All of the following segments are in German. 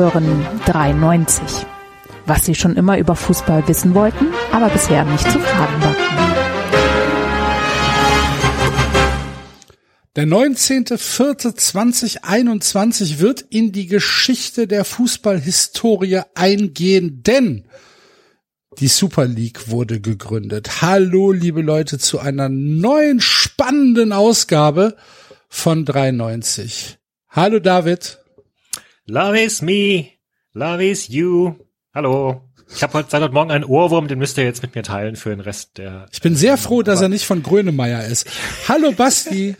Hören 93. Was Sie schon immer über Fußball wissen wollten, aber bisher nicht zu fragen war. Der 19.04.2021 wird in die Geschichte der Fußballhistorie eingehen, denn die Super League wurde gegründet. Hallo, liebe Leute, zu einer neuen spannenden Ausgabe von 93. Hallo, David. Love is me. Love is you. Hallo. Ich habe heute seit heute Morgen einen Ohrwurm, den müsst ihr jetzt mit mir teilen für den Rest der. Ich bin sehr froh, dass er nicht von Grönemeyer ist. Hallo, Basti.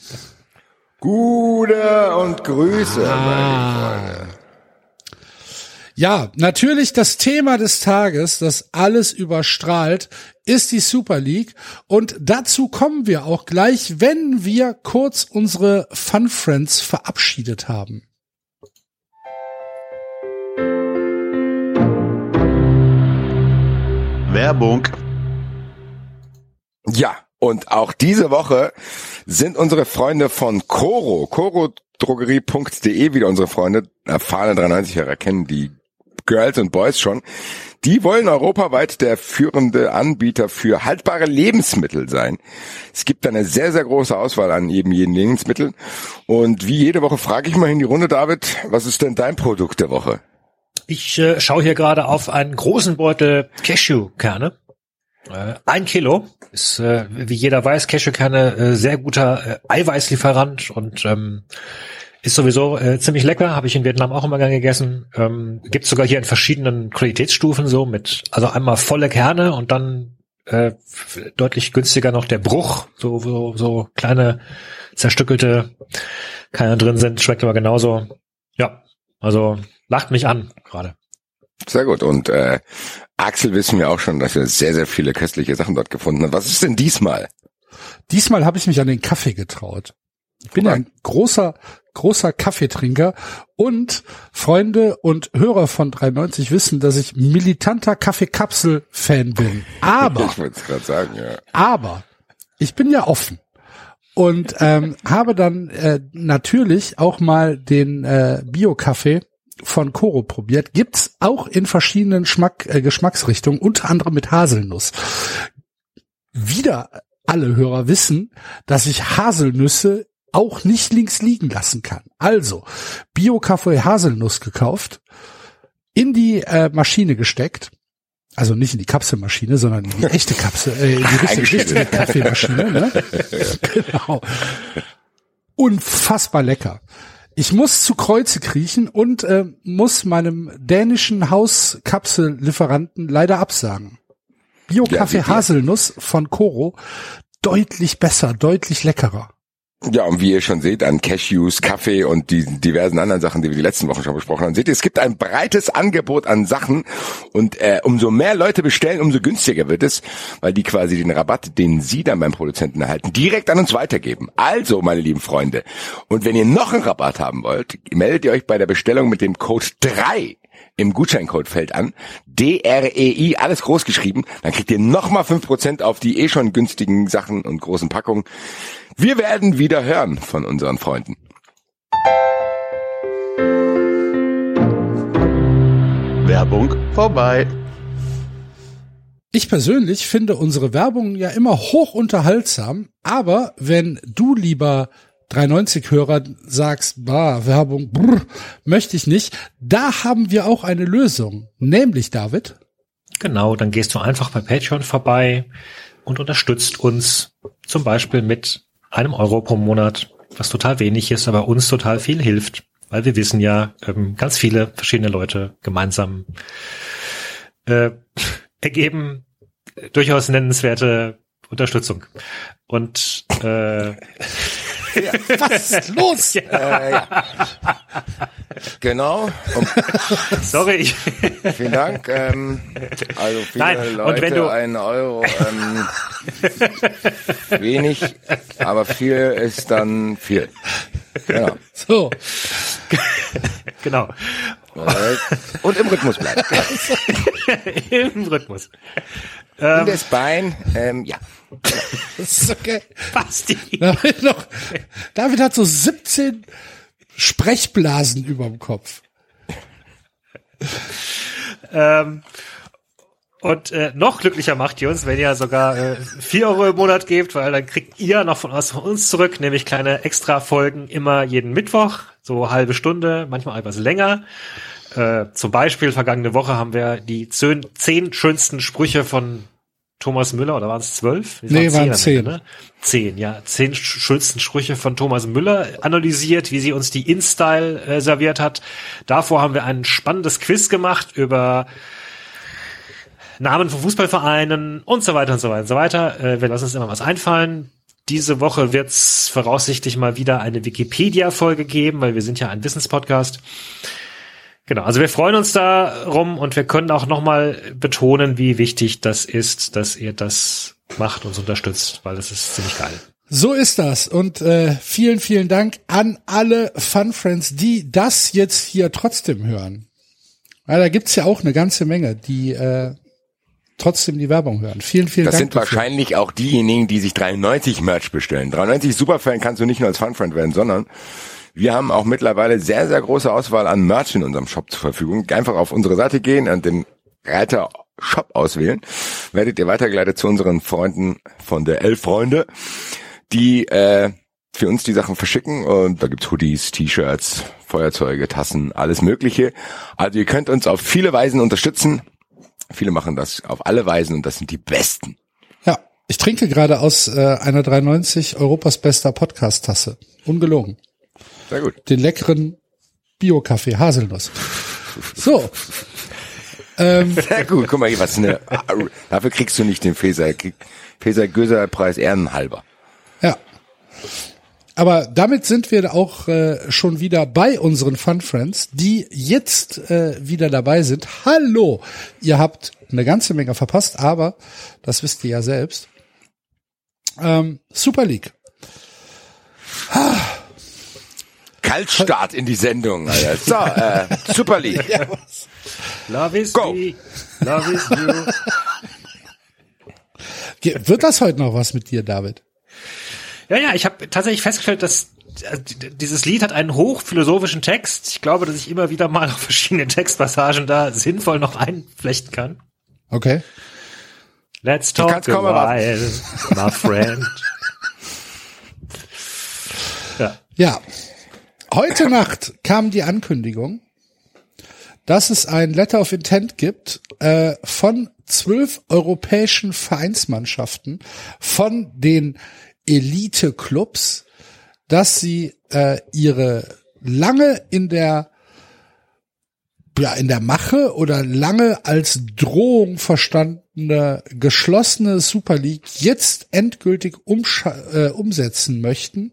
Gute und Grüße, ah. Ja, natürlich das Thema des Tages, das alles überstrahlt, ist die Super League. Und dazu kommen wir auch gleich, wenn wir kurz unsere Fun Friends verabschiedet haben. Werbung. Ja, und auch diese Woche sind unsere Freunde von Coro, corodrogerie.de, wieder unsere Freunde, erfahrene 93-Jährer kennen die Girls und Boys schon. Die wollen europaweit der führende Anbieter für haltbare Lebensmittel sein. Es gibt eine sehr, sehr große Auswahl an eben jeden Lebensmitteln. Und wie jede Woche frage ich mal in die Runde, David, was ist denn dein Produkt der Woche? Ich äh, schaue hier gerade auf einen großen Beutel Cashewkerne. Äh, ein Kilo ist, äh, wie jeder weiß, Cashewkerne äh, sehr guter äh, Eiweißlieferant und ähm, ist sowieso äh, ziemlich lecker. Habe ich in Vietnam auch immer gern gegessen. Ähm, Gibt sogar hier in verschiedenen Qualitätsstufen so mit, also einmal volle Kerne und dann äh, deutlich günstiger noch der Bruch, so so, so kleine zerstückelte Kerne drin sind. Schmeckt aber genauso. Ja, also lacht mich an gerade. Sehr gut. Und äh, Axel wissen wir auch schon, dass er sehr, sehr viele köstliche Sachen dort gefunden hat. Was ist denn diesmal? Diesmal habe ich mich an den Kaffee getraut. Ich bin ein großer, großer Kaffeetrinker und Freunde und Hörer von 93 wissen, dass ich militanter Kaffeekapsel-Fan bin. Aber, ich sagen, ja. aber ich bin ja offen und ähm, habe dann äh, natürlich auch mal den äh, Bio-Kaffee von Coro probiert. Gibt's auch in verschiedenen Schmack, äh, Geschmacksrichtungen, unter anderem mit Haselnuss. Wieder alle Hörer wissen, dass ich Haselnüsse auch nicht links liegen lassen kann. Also Bio-Kaffee Haselnuss gekauft, in die äh, Maschine gesteckt, also nicht in die Kapselmaschine, sondern in die echte Kapsel, äh, in die richtige, richtige Kaffeemaschine. Ne? genau. Unfassbar lecker. Ich muss zu Kreuze kriechen und äh, muss meinem dänischen Hauskapsellieferanten leider absagen. Bio-Kaffee ja, Haselnuss von Coro deutlich besser, deutlich leckerer. Ja, und wie ihr schon seht, an Cashews, Kaffee und die diversen anderen Sachen, die wir die letzten Wochen schon besprochen haben, seht ihr, es gibt ein breites Angebot an Sachen und äh, umso mehr Leute bestellen, umso günstiger wird es, weil die quasi den Rabatt, den sie dann beim Produzenten erhalten, direkt an uns weitergeben. Also, meine lieben Freunde, und wenn ihr noch einen Rabatt haben wollt, meldet ihr euch bei der Bestellung mit dem Code 3 im Gutscheincodefeld an, D-R-E-I, alles groß geschrieben, dann kriegt ihr nochmal 5% auf die eh schon günstigen Sachen und großen Packungen. Wir werden wieder hören von unseren Freunden. Werbung vorbei. Ich persönlich finde unsere Werbung ja immer hoch unterhaltsam, aber wenn du lieber 390-Hörer sagst, bah, Werbung, brr, möchte ich nicht, da haben wir auch eine Lösung. Nämlich, David. Genau, dann gehst du einfach bei Patreon vorbei und unterstützt uns zum Beispiel mit einem Euro pro Monat, was total wenig ist, aber uns total viel hilft, weil wir wissen ja, ähm, ganz viele verschiedene Leute gemeinsam äh, ergeben durchaus nennenswerte Unterstützung. Und äh, ja. Was ist los? Ja. Äh, ja. Genau. Und Sorry. Vielen Dank. Ähm, also viele Nein, Leute, und wenn du ein Euro ähm, wenig, aber viel ist dann viel. Genau. So. genau. Und im Rhythmus bleiben. Im Rhythmus. Ähm, das Bein, ähm, ja. Das ist okay. Basti. David, noch, David hat so 17 Sprechblasen über dem Kopf. ähm, und äh, noch glücklicher macht ihr uns, wenn ihr sogar äh, 4 Euro im Monat gebt, weil dann kriegt ihr noch von, was von uns zurück, nämlich kleine Extra-Folgen immer jeden Mittwoch, so halbe Stunde, manchmal etwas länger. Äh, zum Beispiel vergangene Woche haben wir die zehn, zehn schönsten Sprüche von Thomas Müller, oder waren es zwölf? Nee, waren zehn. Ne? Zehn, ja. Zehn schönsten Sprüche von Thomas Müller analysiert, wie sie uns die InStyle äh, serviert hat. Davor haben wir ein spannendes Quiz gemacht über Namen von Fußballvereinen und so weiter und so weiter und so weiter. Äh, wir lassen uns immer was einfallen. Diese Woche wird's voraussichtlich mal wieder eine Wikipedia-Folge geben, weil wir sind ja ein Wissenspodcast. Genau, also wir freuen uns darum und wir können auch nochmal betonen, wie wichtig das ist, dass ihr das macht, uns unterstützt, weil das ist ziemlich geil. So ist das. Und äh, vielen, vielen Dank an alle Fun Friends, die das jetzt hier trotzdem hören. Weil da gibt's ja auch eine ganze Menge, die äh, trotzdem die Werbung hören. Vielen, vielen das Dank. Das sind wahrscheinlich auch diejenigen, die sich 93 Merch bestellen. 93 Superfan kannst du nicht nur als Funfriend werden, sondern wir haben auch mittlerweile sehr, sehr große Auswahl an Merch in unserem Shop zur Verfügung. Einfach auf unsere Seite gehen und den Reiter Shop auswählen. Werdet ihr weitergeleitet zu unseren Freunden von der Elf Freunde, die äh, für uns die Sachen verschicken und da gibt's Hoodies, T-Shirts, Feuerzeuge, Tassen, alles mögliche. Also ihr könnt uns auf viele Weisen unterstützen. Viele machen das auf alle Weisen und das sind die besten. Ja, ich trinke gerade aus äh, einer 390 Europas bester Podcast-Tasse. Ungelogen. Sehr gut. Den leckeren Bio-Kaffee Haselnuss. So. ähm, Sehr gut. Guck mal hier, was eine. Dafür kriegst du nicht den Feser, Feser Göser Preis ehrenhalber. Ja. Aber damit sind wir auch äh, schon wieder bei unseren Fun Friends, die jetzt äh, wieder dabei sind. Hallo! Ihr habt eine ganze Menge verpasst, aber das wisst ihr ja selbst. Ähm, Super League. Ah. Kaltstart in die Sendung. Alter. So, äh, Super League. Ja, Love is Go. me. Love is you. Wird das heute noch was mit dir, David? Ja, ja, ich habe tatsächlich festgestellt, dass äh, dieses Lied hat einen hochphilosophischen Text. Ich glaube, dass ich immer wieder mal auf verschiedene Textpassagen da sinnvoll noch einflechten kann. Okay. Let's talk a while, my friend. ja. Ja. Heute Nacht kam die Ankündigung, dass es ein Letter of Intent gibt äh, von zwölf europäischen Vereinsmannschaften von den Elite-Clubs, dass sie äh, ihre lange in der ja in der Mache oder lange als Drohung verstandene geschlossene Super League jetzt endgültig äh, umsetzen möchten.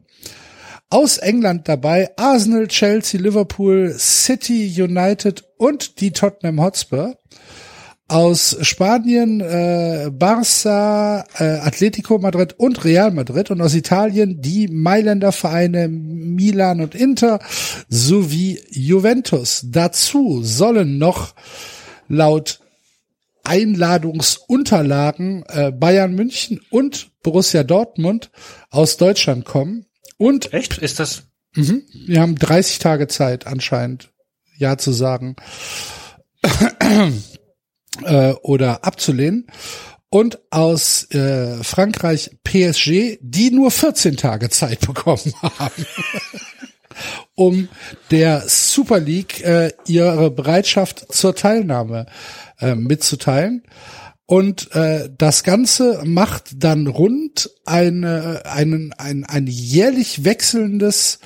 Aus England dabei Arsenal, Chelsea, Liverpool, City United und die Tottenham Hotspur aus Spanien äh, Barça, äh, Atletico Madrid und Real Madrid und aus Italien die Mailänder Vereine Milan und Inter sowie Juventus. Dazu sollen noch laut Einladungsunterlagen äh, Bayern München und Borussia Dortmund aus Deutschland kommen. Und echt ist das? Mhm, wir haben 30 Tage Zeit anscheinend, ja zu sagen äh, oder abzulehnen. Und aus äh, Frankreich PSG, die nur 14 Tage Zeit bekommen haben, um der Super League äh, ihre Bereitschaft zur Teilnahme äh, mitzuteilen. Und äh, das Ganze macht dann rund eine, einen, ein, ein jährlich wechselndes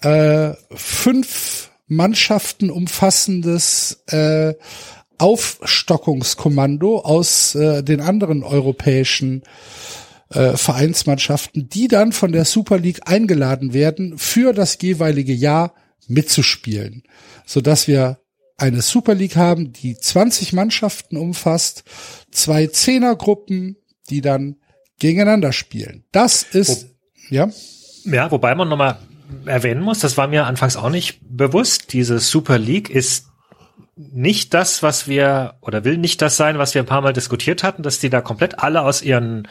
äh, fünf Mannschaften umfassendes äh, Aufstockungskommando aus äh, den anderen europäischen äh, Vereinsmannschaften, die dann von der Super League eingeladen werden, für das jeweilige Jahr mitzuspielen, so dass wir eine Super League haben, die 20 Mannschaften umfasst, zwei Zehnergruppen, die dann gegeneinander spielen. Das ist, oh. ja. Ja, wobei man nochmal erwähnen muss, das war mir anfangs auch nicht bewusst, diese Super League ist nicht das, was wir, oder will nicht das sein, was wir ein paar Mal diskutiert hatten, dass die da komplett alle aus ihren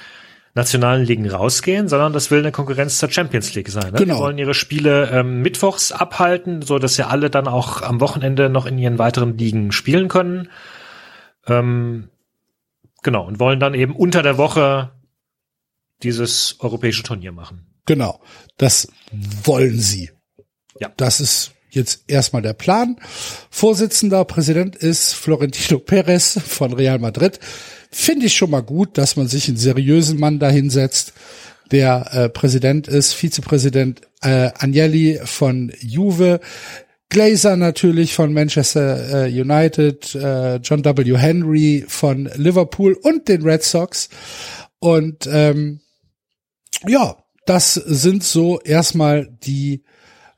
nationalen Ligen rausgehen, sondern das will eine Konkurrenz zur Champions League sein. Ne? Genau. Die wollen ihre Spiele ähm, mittwochs abhalten, so dass ja alle dann auch am Wochenende noch in ihren weiteren Ligen spielen können. Ähm, genau, und wollen dann eben unter der Woche dieses europäische Turnier machen. Genau. Das wollen sie. Ja. Das ist jetzt erstmal der Plan. Vorsitzender Präsident ist Florentino Perez von Real Madrid. Finde ich schon mal gut, dass man sich einen seriösen Mann da hinsetzt, der äh, Präsident ist, Vizepräsident äh, Agnelli von Juve, Glazer natürlich von Manchester äh, United, äh, John W. Henry von Liverpool und den Red Sox. Und ähm, ja, das sind so erstmal die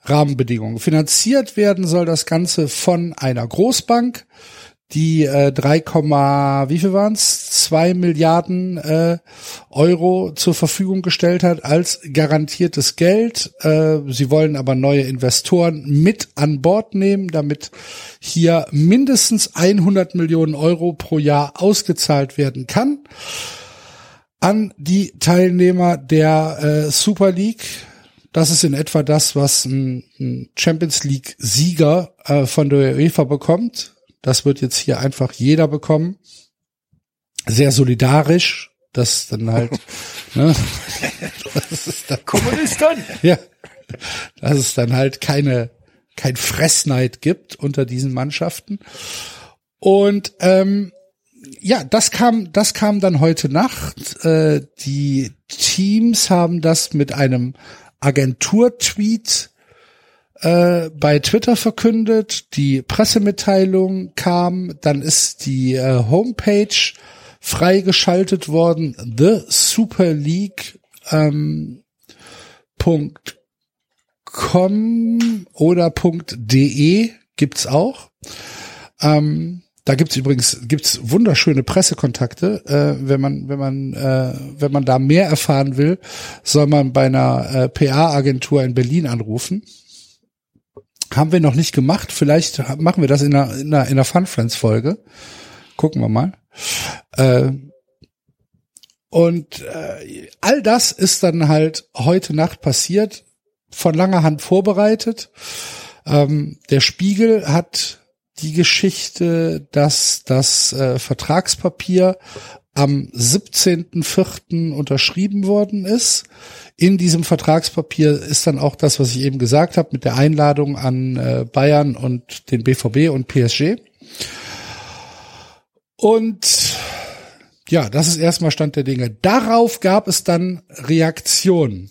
Rahmenbedingungen. Finanziert werden soll das Ganze von einer Großbank, die äh, 3, wie viel waren es? 2 Milliarden äh, Euro zur Verfügung gestellt hat als garantiertes Geld. Äh, sie wollen aber neue Investoren mit an Bord nehmen, damit hier mindestens 100 Millionen Euro pro Jahr ausgezahlt werden kann an die Teilnehmer der äh, Super League. Das ist in etwa das, was ein, ein Champions League Sieger äh, von der UEFA bekommt. Das wird jetzt hier einfach jeder bekommen. Sehr solidarisch, das dann halt, ne, das ist dann, Kommunisten! ja, dass es dann halt keine, kein Fressneid gibt unter diesen Mannschaften. Und ähm, ja, das kam, das kam dann heute Nacht. Äh, die Teams haben das mit einem Agentur-Tweet äh, bei Twitter verkündet. Die Pressemitteilung kam, dann ist die äh, Homepage freigeschaltet worden. The Super League ähm, .com oder .de gibt's auch. Ähm, da gibt's übrigens gibt's wunderschöne Pressekontakte. Äh, wenn man wenn man äh, wenn man da mehr erfahren will, soll man bei einer äh, PA-Agentur in Berlin anrufen. Haben wir noch nicht gemacht. Vielleicht machen wir das in einer in einer, in einer Fun Friends Folge. Gucken wir mal. Äh, und äh, all das ist dann halt heute Nacht passiert, von langer Hand vorbereitet. Ähm, der Spiegel hat die Geschichte, dass das äh, Vertragspapier am 17.04. unterschrieben worden ist. In diesem Vertragspapier ist dann auch das, was ich eben gesagt habe, mit der Einladung an äh, Bayern und den BVB und PSG. Und ja, das ist erstmal Stand der Dinge. Darauf gab es dann Reaktionen.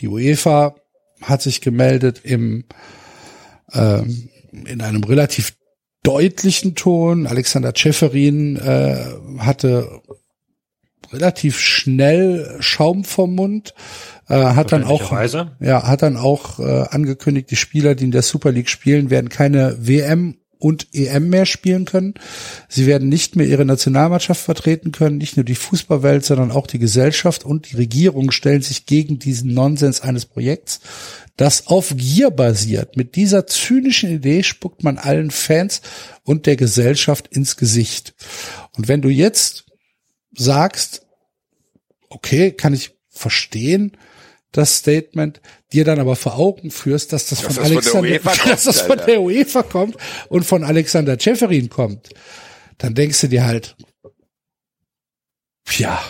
Die UEFA hat sich gemeldet im ähm, in einem relativ deutlichen Ton. Alexander Schäferin äh, hatte relativ schnell Schaum vom Mund, äh, hat dann auch ja hat dann auch äh, angekündigt, die Spieler, die in der Super League spielen, werden keine WM und EM mehr spielen können. Sie werden nicht mehr ihre Nationalmannschaft vertreten können. Nicht nur die Fußballwelt, sondern auch die Gesellschaft und die Regierung stellen sich gegen diesen Nonsens eines Projekts, das auf Gier basiert. Mit dieser zynischen Idee spuckt man allen Fans und der Gesellschaft ins Gesicht. Und wenn du jetzt sagst, okay, kann ich verstehen, das Statement, dir dann aber vor Augen führst, dass das, Dass von das Alexander, dass das kommt, von Alter. der UEFA kommt und von Alexander Schäferin kommt, dann denkst du dir halt, ja,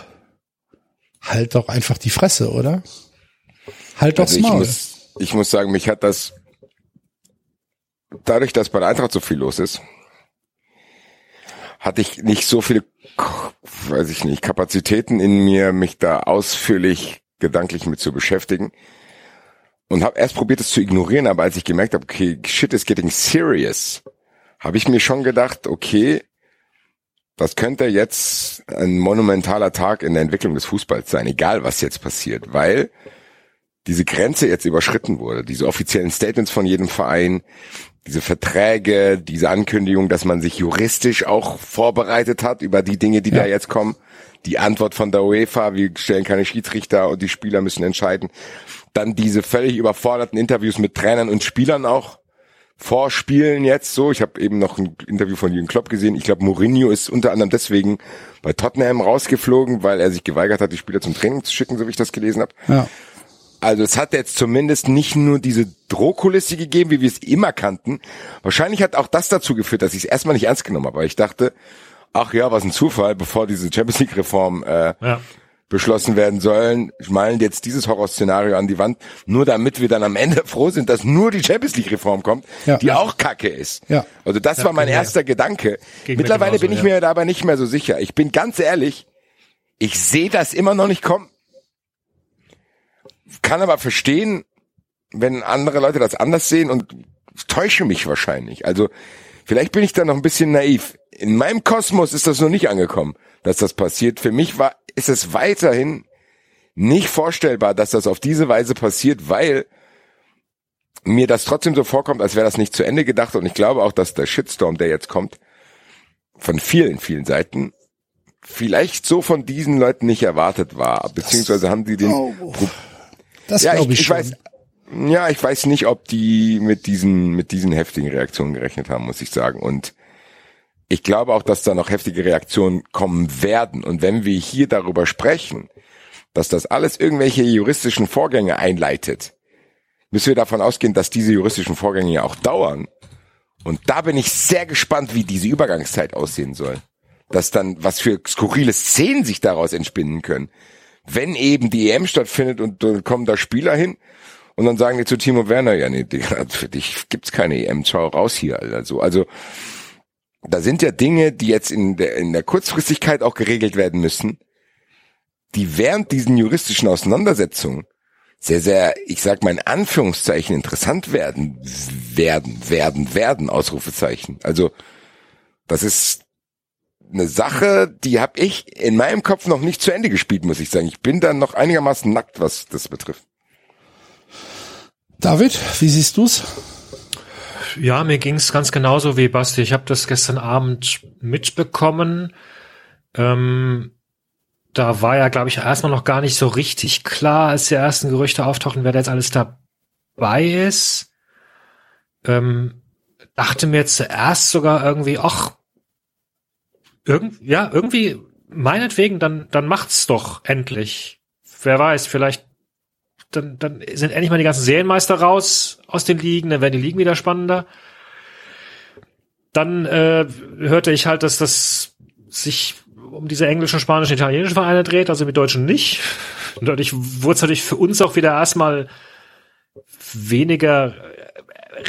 halt doch einfach die Fresse, oder? Halt doch Also das ich Maul. muss, ich muss sagen, mich hat das dadurch, dass bei der Eintracht so viel los ist, hatte ich nicht so viele, weiß ich nicht, Kapazitäten in mir, mich da ausführlich gedanklich mit zu beschäftigen. Und habe erst probiert, es zu ignorieren, aber als ich gemerkt habe, okay, shit is getting serious, habe ich mir schon gedacht, okay, das könnte jetzt ein monumentaler Tag in der Entwicklung des Fußballs sein, egal was jetzt passiert, weil diese Grenze jetzt überschritten wurde, diese offiziellen Statements von jedem Verein, diese Verträge, diese Ankündigung, dass man sich juristisch auch vorbereitet hat über die Dinge, die Ja. da jetzt kommen, die Antwort von der UEFA, wir stellen keine Schiedsrichter und die Spieler müssen entscheiden, dann diese völlig überforderten Interviews mit Trainern und Spielern auch, vorspielen jetzt so. Ich habe eben noch ein Interview von Jürgen Klopp gesehen. Ich glaube, Mourinho ist unter anderem deswegen bei Tottenham rausgeflogen, weil er sich geweigert hat, die Spieler zum Training zu schicken, so wie ich das gelesen habe. Ja. Also es hat jetzt zumindest nicht nur diese Drohkulisse gegeben, wie wir es immer kannten. Wahrscheinlich hat auch das dazu geführt, dass ich es erstmal nicht ernst genommen habe, weil ich dachte, ach ja, was ein Zufall, bevor diese Champions League Reform äh, Ja. beschlossen werden sollen, malen jetzt dieses Horrorszenario an die Wand, nur damit wir dann am Ende froh sind, dass nur die Champions League Reform kommt, Ja. die auch Kacke ist. Ja. Also das war mein mir- erster Gedanke. ging Mittlerweile genauso, bin ich ja. mir dabei nicht mehr so sicher. Ich bin ganz ehrlich, ich sehe das immer noch nicht kommen. Kann aber verstehen, wenn andere Leute das anders sehen und täusche mich wahrscheinlich. Also vielleicht bin ich da noch ein bisschen naiv. In meinem Kosmos ist das noch nicht angekommen, dass das passiert. Für mich war, ist es weiterhin nicht vorstellbar, dass das auf diese Weise passiert, weil mir das trotzdem so vorkommt, als wäre das nicht zu Ende gedacht. Und ich glaube auch, dass der Shitstorm, der jetzt kommt, von vielen, vielen Seiten, vielleicht so von diesen Leuten nicht erwartet war. Beziehungsweise haben die den, Oh, das ja, ich, glaube ich, ich schon. weiß, ja, ich weiß nicht, ob die mit diesen, mit diesen heftigen Reaktionen gerechnet haben, muss ich sagen. Und ich glaube auch, dass da noch heftige Reaktionen kommen werden. Und wenn wir hier darüber sprechen, dass das alles irgendwelche juristischen Vorgänge einleitet, müssen wir davon ausgehen, dass diese juristischen Vorgänge ja auch dauern. Und da bin ich sehr gespannt, wie diese Übergangszeit aussehen soll. Dass dann, was für skurrile Szenen sich daraus entspinnen können. Wenn eben die EM stattfindet und dann kommen da Spieler hin und dann sagen die zu Timo Werner, ja nee, für dich gibt's keine EM, schau raus hier, Alter. So, also, da sind ja Dinge, die jetzt in der, in der Kurzfristigkeit auch geregelt werden müssen, die während diesen juristischen Auseinandersetzungen sehr, sehr, ich sag mal in Anführungszeichen, interessant werden, werden, werden, werden, Ausrufezeichen. Also, das ist eine Sache, die habe ich in meinem Kopf noch nicht zu Ende gespielt, muss ich sagen. Ich bin da noch einigermaßen nackt, was das betrifft. David, wie siehst du's? Ja, mir ging's ganz genauso wie Basti. Ich habe das gestern Abend mitbekommen. Ähm, da war ja, glaube ich, erstmal noch gar nicht so richtig klar, als die ersten Gerüchte auftauchten, wer da jetzt alles dabei ist. Ähm, dachte mir zuerst sogar irgendwie, ach, irgend, ja, irgendwie, meinetwegen, dann, dann macht's doch endlich. Wer weiß, vielleicht dann, dann sind endlich mal die ganzen Serienmeister raus aus den Ligen, dann werden die Ligen wieder spannender. Dann äh, hörte ich halt, dass das sich um diese englischen, spanischen, italienischen Vereine dreht, also mit Deutschen nicht. Und dadurch wurde es natürlich für uns auch wieder erstmal weniger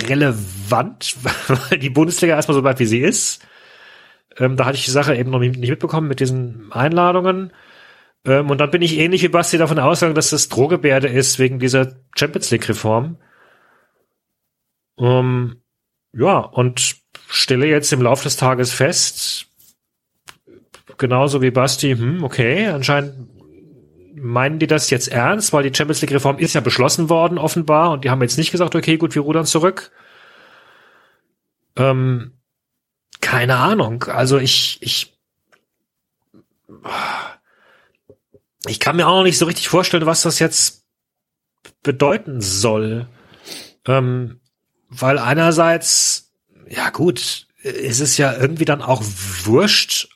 relevant, weil die Bundesliga erstmal so weit wie sie ist. Ähm, da hatte ich die Sache eben noch nicht mitbekommen mit diesen Einladungen. Ähm, und dann bin ich ähnlich wie Basti davon ausgegangen, dass das Drohgebärde ist wegen dieser Champions League Reform. Ähm, ja, und stelle jetzt im Laufe des Tages fest, genauso wie Basti, hm, okay, anscheinend meinen die das jetzt ernst, weil die Champions League Reform ist ja beschlossen worden, offenbar, und die haben jetzt nicht gesagt, okay, gut, wir rudern zurück. Ähm, keine Ahnung. Also ich, ich, ich kann mir auch noch nicht so richtig vorstellen, was das jetzt bedeuten soll. Ähm, weil einerseits, ja gut, ist es ja irgendwie dann auch wurscht,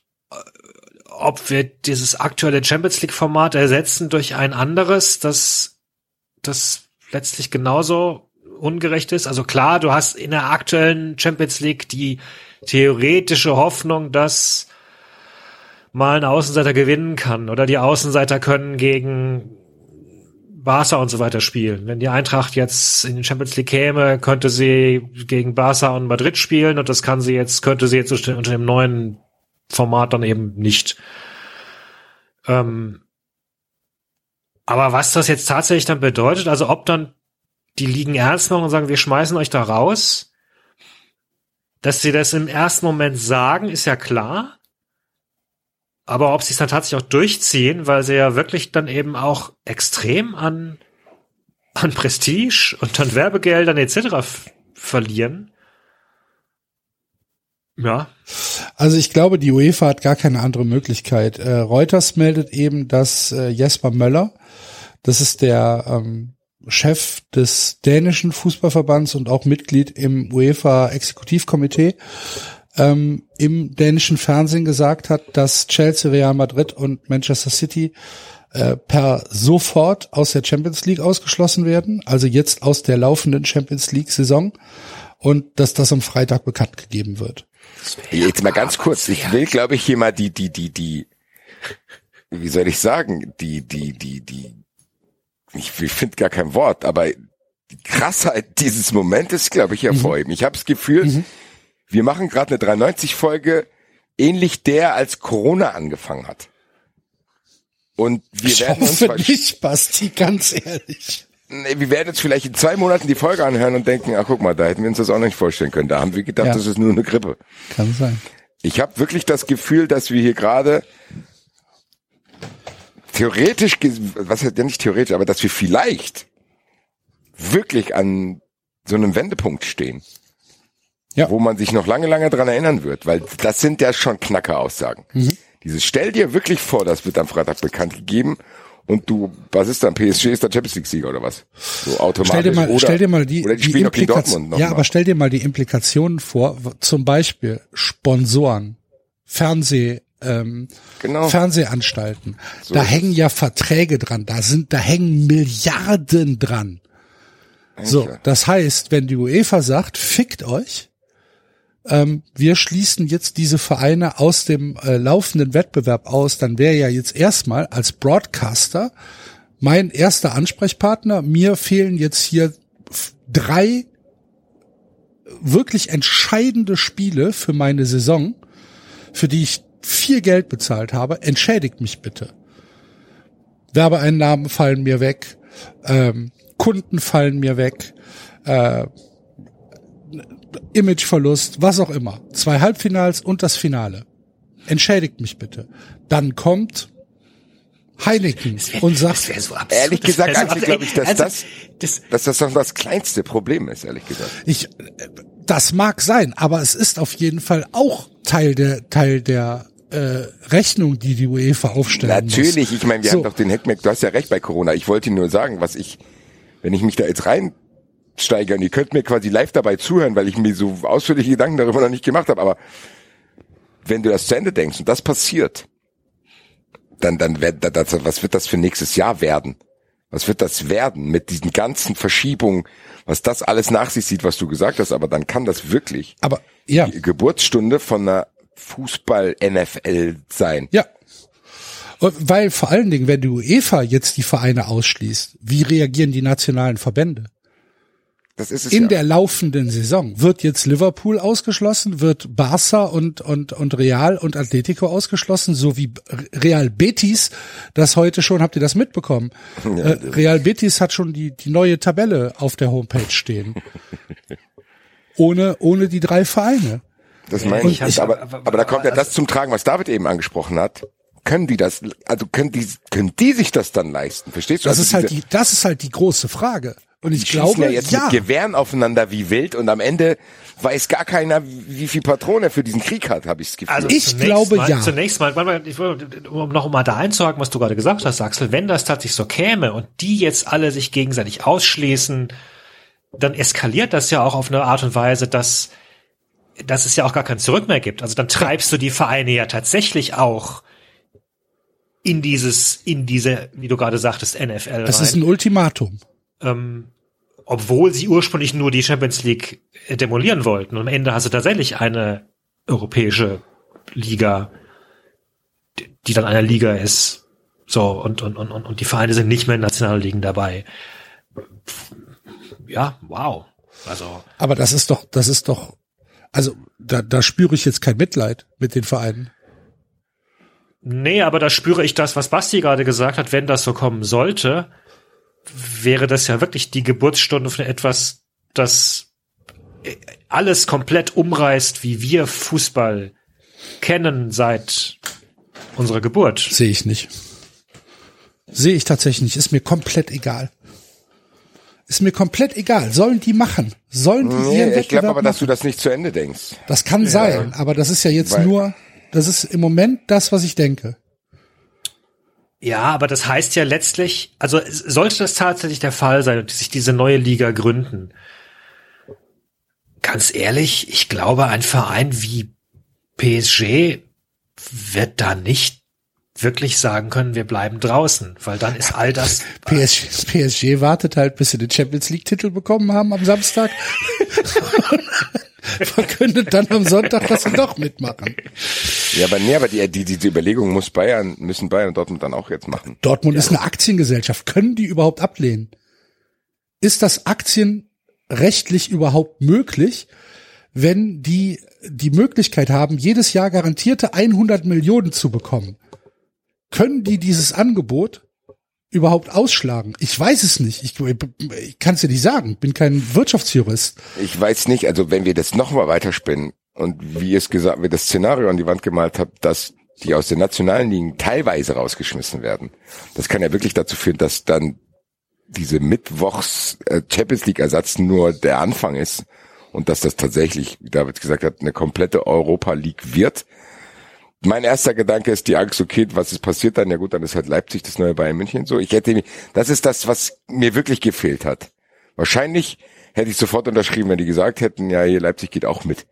ob wir dieses aktuelle Champions League Format ersetzen durch ein anderes, das, das letztlich genauso ungerecht ist. Also klar, du hast in der aktuellen Champions League die theoretische Hoffnung, dass mal ein Außenseiter gewinnen kann oder die Außenseiter können gegen Barca und so weiter spielen. Wenn die Eintracht jetzt in die Champions League käme, könnte sie gegen Barca und Madrid spielen und das kann sie jetzt, könnte sie jetzt unter dem neuen Format dann eben nicht. Ähm, aber was das jetzt tatsächlich dann bedeutet, also ob dann die Ligen ernst machen und sagen, wir schmeißen euch da raus, dass sie das im ersten Moment sagen, ist ja klar. Aber ob sie es dann tatsächlich auch durchziehen, weil sie ja wirklich dann eben auch extrem an, an Prestige und an Werbegeldern etc. verlieren. Ja. Also ich glaube, die UEFA hat gar keine andere Möglichkeit. Äh, Reuters meldet eben, dass äh, Jesper Möller, das ist der ähm, Chef des dänischen Fußballverbands und auch Mitglied im UEFA Exekutivkomitee, ähm, im dänischen Fernsehen gesagt hat, dass Chelsea, Real Madrid und Manchester City äh, per sofort aus der Champions League ausgeschlossen werden, also jetzt aus der laufenden Champions League Saison und dass das am Freitag bekannt gegeben wird. Jetzt mal ganz kurz, ich will glaube ich hier mal die die die die wie soll ich sagen, die die die die ich, ich finde gar kein Wort, aber die Krassheit dieses Momentes, glaube ich, hervorheben. Mhm. Ich habe das Gefühl, mhm. Wir machen gerade eine 93 Folge ähnlich der als Corona angefangen hat. Und wir ich werden hoffe uns nicht, Basti, ganz ehrlich. Wir werden uns vielleicht in zwei Monaten die Folge anhören und denken, ach guck mal, da hätten wir uns das auch nicht vorstellen können. Da haben wir gedacht, ja. das ist nur eine Grippe. Kann sein. Ich habe wirklich das Gefühl, dass wir hier gerade theoretisch, was heißt ja nicht theoretisch, aber dass wir vielleicht wirklich an so einem Wendepunkt stehen. Ja. Wo man sich noch lange, lange dran erinnern wird, weil das sind ja schon knacker Aussagen. Mhm. Dieses stell dir wirklich vor, das wird am Freitag bekannt gegeben und du, was ist dann, PSG ist der Champions League Sieger oder was? So automatisch. Stell dir mal, oder, stell dir mal die, oder die, die noch Ja, mal. aber stell dir mal die Implikationen vor, zum Beispiel Sponsoren, Fernseh, ähm, genau. Fernsehanstalten. So da hängen ja Verträge dran, da sind, da hängen Milliarden dran. So, das heißt, wenn die UEFA sagt, fickt euch, ähm, wir schließen jetzt diese Vereine aus dem äh, laufenden Wettbewerb aus, dann wäre ja jetzt erstmal als Broadcaster mein erster Ansprechpartner. Mir fehlen jetzt hier drei wirklich entscheidende Spiele für meine Saison, für die ich viel Geld bezahlt habe. Entschädigt mich bitte. Werbeeinnahmen fallen mir weg, ähm, Kunden fallen mir weg, äh, Imageverlust, was auch immer. Zwei Halbfinals und das Finale. Entschädigt mich bitte. Dann kommt Heineken und sagt, wär so absurd. Ehrlich Das gesagt, wär so glaube ich, dass Also, das, das, dass das doch das kleinste Problem ist, ehrlich gesagt. ich, das mag sein, aber es ist auf jeden Fall auch Teil der, Teil der äh, Rechnung, die die UEFA aufstellen muss. Natürlich, ich meine, wir So. haben doch den Heckmeck, du hast ja recht bei Corona. Ich wollte nur sagen, was ich, wenn ich mich da jetzt reinsteige und ihr könnt mir quasi live dabei zuhören, weil ich mir so ausführliche Gedanken darüber noch nicht gemacht habe, aber wenn du das zu Ende denkst und das passiert, dann, dann wird das, was wird das für nächstes Jahr werden? Was wird das werden mit diesen ganzen Verschiebungen, was das alles nach sich sieht, was du gesagt hast, aber dann kann das wirklich Aber ja, die Geburtsstunde von einer Fußball-NFL sein. ja. Und Weil vor allen Dingen, wenn die UEFA jetzt die Vereine ausschließt, wie reagieren die nationalen Verbände? Das ist es In ja. der laufenden Saison wird jetzt Liverpool ausgeschlossen, wird Barca und, und, und Real und Atletico ausgeschlossen, sowie Real Betis, das heute schon, habt ihr das mitbekommen? äh, Real Betis hat schon die, die neue Tabelle auf der Homepage stehen. ohne, ohne die drei Vereine. Das meine ich. Und ich- aber, aber- aber da kommt ja also- das zum Tragen, was David eben angesprochen hat. Können die das, also können die, können die sich das dann leisten? Verstehst du? Das also ist halt die, das ist halt die große Frage. Und ich die glaube, ja jetzt ja. mit Gewehren aufeinander wie wild und am Ende weiß gar keiner, wie viel Patrone er für diesen Krieg hat, habe ich das Gefühl. Also Ich glaube, mal, ja. Zunächst mal, um noch mal da einzuhaken, was du gerade gesagt hast, Axel, wenn das tatsächlich so käme und die jetzt alle sich gegenseitig ausschließen, dann eskaliert das ja auch auf eine Art und Weise, dass, dass es ja auch gar kein Zurück mehr gibt. Also dann treibst du die Vereine ja tatsächlich auch in dieses, in diese, wie du gerade sagtest, NFL das rein. ist ein Ultimatum. Ähm, obwohl sie ursprünglich nur die Champions League demolieren wollten. Und am Ende hast du tatsächlich eine europäische Liga, die- dann eine Liga ist. So, und, und, und, und und die Vereine sind nicht mehr in nationalen Ligen dabei. Ja, wow. Also, Aber das ist doch, das ist doch, also da, da spüre ich jetzt kein Mitleid mit den Vereinen. nee, aber da spüre ich das, was Basti gerade gesagt hat, wenn das so kommen sollte, wäre das ja wirklich die Geburtsstunde von etwas, das alles komplett umreißt, wie wir Fußball kennen seit unserer Geburt. Sehe ich nicht. Sehe ich tatsächlich nicht. Ist mir komplett egal. Ist mir komplett egal. Sollen die machen? Sollen die ihren nee, ich Wettbewerb glaube aber, dass du machen? das nicht zu Ende denkst. Das kann sein, aber das ist ja jetzt Weil- nur, das ist im Moment das, was ich denke. Ja, aber das heißt ja letztlich, also sollte das tatsächlich der Fall sein und sich diese neue Liga gründen, ganz ehrlich, ich glaube, ein Verein wie PSG wird da nicht wirklich sagen können, wir bleiben draußen, weil dann ist all das. PSG, PSG wartet halt, bis sie den Champions League Titel bekommen haben am Samstag. verkündet dann am Sonntag, dass sie doch mitmachen. Ja, aber nee, aber die, die, diese Überlegung muss Bayern, müssen Bayern und Dortmund dann auch jetzt machen. Dortmund ja. ist eine Aktiengesellschaft. Können die überhaupt ablehnen? Ist das aktienrechtlich überhaupt möglich, wenn die die Möglichkeit haben, jedes Jahr garantierte 100 Millionen zu bekommen? Können die dieses Angebot überhaupt ausschlagen? Ich weiß es nicht. Ich, ich kann es dir nicht sagen. Bin kein Wirtschaftsjurist. Ich weiß nicht. Also wenn wir das nochmal weiterspinnen und wie es gesagt, wie das Szenario an die Wand gemalt hat, dass die aus den nationalen Ligen teilweise rausgeschmissen werden. Das kann ja wirklich dazu führen, dass dann diese Mittwochs äh, Champions League Ersatz nur der Anfang ist und dass das tatsächlich, wie David gesagt hat, eine komplette Europa League wird mein erster Gedanke ist die Angst, okay, was ist passiert dann? Ja gut, dann ist halt Leipzig das neue Bayern München. So, ich hätte, das ist das, was mir wirklich gefehlt hat. Wahrscheinlich hätte ich sofort unterschrieben, wenn die gesagt hätten, ja, hier Leipzig geht auch mit.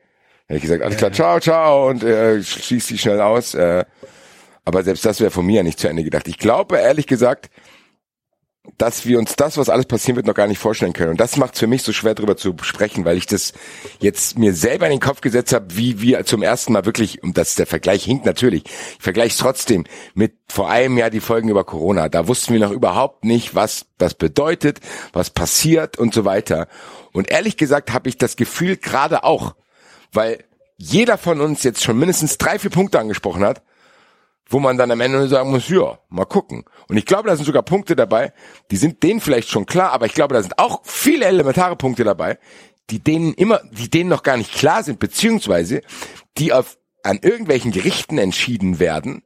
Hätte ich gesagt, alles klar, ciao, ciao und äh, schließt die schnell aus. Äh, aber selbst das wäre von mir ja nicht zu Ende gedacht. Ich glaube, ehrlich gesagt, dass wir uns das, was alles passieren wird, noch gar nicht vorstellen können. Und das macht es für mich so schwer, darüber zu sprechen, weil ich das jetzt mir selber in den Kopf gesetzt habe, wie wir zum ersten Mal wirklich, und das der Vergleich hinkt natürlich, ich vergleiche es trotzdem mit vor einem Jahr die Folgen über Corona. Da wussten wir noch überhaupt nicht, was das bedeutet, was passiert und so weiter. Und ehrlich gesagt habe ich das Gefühl gerade auch, weil jeder von uns jetzt schon mindestens drei, vier Punkte angesprochen hat, wo man dann am Ende sagen muss, ja, mal gucken. Und ich glaube, da sind sogar Punkte dabei, die sind denen vielleicht schon klar, aber ich glaube, da sind auch viele elementare Punkte dabei, die denen immer, die denen noch gar nicht klar sind, beziehungsweise die auf, an irgendwelchen Gerichten entschieden werden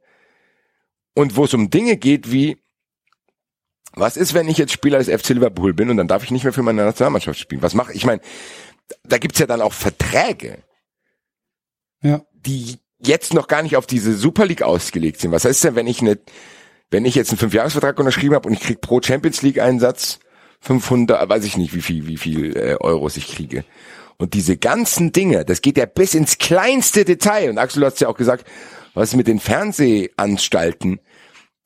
und wo es um Dinge geht wie, was ist, wenn ich jetzt Spieler des FC Liverpool bin und dann darf ich nicht mehr für meine Nationalmannschaft spielen? Was mache ich? Ich meine, da gibt's ja dann auch Verträge, ja. die jetzt noch gar nicht auf diese Super League ausgelegt sind. Was heißt denn, wenn ich eine, wenn ich jetzt einen Fünfjahresvertrag unterschrieben habe und ich krieg pro Champions League Einsatz 500, weiß ich nicht, wie viel, wie viel äh, Euros ich kriege. Und diese ganzen Dinge, das geht ja bis ins kleinste Detail. Und Axel, du hast ja auch gesagt, was mit den Fernsehanstalten,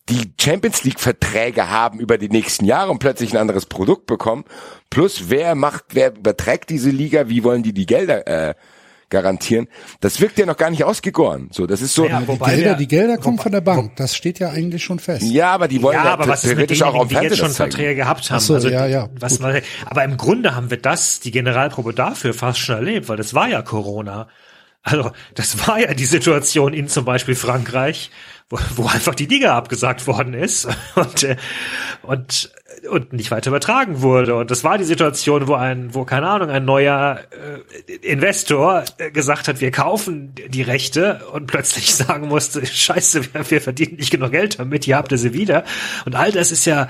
die Champions League Verträge haben über die nächsten Jahre und plötzlich ein anderes Produkt bekommen. Plus wer macht, wer überträgt diese Liga, wie wollen die die Gelder äh, garantieren. Das wirkt ja noch gar nicht ausgegoren. So, das ist so. Ja, die Gelder, wir, die Gelder kommen von der Bank. Das steht ja eigentlich schon fest. Ja, aber die wollen ja, ja aber was ist mit denen, auch die jetzt schon Verträge gehabt haben? So, also, ja, ja. Was, aber im Grunde haben wir das, die Generalprobe dafür fast schon erlebt, weil das war ja Corona. Also, das war ja die Situation in zum Beispiel Frankreich, wo, wo einfach die Liga abgesagt worden ist und, äh, und und nicht weiter übertragen wurde. Und das war die Situation, wo ein, wo keine Ahnung, ein neuer äh, Investor äh, gesagt hat, wir kaufen die Rechte und plötzlich sagen musste, Scheiße, wir, wir verdienen nicht genug Geld damit, ihr habt sie wieder. Und all das ist ja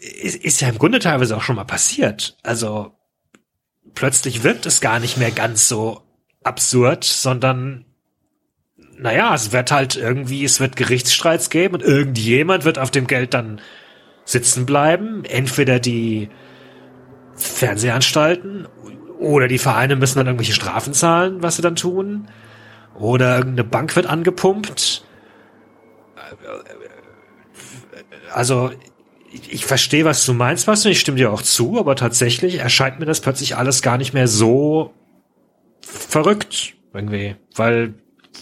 ist, ist ja im Grunde teilweise auch schon mal passiert. Also plötzlich wird es gar nicht mehr ganz so absurd, sondern naja, es wird halt irgendwie, es wird Gerichtsstreits geben und irgendjemand wird auf dem Geld dann sitzen bleiben. Entweder die Fernsehanstalten oder die Vereine müssen dann irgendwelche Strafen zahlen, was sie dann tun. Oder irgendeine Bank wird angepumpt. Also, ich, verstehe, was du meinst, was und ich stimme dir auch zu, aber tatsächlich erscheint mir das plötzlich alles gar nicht mehr so verrückt irgendwie, weil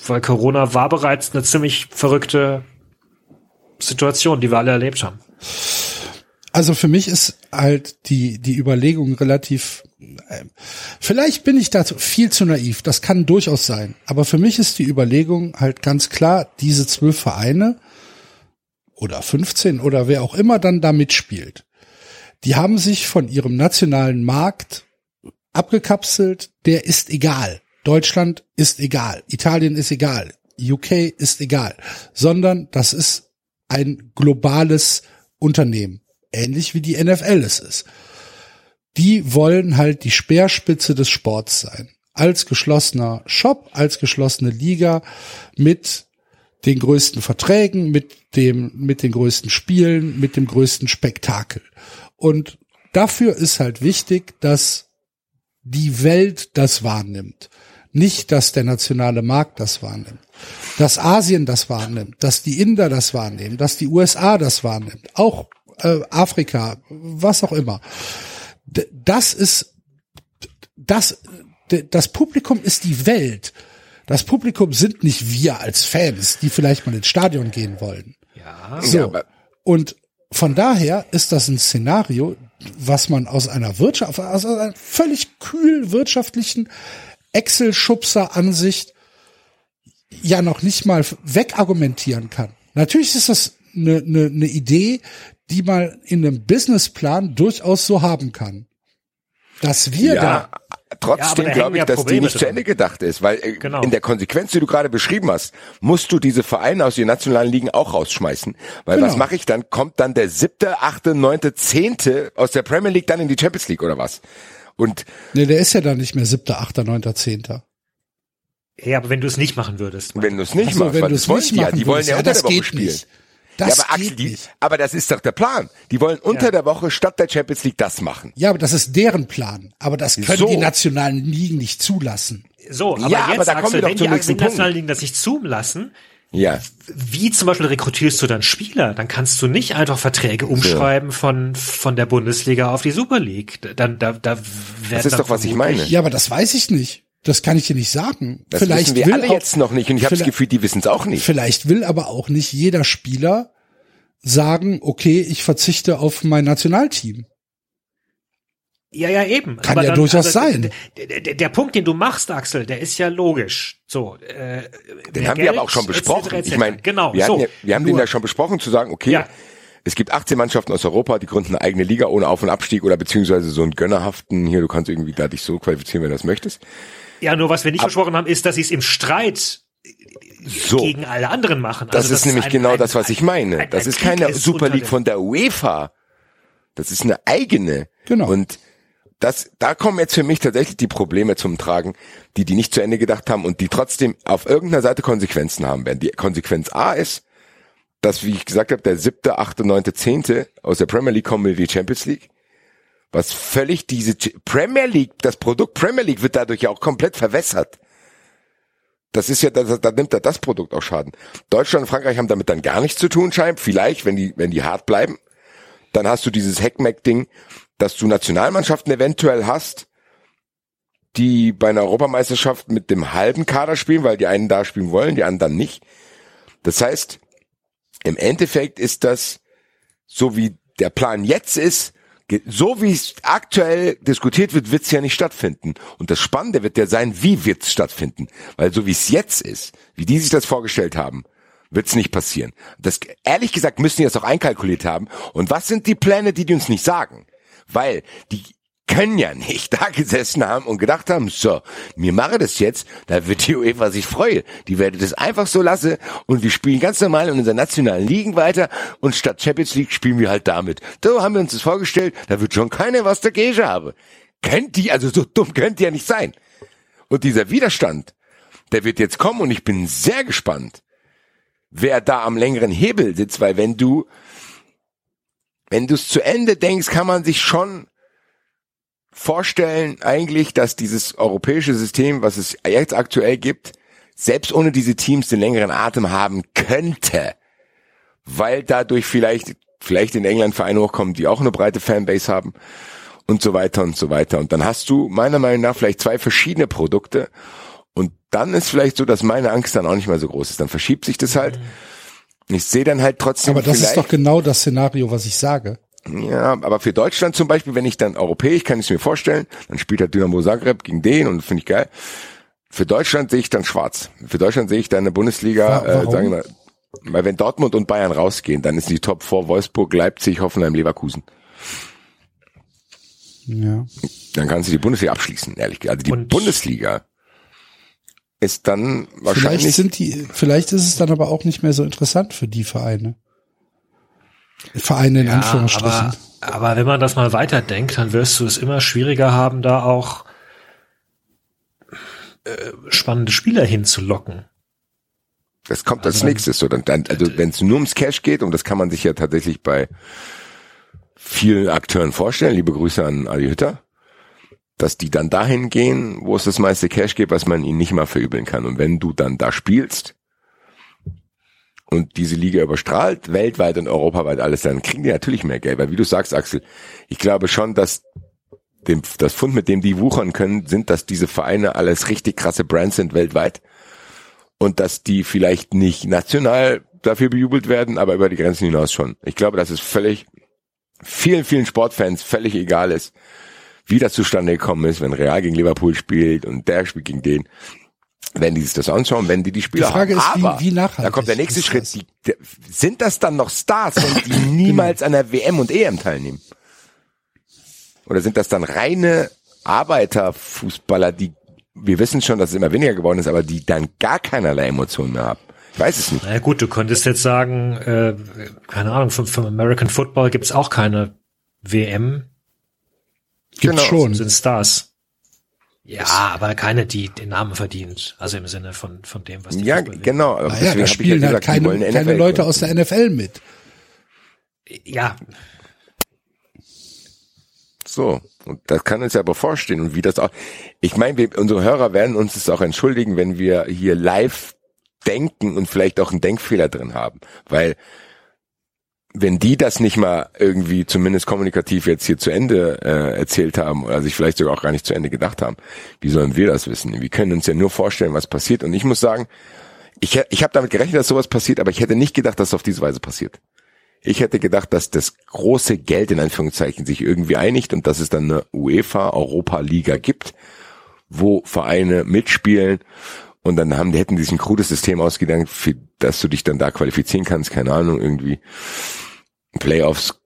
weil Corona war bereits eine ziemlich verrückte Situation, die wir alle erlebt haben. Also für mich ist halt die, die Überlegung relativ, äh, vielleicht bin ich dazu viel zu naiv, das kann durchaus sein, aber für mich ist die Überlegung halt ganz klar, diese zwölf Vereine oder 15 oder wer auch immer dann da mitspielt, die haben sich von ihrem nationalen Markt abgekapselt, der ist egal. Deutschland ist egal, Italien ist egal, UK ist egal, sondern das ist ein globales Unternehmen ähnlich wie die NFL es ist. Die wollen halt die Speerspitze des Sports sein. Als geschlossener Shop, als geschlossene Liga mit den größten Verträgen, mit dem, mit den größten Spielen, mit dem größten Spektakel. Und dafür ist halt wichtig, dass die Welt das wahrnimmt. Nicht, dass der nationale Markt das wahrnimmt. Dass Asien das wahrnimmt, dass die Inder das wahrnehmen, dass die USA das wahrnimmt, auch äh, Afrika, was auch immer. D das ist das das Publikum ist die Welt. Das Publikum sind nicht wir als Fans, die vielleicht mal ins Stadion gehen wollen. Ja. So. Und von daher ist das ein Szenario, was man aus einer Wirtschaft, aus einer völlig kühl wirtschaftlichen Excel-Schubser-Ansicht ja noch nicht mal wegargumentieren kann. Natürlich ist das eine, eine, eine Idee, die man in einem Businessplan durchaus so haben kann. Dass wir ja, da trotzdem Ja, glaube ich, ja dass die nicht zu dran. Ende gedacht ist, weil äh, Genau. in der Konsequenz, die du gerade beschrieben hast, musst du diese Vereine aus den nationalen Ligen auch rausschmeißen. Weil Genau. was mache ich dann? Kommt dann der siebte, achte, neunte, zehnte aus der Premier League dann in die Champions League oder was? Und Nee, der ist ja dann nicht mehr siebter, achter, neunter, zehnter. Ja, aber wenn du es nicht machen würdest. wenn du es nicht so, machst, wenn du es wollen nicht die ja, machen die wollen würdest, ja ja, unter das der Woche spielen. nicht. Das ja, aber Axel, die, nicht. aber das ist doch der Plan. Die wollen unter Ja. der Woche statt der Champions League das machen. Ja, aber das ist deren Plan. Aber das können So. die nationalen Ligen nicht zulassen. So, aber Ja, aber jetzt, da kommen Axel, wir doch wenn zum die, nächsten wenn die nationalen Punkt. Ligen das nicht zulassen, Ja. wie zum Beispiel rekrutierst du dann Spieler? Dann kannst du nicht einfach Verträge umschreiben von, von der Bundesliga auf die Super League. Dann, da, da Das ist doch, was ich meine. Ja, aber das weiß ich nicht. Das kann ich dir nicht sagen. Das vielleicht wissen wir will alle auch, jetzt noch nicht und ich habe das Gefühl, die wissen es auch nicht. Vielleicht will aber auch nicht jeder Spieler sagen, okay, ich verzichte auf mein Nationalteam. Ja, ja, eben. Kann ja durchaus sein. Der, der, der Punkt, den du machst, Axel, der ist ja logisch. So, äh, Den haben wir Geld, aber auch schon etc., besprochen. etc. Ich meine, genau, wir, so. ja, wir haben den Nur- ja schon besprochen, zu sagen, okay, Ja. es gibt 18 Mannschaften aus Europa, die gründen eine eigene Liga ohne Auf- und Abstieg oder beziehungsweise so einen gönnerhaften, hier, du kannst irgendwie da dich so qualifizieren, wenn du das möchtest. Ja, nur was wir nicht versprochen haben, ist, dass sie es im Streit So. gegen alle anderen machen. Das Also, ist nämlich ein- genau ein- das, was ich meine. ein- Das ist Krieg keine ist Super League den- von der UEFA. Das ist eine eigene. Genau. Und das, da kommen jetzt für mich tatsächlich die Probleme zum Tragen, die die nicht zu Ende gedacht haben und die trotzdem auf irgendeiner Seite Konsequenzen haben werden. Die Konsequenz A ist, dass, wie ich gesagt habe, der siebte, achte, neunte, zehnte aus der Premier League kommen in die Champions League. Was völlig diese Premier League, das Produkt Premier League wird dadurch ja auch komplett verwässert. Das ist ja, da, da nimmt ja das Produkt auch Schaden. Deutschland und Frankreich haben damit dann gar nichts zu tun, scheint. Vielleicht, wenn die, wenn die hart bleiben. Dann hast du dieses Heckmeck-Ding, dass du Nationalmannschaften eventuell hast, die bei einer Europameisterschaft mit dem halben Kader spielen, weil die einen da spielen wollen, die anderen nicht. Das heißt, im Endeffekt ist das, so wie der Plan jetzt ist, so wie es aktuell diskutiert wird, wird es ja nicht stattfinden. Und das Spannende wird ja sein, wie wird es stattfinden. Weil so wie es jetzt ist, wie die sich das vorgestellt haben, wird es nicht passieren. Das, ehrlich gesagt müssen die das auch einkalkuliert haben. Und was sind die Pläne, die die uns nicht sagen? Weil die können ja nicht da gesessen haben und gedacht haben, so, mir mache das jetzt, da wird die UEFA sich freuen. Die werden das einfach so lassen und wir spielen ganz normal in unseren nationalen Ligen weiter und statt Champions League spielen wir halt damit. So haben wir uns das vorgestellt, da wird schon keiner was dagegen haben. Kennt die, also so dumm könnt ihr ja nicht sein. Und dieser Widerstand, der wird jetzt kommen und ich bin sehr gespannt, wer da am längeren Hebel sitzt, weil wenn du, wenn du es zu Ende denkst, kann man sich schon vorstellen eigentlich, dass dieses europäische System, was es jetzt aktuell gibt, selbst ohne diese Teams den längeren Atem haben könnte, weil dadurch vielleicht, vielleicht in England Vereine hochkommen, die auch eine breite Fanbase haben und so weiter und so weiter. Und dann hast du meiner Meinung nach vielleicht zwei verschiedene Produkte und dann ist vielleicht so, dass meine Angst dann auch nicht mehr so groß ist. Dann verschiebt sich das halt. Ich sehe dann halt trotzdem Aber das ist doch genau das Szenario, was ich sage. ja, aber für Deutschland zum Beispiel, wenn ich dann europäisch, kann ich es mir vorstellen, dann spielt halt Dynamo Zagreb gegen den und finde ich geil. Für Deutschland sehe ich dann schwarz. Für Deutschland sehe ich dann eine Bundesliga, äh, warum? sagen wir, weil wenn Dortmund und Bayern rausgehen, dann ist die Top 4 Wolfsburg, Leipzig, Hoffenheim, Leverkusen. Ja. Dann kannst du die Bundesliga abschließen, ehrlich gesagt. Also die Und- Bundesliga ist dann Vielleicht wahrscheinlich sind die, vielleicht ist es dann aber auch nicht mehr so interessant für die Vereine. Vereine in Anführungsstrichen. aber, aber wenn man das mal weiterdenkt, dann wirst du es immer schwieriger haben, da auch äh, spannende Spieler hinzulocken. Das kommt als nächstes. So, dann, dann, also wenn es nur ums Cash geht, und das kann man sich ja tatsächlich bei vielen Akteuren vorstellen, liebe Grüße an Ali Hütter, dass die dann dahin gehen, wo es das meiste Cash gibt, was man ihnen nicht mal verübeln kann. Und wenn du dann da spielst und diese Liga überstrahlt, weltweit und europaweit alles, dann kriegen die natürlich mehr Geld. Weil wie du sagst, Axel, ich glaube schon, dass dem, das Fund, mit dem die wuchern können, sind, dass diese Vereine alles richtig krasse Brands sind weltweit und dass die vielleicht nicht national dafür bejubelt werden, aber über die Grenzen hinaus schon. Ich glaube, dass es völlig vielen, vielen Sportfans völlig egal ist, wie das zustande gekommen ist, wenn Real gegen Liverpool spielt und der spielt gegen den. Wenn die sich das anschauen, wenn die die Spieler Die Frage haben. ist, wie- Aber wie nachhaltig da kommt der nächste Schritt. Die, der, sind das dann noch Stars, wenn die niemals an der WM und EM teilnehmen? Oder sind das dann reine Arbeiterfußballer, die, wir wissen schon, dass es immer weniger geworden ist, aber die dann gar keinerlei Emotionen mehr haben? Ich weiß es nicht. Na ja, gut, du könntest jetzt sagen, äh, keine Ahnung, vom, vom American Football gibt's auch keine WM, Gibt's Genau. schon. sind Stars. Ja, aber keine, die den Namen verdient. Also im Sinne von, von dem, was die Ja, Fußball- genau. Aber Naja, deswegen da spielen ja halt gesagt, keine, eine keine Leute aus der NFL mit. Ja, So, und das kann uns ja bevorstehen und wie das auch. Ich meine, wir, unsere Hörer werden uns es auch entschuldigen, wenn wir hier live denken und vielleicht auch einen Denkfehler drin haben, weil wenn die das nicht mal irgendwie zumindest kommunikativ jetzt hier zu Ende äh, erzählt haben oder sich vielleicht sogar auch gar nicht zu Ende gedacht haben, wie sollen wir das wissen? Wir können uns ja nur vorstellen, was passiert. Und ich muss sagen, ich, ich habe damit gerechnet, dass sowas passiert, aber ich hätte nicht gedacht, dass es auf diese Weise passiert. Ich hätte gedacht, dass das große Geld in Anführungszeichen sich irgendwie einigt und dass es dann eine UEFA Europa Liga gibt, wo Vereine mitspielen und dann haben die hätten die sich ein krudes System ausgedacht, für dass du dich dann da qualifizieren kannst, keine Ahnung, irgendwie Playoffs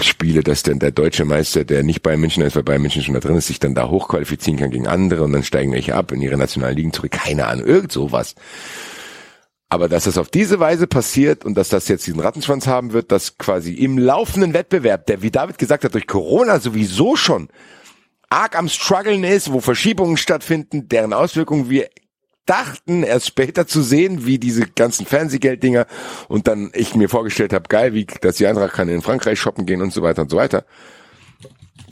Spiele, dass dann der deutsche Meister, der nicht bei München ist, weil bei München schon da drin ist, sich dann da hochqualifizieren kann gegen andere und dann steigen welche ab in ihre nationalen Ligen zurück. Keine Ahnung, irgend sowas. Aber dass das auf diese Weise passiert und dass das jetzt diesen Rattenschwanz haben wird, dass quasi im laufenden Wettbewerb, der, wie David gesagt hat, durch Corona sowieso schon arg am struggeln ist, wo Verschiebungen stattfinden, deren Auswirkungen wir dachten, erst später zu sehen, wie diese ganzen Fernsehgelddinger und dann ich mir vorgestellt habe, geil, wie dass die Eintracht kann in Frankreich shoppen gehen und so weiter und so weiter.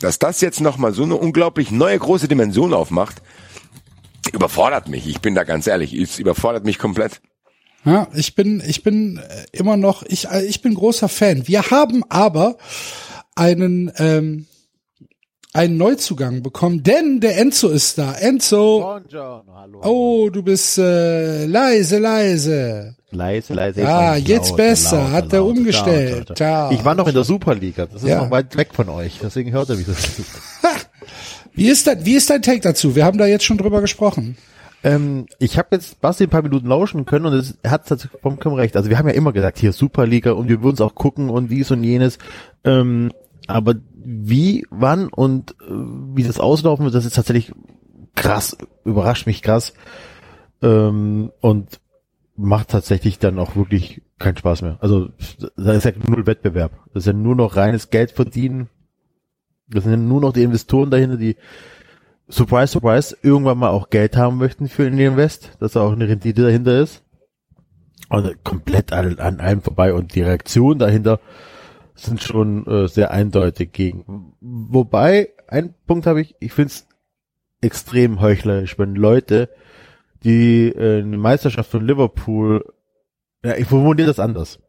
Dass das jetzt nochmal so eine unglaublich neue große Dimension aufmacht, überfordert mich. Ich bin da ganz ehrlich, es überfordert mich komplett. Ja, ich bin, ich bin äh, immer noch, ich, äh, ich bin großer Fan. Wir haben aber einen, ähm, einen Neuzugang bekommen, denn der Enzo ist da. Enzo, Buongiorno, hallo. oh, du bist äh, leise, leise. Leise, leise. Ah, jetzt laut, besser. laut, Hat er laut, umgestellt. laut, laut. Ja. Ich war noch in der Superliga. Das ist Ja. noch weit weg von euch. Deswegen hört er mich so. Wie ist dein, wie ist dein Take dazu? Wir haben da jetzt schon drüber gesprochen. Ähm, ich habe jetzt Basti ein paar Minuten lauschen können und es er hat vollkommen recht. Also wir haben ja immer gesagt, hier Superliga und wir würden es auch gucken und dies und jenes. Ähm, aber wie, wann und äh, wie das auslaufen wird, das ist tatsächlich krass, überrascht mich krass. Ähm, und macht tatsächlich dann auch wirklich keinen Spaß mehr. Also da ist ja null Wettbewerb. Das ist ja nur noch reines Geld verdienen. Das sind ja nur noch die Investoren dahinter, die surprise, surprise, irgendwann mal auch Geld haben möchten für den Invest, dass da auch eine Rendite dahinter ist. Also komplett an, an allem vorbei und die Reaktionen dahinter sind schon äh, sehr eindeutig gegen. Wobei, ein Punkt habe ich, ich finde es extrem heuchlerisch, wenn Leute, die äh, eine Meisterschaft von Liverpool, ja, ich formuliere das anders.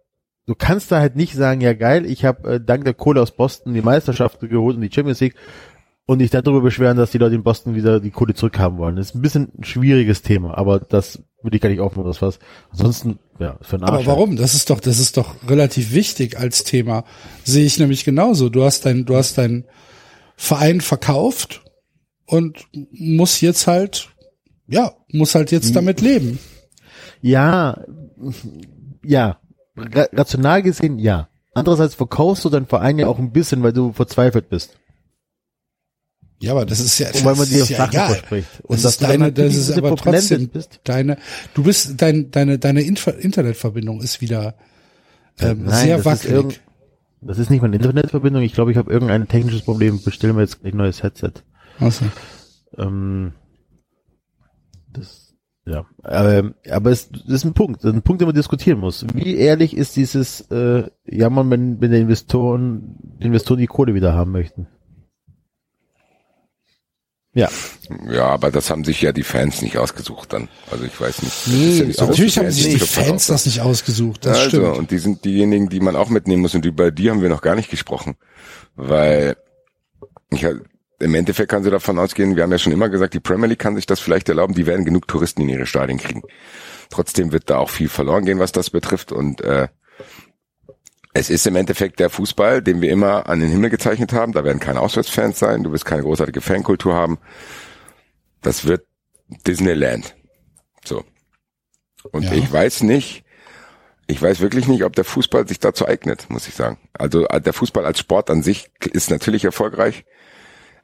Du kannst da halt nicht sagen, ja geil, ich habe äh, dank der Kohle aus Boston die Meisterschaft geholt und die Champions League und dich darüber beschweren, dass die Leute in Boston wieder die Kohle zurückhaben wollen. Das ist ein bisschen ein schwieriges Thema, aber das würde ich gar nicht aufmachen, das was. Ansonsten, ja, für einen Arsch. Aber warum? Das ist doch, das ist doch relativ wichtig als Thema. Sehe ich nämlich genauso. Du hast dein, du hast deinen Verein verkauft und muss jetzt halt, ja, muss halt jetzt damit leben. Ja, ja, ra rational gesehen, ja. Andererseits verkaufst du deinen Verein ja auch ein bisschen, weil du verzweifelt bist. Ja, aber das ist ja, Und weil man das dir ist ja Sachen verspricht. Und Das ist deine, das ist aber trotzdem bist. deine, du bist, dein, deine, deine Inf Internetverbindung ist wieder ähm, Nein, sehr das ist wackelig. irgend- Das ist nicht meine Internetverbindung. Ich glaube, ich habe irgendein technisches Problem. Bestellen wir jetzt gleich ein neues Headset. Also, Ähm, das Ja, ähm, aber es das ist ein Punkt, das ist ein Punkt, den man diskutieren muss. Wie ehrlich ist dieses äh, Jammern, wenn, wenn die Investoren, die Investoren die Kohle wieder haben möchten? Ja. Ja, aber das haben sich ja die Fans nicht ausgesucht dann. Also ich weiß nicht. Nee, ja nicht Natürlich haben sich die Fans das nicht ausgesucht, das also, stimmt. und die sind diejenigen, die man auch mitnehmen muss und über die haben wir noch gar nicht gesprochen. Weil ich im Endeffekt kann sie davon ausgehen, wir haben ja schon immer gesagt, die Premier League kann sich das vielleicht erlauben, die werden genug Touristen in ihre Stadien kriegen. Trotzdem wird da auch viel verloren gehen, was das betrifft. Und äh, es ist im Endeffekt der Fußball, den wir immer an den Himmel gezeichnet haben. Da werden keine Auswärtsfans sein, du wirst keine großartige Fankultur haben. Das wird Disneyland. So. Und Ja. ich weiß nicht, ich weiß wirklich nicht, ob der Fußball sich dazu eignet, muss ich sagen. Also äh, der Fußball als Sport an sich ist natürlich erfolgreich,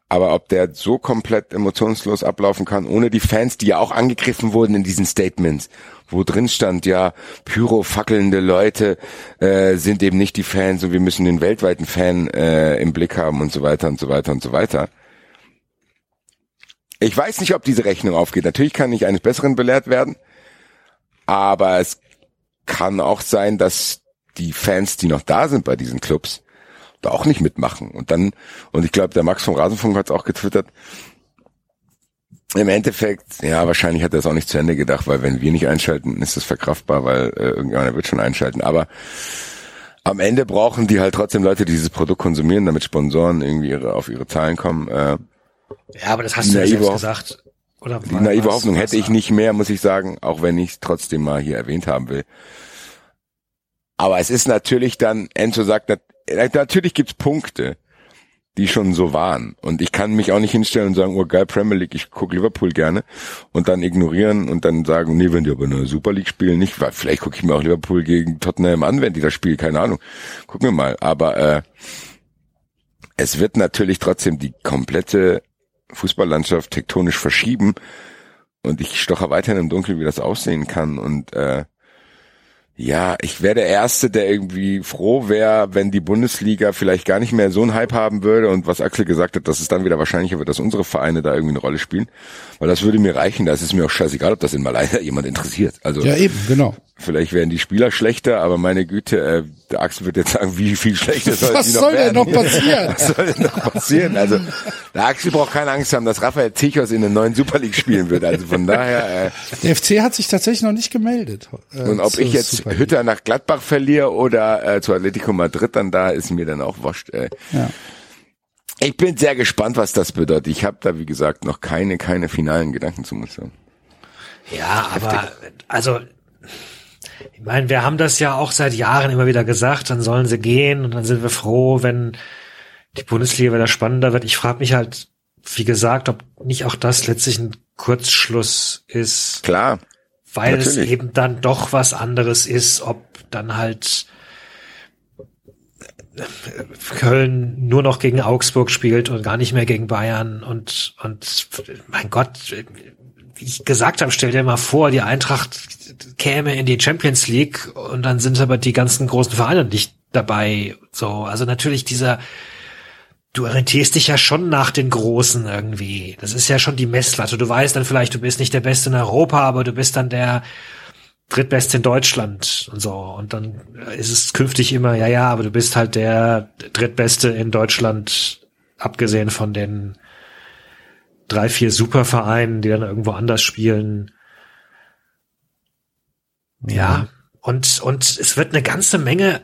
aber ob der so komplett emotionslos ablaufen kann, ohne die Fans, die ja auch angegriffen wurden in diesen Statements, wo drin stand, ja, pyrofackelnde Leute äh, sind eben nicht die Fans und wir müssen den weltweiten Fan äh, im Blick haben und so weiter und so weiter und so weiter. Ich weiß nicht, ob diese Rechnung aufgeht. Natürlich kann ich eines Besseren belehrt werden, aber es kann auch sein, dass die Fans, die noch da sind bei diesen Clubs, da auch nicht mitmachen. Und dann, und ich glaube, der Max vom Rasenfunk hat es auch getwittert, im Endeffekt, ja, wahrscheinlich hat er es auch nicht zu Ende gedacht, weil wenn wir nicht einschalten, ist es verkraftbar, weil äh, irgendeiner wird schon einschalten. Aber am Ende brauchen die halt trotzdem Leute, die dieses Produkt konsumieren, damit Sponsoren irgendwie ihre, auf ihre Zahlen kommen. Äh, Ja, aber das hast du ja selbst gesagt. Oder die naive Hoffnung hätte ich nicht mehr, muss ich sagen, auch wenn ich es trotzdem mal hier erwähnt haben will. Aber es ist natürlich dann, Enzo sagt, äh, natürlich gibt's Punkte, die schon so waren. Und ich kann mich auch nicht hinstellen und sagen, oh geil, Premier League, ich gucke Liverpool gerne. Und dann ignorieren und dann sagen, nee, wenn die aber in der Super League spielen, nicht, weil vielleicht gucke ich mir auch Liverpool gegen Tottenham an, wenn die das spielen, keine Ahnung. Gucken wir mal. Aber äh, es wird natürlich trotzdem die komplette Fußballlandschaft tektonisch verschieben. Und ich stoche weiterhin im Dunkeln, wie das aussehen kann. Und äh, ja, ich wäre der Erste, der irgendwie froh wäre, wenn die Bundesliga vielleicht gar nicht mehr so einen Hype haben würde und was Axel gesagt hat, dass es dann wieder wahrscheinlicher wird, dass unsere Vereine da irgendwie eine Rolle spielen. Weil das würde mir reichen, da ist es mir auch scheißegal, ob das in Malaysia jemand interessiert. Also Ja, eben, genau. vielleicht werden die Spieler schlechter, aber meine Güte, äh, der Axel wird jetzt sagen, wie viel schlechter soll Was die noch soll denn werden? noch passieren? Was soll denn noch passieren? Also der Axel braucht keine Angst haben, dass Raphael Zichos in der neuen Super League spielen wird. Also von daher, äh, Der FC hat sich tatsächlich noch nicht gemeldet. äh, und ob ich jetzt. Hütter nach Gladbach verliere oder äh, zu Atletico Madrid, dann da ist mir dann auch wurscht. Äh. Ja. Ich bin sehr gespannt, was das bedeutet. Ich habe da, wie gesagt, noch keine, keine finalen Gedanken zu, sagen. Ja, aber also ich meine, wir haben das ja auch seit Jahren immer wieder gesagt, dann sollen sie gehen und dann sind wir froh, wenn die Bundesliga wieder spannender wird. Ich frage mich halt, wie gesagt, ob nicht auch das letztlich ein Kurzschluss ist, Klar, weil es natürlich. eben dann doch was anderes ist, ob dann halt Köln nur noch gegen Augsburg spielt und gar nicht mehr gegen Bayern und und mein Gott, ich gesagt habe, stell dir mal vor, die Eintracht käme in die Champions League und dann sind aber die ganzen großen Vereine nicht dabei. So, also natürlich dieser du orientierst dich ja schon nach den Großen irgendwie. Das ist ja schon die Messlatte. Du weißt dann vielleicht, du bist nicht der Beste in Europa, aber du bist dann der drittbeste in Deutschland und so. Und dann ist es künftig immer, ja, ja, aber du bist halt der drittbeste in Deutschland, abgesehen von den drei, vier Supervereinen, die dann irgendwo anders spielen. Ja. Und, und es wird eine ganze Menge,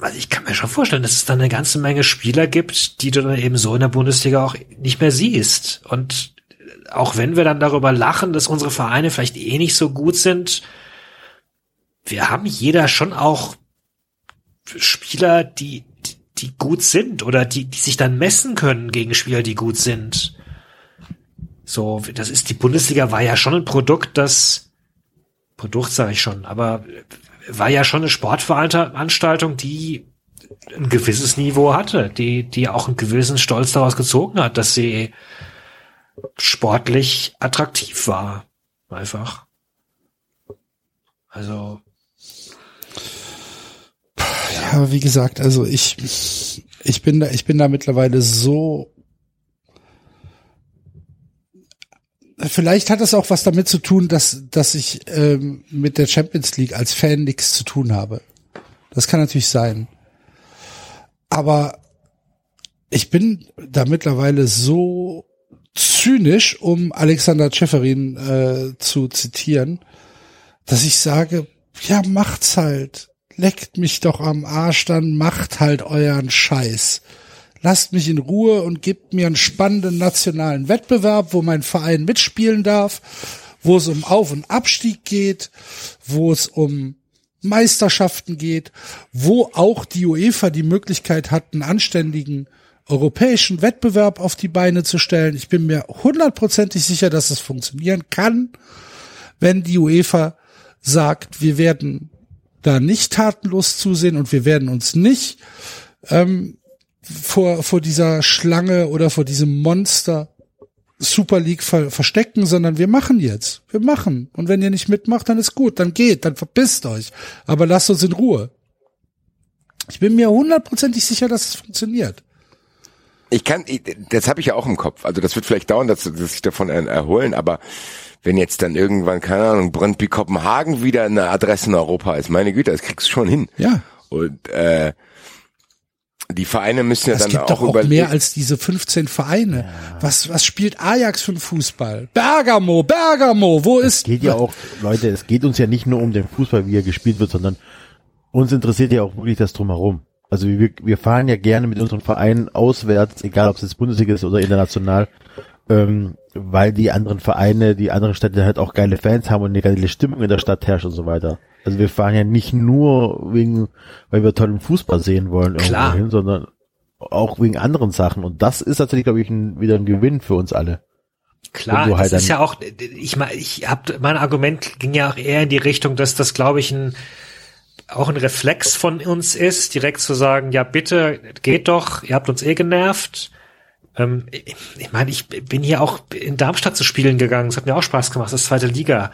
also ich kann mir schon vorstellen, dass es dann eine ganze Menge Spieler gibt, die du dann eben so in der Bundesliga auch nicht mehr siehst. Und auch wenn wir dann darüber lachen, dass unsere Vereine vielleicht eh nicht so gut sind, wir haben jeder schon auch Spieler, die, die, die gut sind oder die, die sich dann messen können gegen Spieler, die gut sind. So, das ist, die Bundesliga war ja schon ein Produkt, das, Produkt sage ich schon, aber war ja schon eine Sportveranstaltung, die ein gewisses Niveau hatte, die, die auch einen gewissen Stolz daraus gezogen hat, dass sie sportlich attraktiv war. Einfach. Also, Ja, wie gesagt, also ich, ich bin da, ich bin da mittlerweile so vielleicht hat es auch was damit zu tun, dass, dass ich ähm, mit der Champions League als Fan nichts zu tun habe. Das kann natürlich sein. Aber ich bin da mittlerweile so zynisch, um Alexander Tscheferin äh, zu zitieren, dass ich sage, ja, macht's halt. Leckt mich doch am Arsch, dann macht halt euren Scheiß. Lasst mich in Ruhe und gebt mir einen spannenden nationalen Wettbewerb, wo mein Verein mitspielen darf, wo es um Auf- und Abstieg geht, wo es um Meisterschaften geht, wo auch die UEFA die Möglichkeit hat, einen anständigen europäischen Wettbewerb auf die Beine zu stellen. Ich bin mir hundertprozentig sicher, dass es funktionieren kann, wenn die UEFA sagt, wir werden da nicht tatenlos zusehen und wir werden uns nicht ähm, vor, vor dieser Schlange oder vor diesem Monster Super League ver verstecken, sondern wir machen jetzt. Wir machen. Und wenn ihr nicht mitmacht, dann ist gut, dann geht, dann verpisst euch. Aber lasst uns in Ruhe. Ich bin mir hundertprozentig sicher, dass es funktioniert. Ich kann, ich, das habe ich ja auch im Kopf. Also das wird vielleicht dauern, dass, dass sich davon er, erholen, aber wenn jetzt dann irgendwann, keine Ahnung, Brøndby Kopenhagen wieder eine Adresse in Europa ist, meine Güte, das kriegst du schon hin. Ja. Und äh, die Vereine müssen ja Es dann gibt auch doch auch mehr als diese 15 Vereine. Was, was spielt Ajax für einen Fußball? Bergamo, Bergamo, wo ist? geht ja auch, Leute, es geht uns ja nicht nur um den Fußball, wie er gespielt wird, sondern uns interessiert ja auch wirklich das drumherum. Also wir, wir fahren ja gerne mit unseren Vereinen auswärts, egal ob es jetzt Bundesliga ist oder international, ähm, weil die anderen Vereine, die anderen Städte halt auch geile Fans haben und eine geile Stimmung in der Stadt herrscht und so weiter. Also wir fahren ja nicht nur wegen, weil wir tollen Fußball sehen wollen irgendwo Klar. hin, sondern auch wegen anderen Sachen. Und das ist tatsächlich, glaube ich, ein, wieder ein Gewinn für uns alle. Klar, halt das ist ja auch, ich meine, ich hab, mein Argument ging ja auch eher in die Richtung, dass das, glaube ich, ein, auch ein Reflex von uns ist, direkt zu sagen, ja bitte, geht doch, ihr habt uns eh genervt. Ähm, ich ich meine, ich bin hier auch in Darmstadt zu spielen gegangen, es hat mir auch Spaß gemacht, das ist zweite Liga.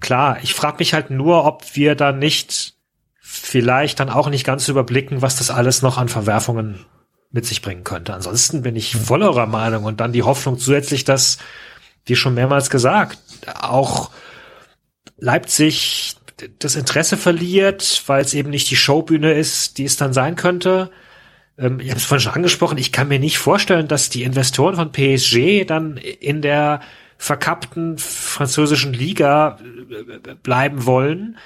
Klar, ich frage mich halt nur, ob wir da nicht vielleicht dann auch nicht ganz überblicken, was das alles noch an Verwerfungen mit sich bringen könnte. Ansonsten bin ich voll eurer Meinung und dann die Hoffnung zusätzlich, dass, wie schon mehrmals gesagt, auch Leipzig das Interesse verliert, weil es eben nicht die Showbühne ist, die es dann sein könnte. Ähm, ich habe es vorhin schon angesprochen, ich kann mir nicht vorstellen, dass die Investoren von PSG dann in der verkappten französischen Liga äh, bleiben wollen,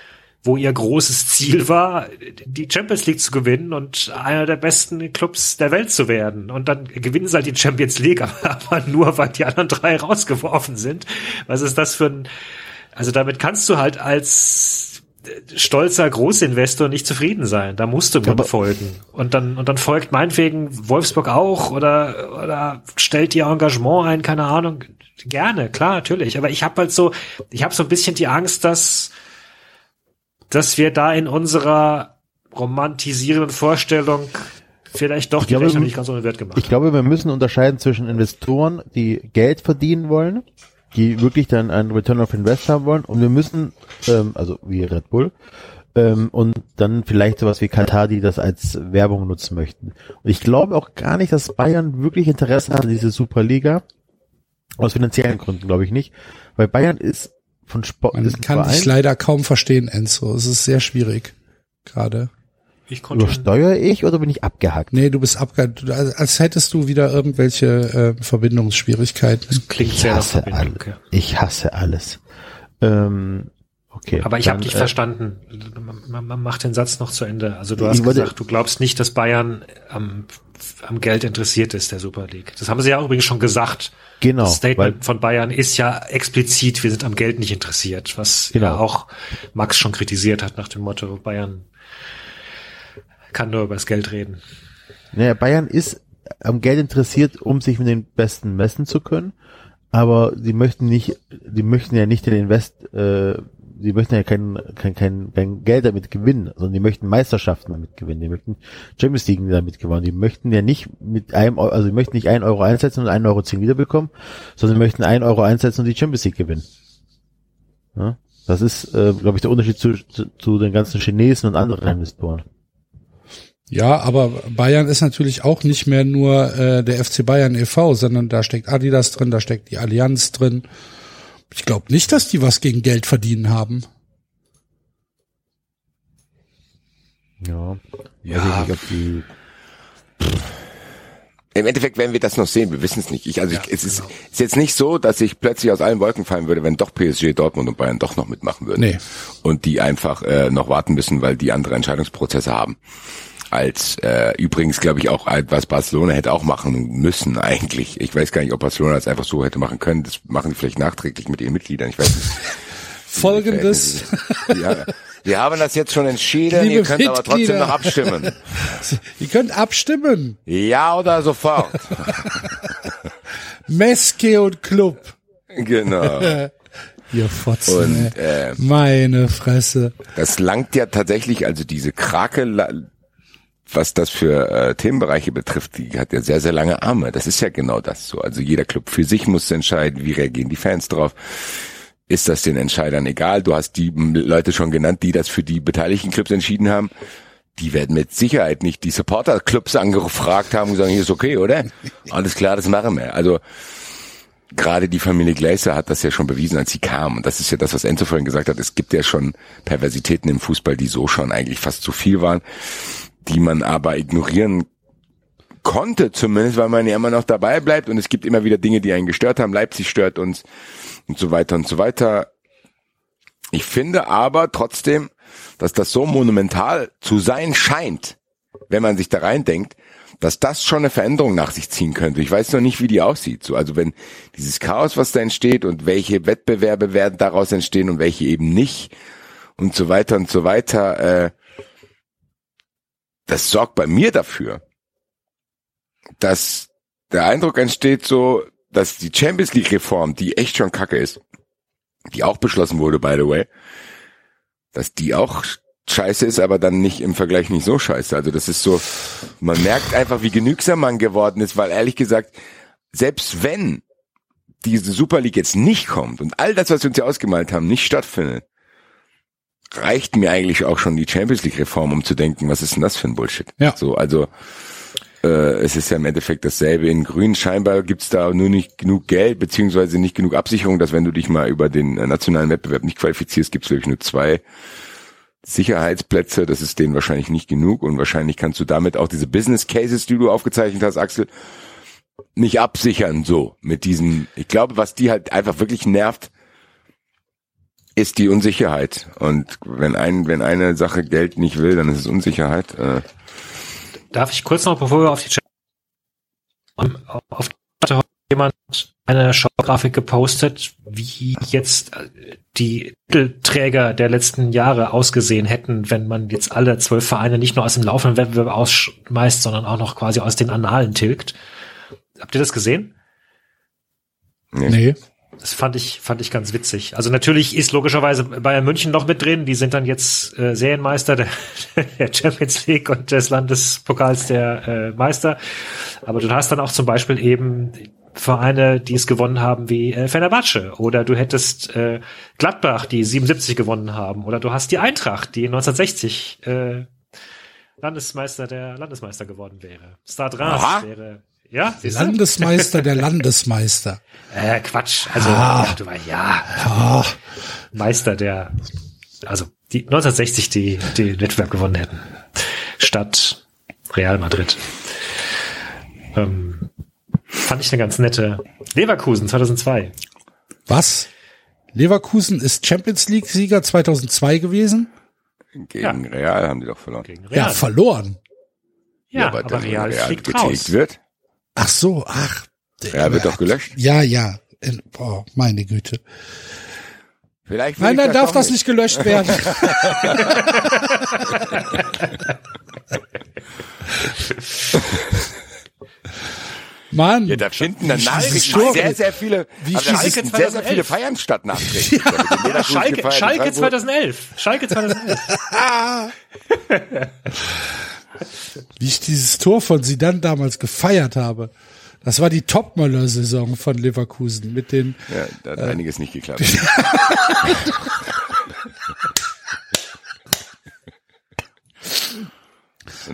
wo ihr großes Ziel war, die Champions League zu gewinnen und einer der besten Clubs der Welt zu werden. Und dann gewinnen sie halt die Champions League, aber nur, weil die anderen drei rausgeworfen sind. Was ist das für ein, also damit kannst du halt als stolzer Großinvestor nicht zufrieden sein. Da musst du aber- folgen. Und dann, und dann folgt meinetwegen Wolfsburg auch oder, oder stellt ihr Engagement ein, keine Ahnung. Gerne, klar, natürlich. Aber ich habe halt so, ich habe so ein bisschen die Angst, dass, dass wir da in unserer romantisierenden Vorstellung vielleicht doch Ich die glaube, Rechnung nicht ganz ohne Wert gemacht Ich glaube, wir müssen unterscheiden zwischen Investoren, die Geld verdienen wollen, die wirklich dann einen Return of Invest haben wollen, und wir müssen, ähm, also wie Red Bull, ähm, und dann vielleicht sowas wie Katar, die das als Werbung nutzen möchten. Und ich glaube auch gar nicht, dass Bayern wirklich Interesse hat an diese Superliga. Aus finanziellen Gründen glaube ich nicht. Weil Bayern ist von Sport, Man ist kann Verein, leider kaum verstehen, Enzo. Es ist sehr schwierig gerade. Ich konnte übersteuere ich oder bin ich abgehackt? Nee, du bist abge... du- Als hättest du wieder irgendwelche äh, Verbindungsschwierigkeiten. klingt Ich sehr nach hasse, Verbindung. ja. ich hasse alles. Ähm, okay. Aber ich habe dich äh, verstanden. Man, man, man macht den Satz noch zu Ende. Also du hast gesagt, du glaubst nicht, dass Bayern am, am Geld interessiert ist, der Super League. Das haben sie ja übrigens schon gesagt. Genau, Das Statement von Bayern ist ja explizit, wir sind am Geld nicht interessiert, was Genau. ja auch Max schon kritisiert hat nach dem Motto, Bayern kann nur über das Geld reden. Naja, Bayern ist am Geld interessiert, um sich mit den Besten messen zu können, aber sie möchten nicht, die möchten ja nicht den Invest, äh, die möchten ja kein, kein, kein, kein Geld damit gewinnen, sondern die möchten Meisterschaften damit gewinnen, die möchten Champions League damit gewinnen, die möchten ja nicht mit einem, also die möchten nicht einen Euro einsetzen und einen Euro zehn wiederbekommen, sondern die möchten einen Euro einsetzen und die Champions League gewinnen. Ja? Das ist, äh, glaube ich, der Unterschied zu, zu, zu den ganzen Chinesen und anderen Investoren. Ja, aber Bayern ist natürlich auch nicht mehr nur äh, der FC Bayern e.V., sondern da steckt Adidas drin, da steckt die Allianz drin. Ich glaube nicht, dass die was gegen Geld verdienen haben. Ja. Ja. Weiß ich nicht, ob die, Im Endeffekt werden wir das noch sehen, wir wissen es nicht. Ich, also ich, es ist, ist jetzt nicht so, dass ich plötzlich aus allen Wolken fallen würde, wenn doch PSG, Dortmund und Bayern doch noch mitmachen würden. Nee. Und die einfach äh, noch warten müssen, weil die andere Entscheidungsprozesse haben. Als äh, übrigens, glaube ich, auch was Barcelona hätte auch machen müssen eigentlich. Ich weiß gar nicht, ob Barcelona das einfach so hätte machen können. Das machen die vielleicht nachträglich mit ihren Mitgliedern. Ich weiß nicht. Folgendes, Ja, wir haben das jetzt schon entschieden, Liebe ihr könnt aber trotzdem Mitglieder. noch abstimmen. ihr könnt abstimmen. Ja oder sofort. Meske und Club. genau. Ihr Fotzen, Und ey. äh, Meine Fresse. das langt ja tatsächlich, also diese Krake, was das für äh, Themenbereiche betrifft, die hat ja sehr, sehr lange Arme. Das ist ja genau das so. Also jeder Club für sich muss entscheiden, wie reagieren die Fans drauf. Ist das den Entscheidern egal? Du hast die Leute schon genannt, die das für die beteiligten Clubs entschieden haben. Die werden mit Sicherheit nicht die Supporter-Clubs angefragt haben und sagen, hier ist okay, oder? Alles klar, das machen wir. Also gerade die Familie Glazer hat das ja schon bewiesen, als sie kam. Und das ist ja das, was Enzo vorhin gesagt hat. Es gibt ja schon Perversitäten im Fußball, die so schon eigentlich fast zu viel waren, die man aber ignorieren konnte zumindest, weil man ja immer noch dabei bleibt und es gibt immer wieder Dinge, die einen gestört haben. Leipzig stört uns und so weiter und so weiter. Ich finde aber trotzdem, dass das so monumental zu sein scheint, wenn man sich da reindenkt, dass das schon eine Veränderung nach sich ziehen könnte. Ich weiß noch nicht, wie die aussieht. So, also wenn dieses Chaos, was da entsteht und welche Wettbewerbe werden daraus entstehen und welche eben nicht und so weiter und so weiter, äh, das sorgt bei mir dafür, dass der Eindruck entsteht so, dass die Champions League Reform, die echt schon kacke ist, die auch beschlossen wurde, by the way, dass die auch scheiße ist, aber dann nicht im Vergleich nicht so scheiße. Also das ist so, man merkt einfach, wie genügsam man geworden ist, weil ehrlich gesagt, selbst wenn diese Super League jetzt nicht kommt und all das, was wir uns hier ausgemalt haben, nicht stattfindet, reicht mir eigentlich auch schon die Champions League Reform, um zu denken, was ist denn das für ein Bullshit? Ja. So, also äh, es ist ja im Endeffekt dasselbe. In Grün scheinbar gibt's da nur nicht genug Geld, beziehungsweise nicht genug Absicherung, dass wenn du dich mal über den äh, nationalen Wettbewerb nicht qualifizierst, gibt's ich nur zwei Sicherheitsplätze. Das ist denen wahrscheinlich nicht genug und wahrscheinlich kannst du damit auch diese Business Cases, die du aufgezeichnet hast, Axel, nicht absichern so mit diesen. Ich glaube, was die halt einfach wirklich nervt, ist die Unsicherheit. Und wenn ein, wenn eine Sache Geld nicht will, dann ist es Unsicherheit. Äh, Darf ich kurz noch, bevor wir auf die Chat auf hatte heute jemand eine Showgrafik gepostet, wie jetzt äh, die Titelträger der letzten Jahre ausgesehen hätten, wenn man jetzt alle zwölf Vereine nicht nur aus dem laufenden Wettbewerb ausschmeißt, sondern auch noch quasi aus den Annalen tilgt. Habt ihr das gesehen? Nee. Das fand ich, fand ich ganz witzig. Also natürlich ist logischerweise Bayern München noch mit drin. Die sind dann jetzt äh, Serienmeister der, der Champions League und des Landespokals der äh, Meister. Aber du hast dann auch zum Beispiel eben Vereine, die es gewonnen haben, wie äh, Fenerbahce. Oder du hättest äh, Gladbach, die 77 gewonnen haben. Oder du hast die Eintracht, die 1960 äh, Landesmeister der Landesmeister geworden wäre. Aha. wäre ja? Landesmeister der Landesmeister. Äh, Quatsch. Also, Ah. ja, du meinst, ja, Ah, Meister der, also die 1960 die, die den Wettbewerb gewonnen hätten. Statt Real Madrid. Ähm, fand ich eine ganz nette. Leverkusen 2002. was? Leverkusen ist Champions League Sieger 2002 gewesen? gegen Real haben die doch verloren. Gegen Ja, Real. verloren. Ja, aber, dann, wenn Real, fliegt raus. wird. Ach so, ach. Real wird doch gelöscht. Ja, ja. In- Boah, meine Güte. Vielleicht Nein, dann darf doch das nicht gelöscht werden. Mann. Ja, da finden dann nachträglich dieses Tor- sehr, sehr viele, wie aber da dieses- finden sehr, sehr viele Feiern statt nachträglich. Leverkusen Schalke, Schalke Freiburg. 2011. Schalke 2011. Wie ich dieses Tor von Sidan damals gefeiert habe. Das war die Topmöller-Saison von Leverkusen mit den Ja, da hat einiges nicht geklappt.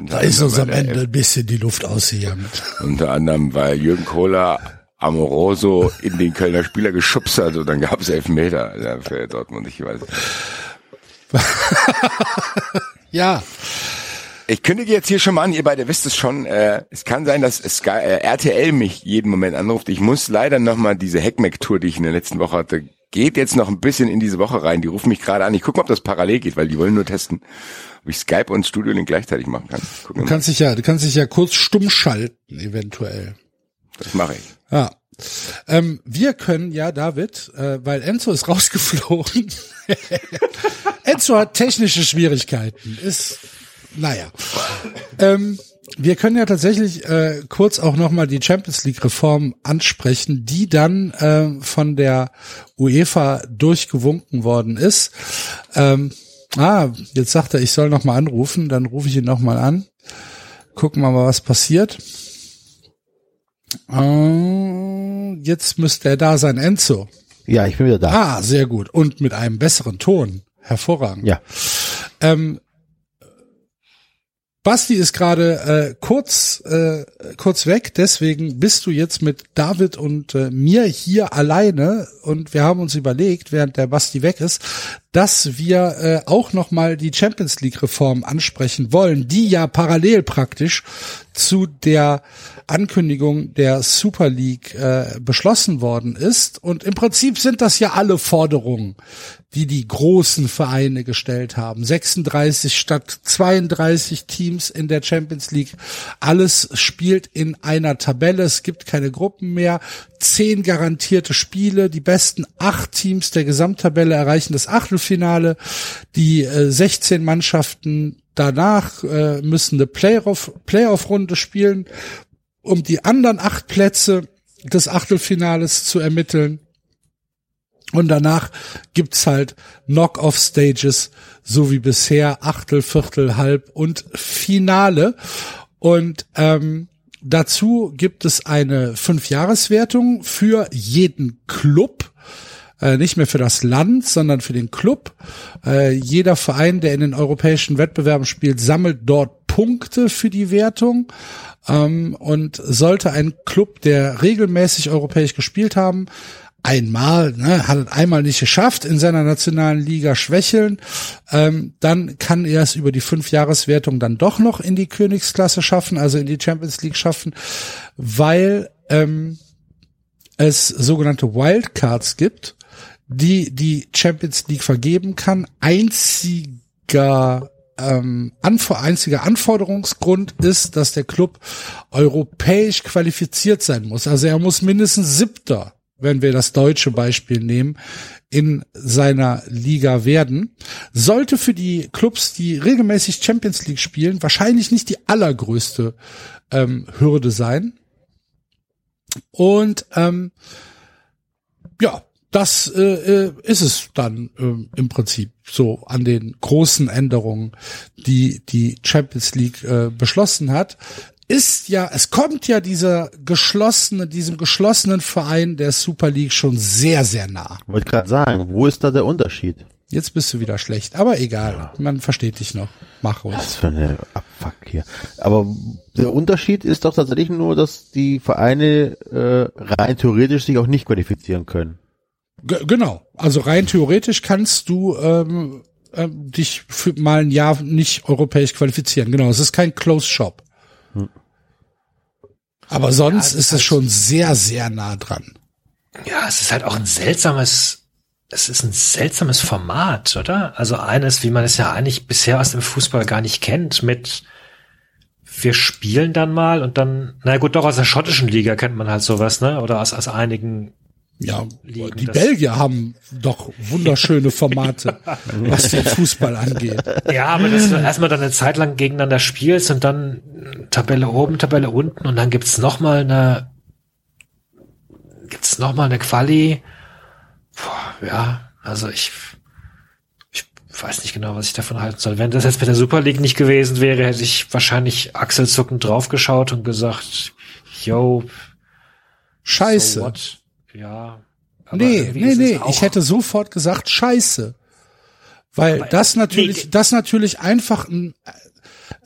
Da ist uns am Ende ein bisschen die Luft ausgegangen. Unter anderem, weil Jürgen Kohler Amoroso in den Kölner Spieler geschubst hat und dann gab es Elfmeter ja, für Dortmund, ich weiß. ja. Ich kündige jetzt hier schon mal an, ihr beide wisst es schon, äh, es kann sein, dass Sky, äh, RTL mich jeden Moment anruft. Ich muss leider nochmal diese Heckmeck-Tour, die ich in der letzten Woche hatte, geht jetzt noch ein bisschen in diese Woche rein. Die rufen mich gerade an. Ich gucke mal, ob das parallel geht, weil die wollen nur testen, ob ich Skype und Studio Link gleichzeitig machen kann. Gucken du kannst dich ja, du kannst dich ja kurz stumm schalten, eventuell. Das mache ich. Ja. Ähm, wir können ja, David, äh, weil Enzo ist rausgeflogen. Enzo hat technische Schwierigkeiten. Ist, naja. Ähm, wir können ja tatsächlich äh, kurz auch nochmal die Champions League Reform ansprechen, die dann äh, von der UEFA durchgewunken worden ist. Ähm, ah, jetzt sagt er, ich soll nochmal anrufen, dann rufe ich ihn nochmal an. Gucken wir mal, was passiert. Uh, jetzt müsste er da sein, Enzo. Ja, ich bin wieder da. Ah, sehr gut. Und mit einem besseren Ton. Hervorragend. Ja. Ähm, Basti ist gerade äh, kurz äh, kurz weg, deswegen bist du jetzt mit David und äh, mir hier alleine und wir haben uns überlegt, während der Basti weg ist, dass wir äh, auch noch mal die Champions League Reform ansprechen wollen, die ja parallel praktisch zu der Ankündigung der Super League äh, beschlossen worden ist und im Prinzip sind das ja alle Forderungen, die die großen Vereine gestellt haben. 36 statt 32 Teams in der Champions League. Alles spielt in einer Tabelle. Es gibt keine Gruppen mehr. Zehn garantierte Spiele. Die besten acht Teams der Gesamttabelle erreichen das Achtelfinale. Die äh, 16 Mannschaften danach äh, müssen eine Playoff, Playoff-Runde spielen, um die anderen acht Plätze des Achtelfinales zu ermitteln. Und danach gibt's halt Knock-off-Stages, so wie bisher, Achtel, Viertel, Halb und Finale. Und ähm, dazu gibt es eine Fünfjahreswertung für jeden Club. Äh, nicht mehr für das Land, sondern für den Club. Äh, jeder Verein, der in den europäischen Wettbewerben spielt, sammelt dort Punkte für die Wertung. Ähm, und sollte ein Club, der regelmäßig europäisch gespielt haben, einmal, ne, hat es einmal nicht geschafft, in seiner nationalen Liga schwächeln, ähm, dann kann er es über die Fünfjahreswertung dann doch noch in die Königsklasse schaffen, also in die Champions League schaffen, weil ähm, es sogenannte Wildcards gibt, die die Champions League vergeben kann. Einziger ähm, einziger Anforderungsgrund ist, dass der Club europäisch qualifiziert sein muss. Also er muss mindestens Siebter wenn wir das deutsche Beispiel nehmen, in seiner Liga werden, sollte für die Clubs, die regelmäßig Champions League spielen, wahrscheinlich nicht die allergrößte ähm, Hürde sein. Und ähm, ja, das äh, äh, ist es dann äh, im Prinzip so an den großen Änderungen, die die Champions League äh, beschlossen hat ist ja, es kommt ja dieser geschlossene, diesem geschlossenen Verein der Super League schon sehr, sehr nah. Wollte gerade sagen, wo ist da der Unterschied? Jetzt bist du wieder schlecht, aber egal, ja. man versteht dich noch. Mach ruhig. Was für eine Abfuck hier. Aber der Unterschied ist doch tatsächlich nur, dass die Vereine äh, rein theoretisch sich auch nicht qualifizieren können. G genau, also rein theoretisch kannst du ähm, äh, dich für mal ein Jahr nicht europäisch qualifizieren. Genau, es ist kein Closed Shop. Hm. Aber sonst ja, ist es halt schon sehr, sehr nah dran. Ja, es ist halt auch ein seltsames, es ist ein seltsames Format, oder? Also eines, wie man es ja eigentlich bisher aus dem Fußball gar nicht kennt, mit wir spielen dann mal und dann, na gut, doch aus der schottischen Liga kennt man halt sowas, ne? Oder aus, aus einigen ja, liegen, die Belgier haben doch wunderschöne Formate, was den Fußball angeht. Ja, aber dass du erstmal dann eine Zeit lang gegeneinander spielst und dann Tabelle oben, Tabelle unten und dann gibt's noch mal eine gibt's noch mal eine Quali. Puh, ja, also ich ich weiß nicht genau, was ich davon halten soll. Wenn das jetzt mit der Super League nicht gewesen wäre, hätte ich wahrscheinlich achselzuckend draufgeschaut und gesagt, yo, Scheiße. So ja. nee, nee, nee. Ich hätte sofort gesagt, scheiße. Weil aber das natürlich, nee, das natürlich einfach ein,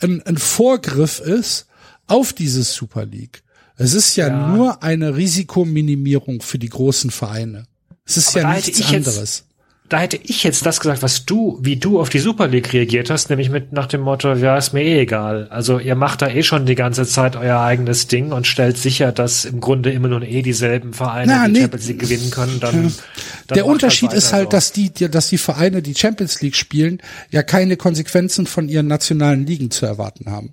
ein, ein Vorgriff ist auf diese Super League. Es ist ja, Ja. nur eine Risikominimierung für die großen Vereine. Es ist Aber ja nichts ich jetzt- anderes. Da hätte ich jetzt das gesagt, was du, wie du auf die Super League reagiert hast, nämlich mit nach dem Motto, ja, ist mir eh egal. Also ihr macht da eh schon die ganze Zeit euer eigenes Ding und stellt sicher, dass im Grunde immer nur eh dieselben Vereine Na, die nee. Champions League gewinnen können. Dann, dann Der Unterschied weiter ist halt, so. dass die, die- dass die Vereine, die Champions League spielen, ja keine Konsequenzen von ihren nationalen Ligen zu erwarten haben.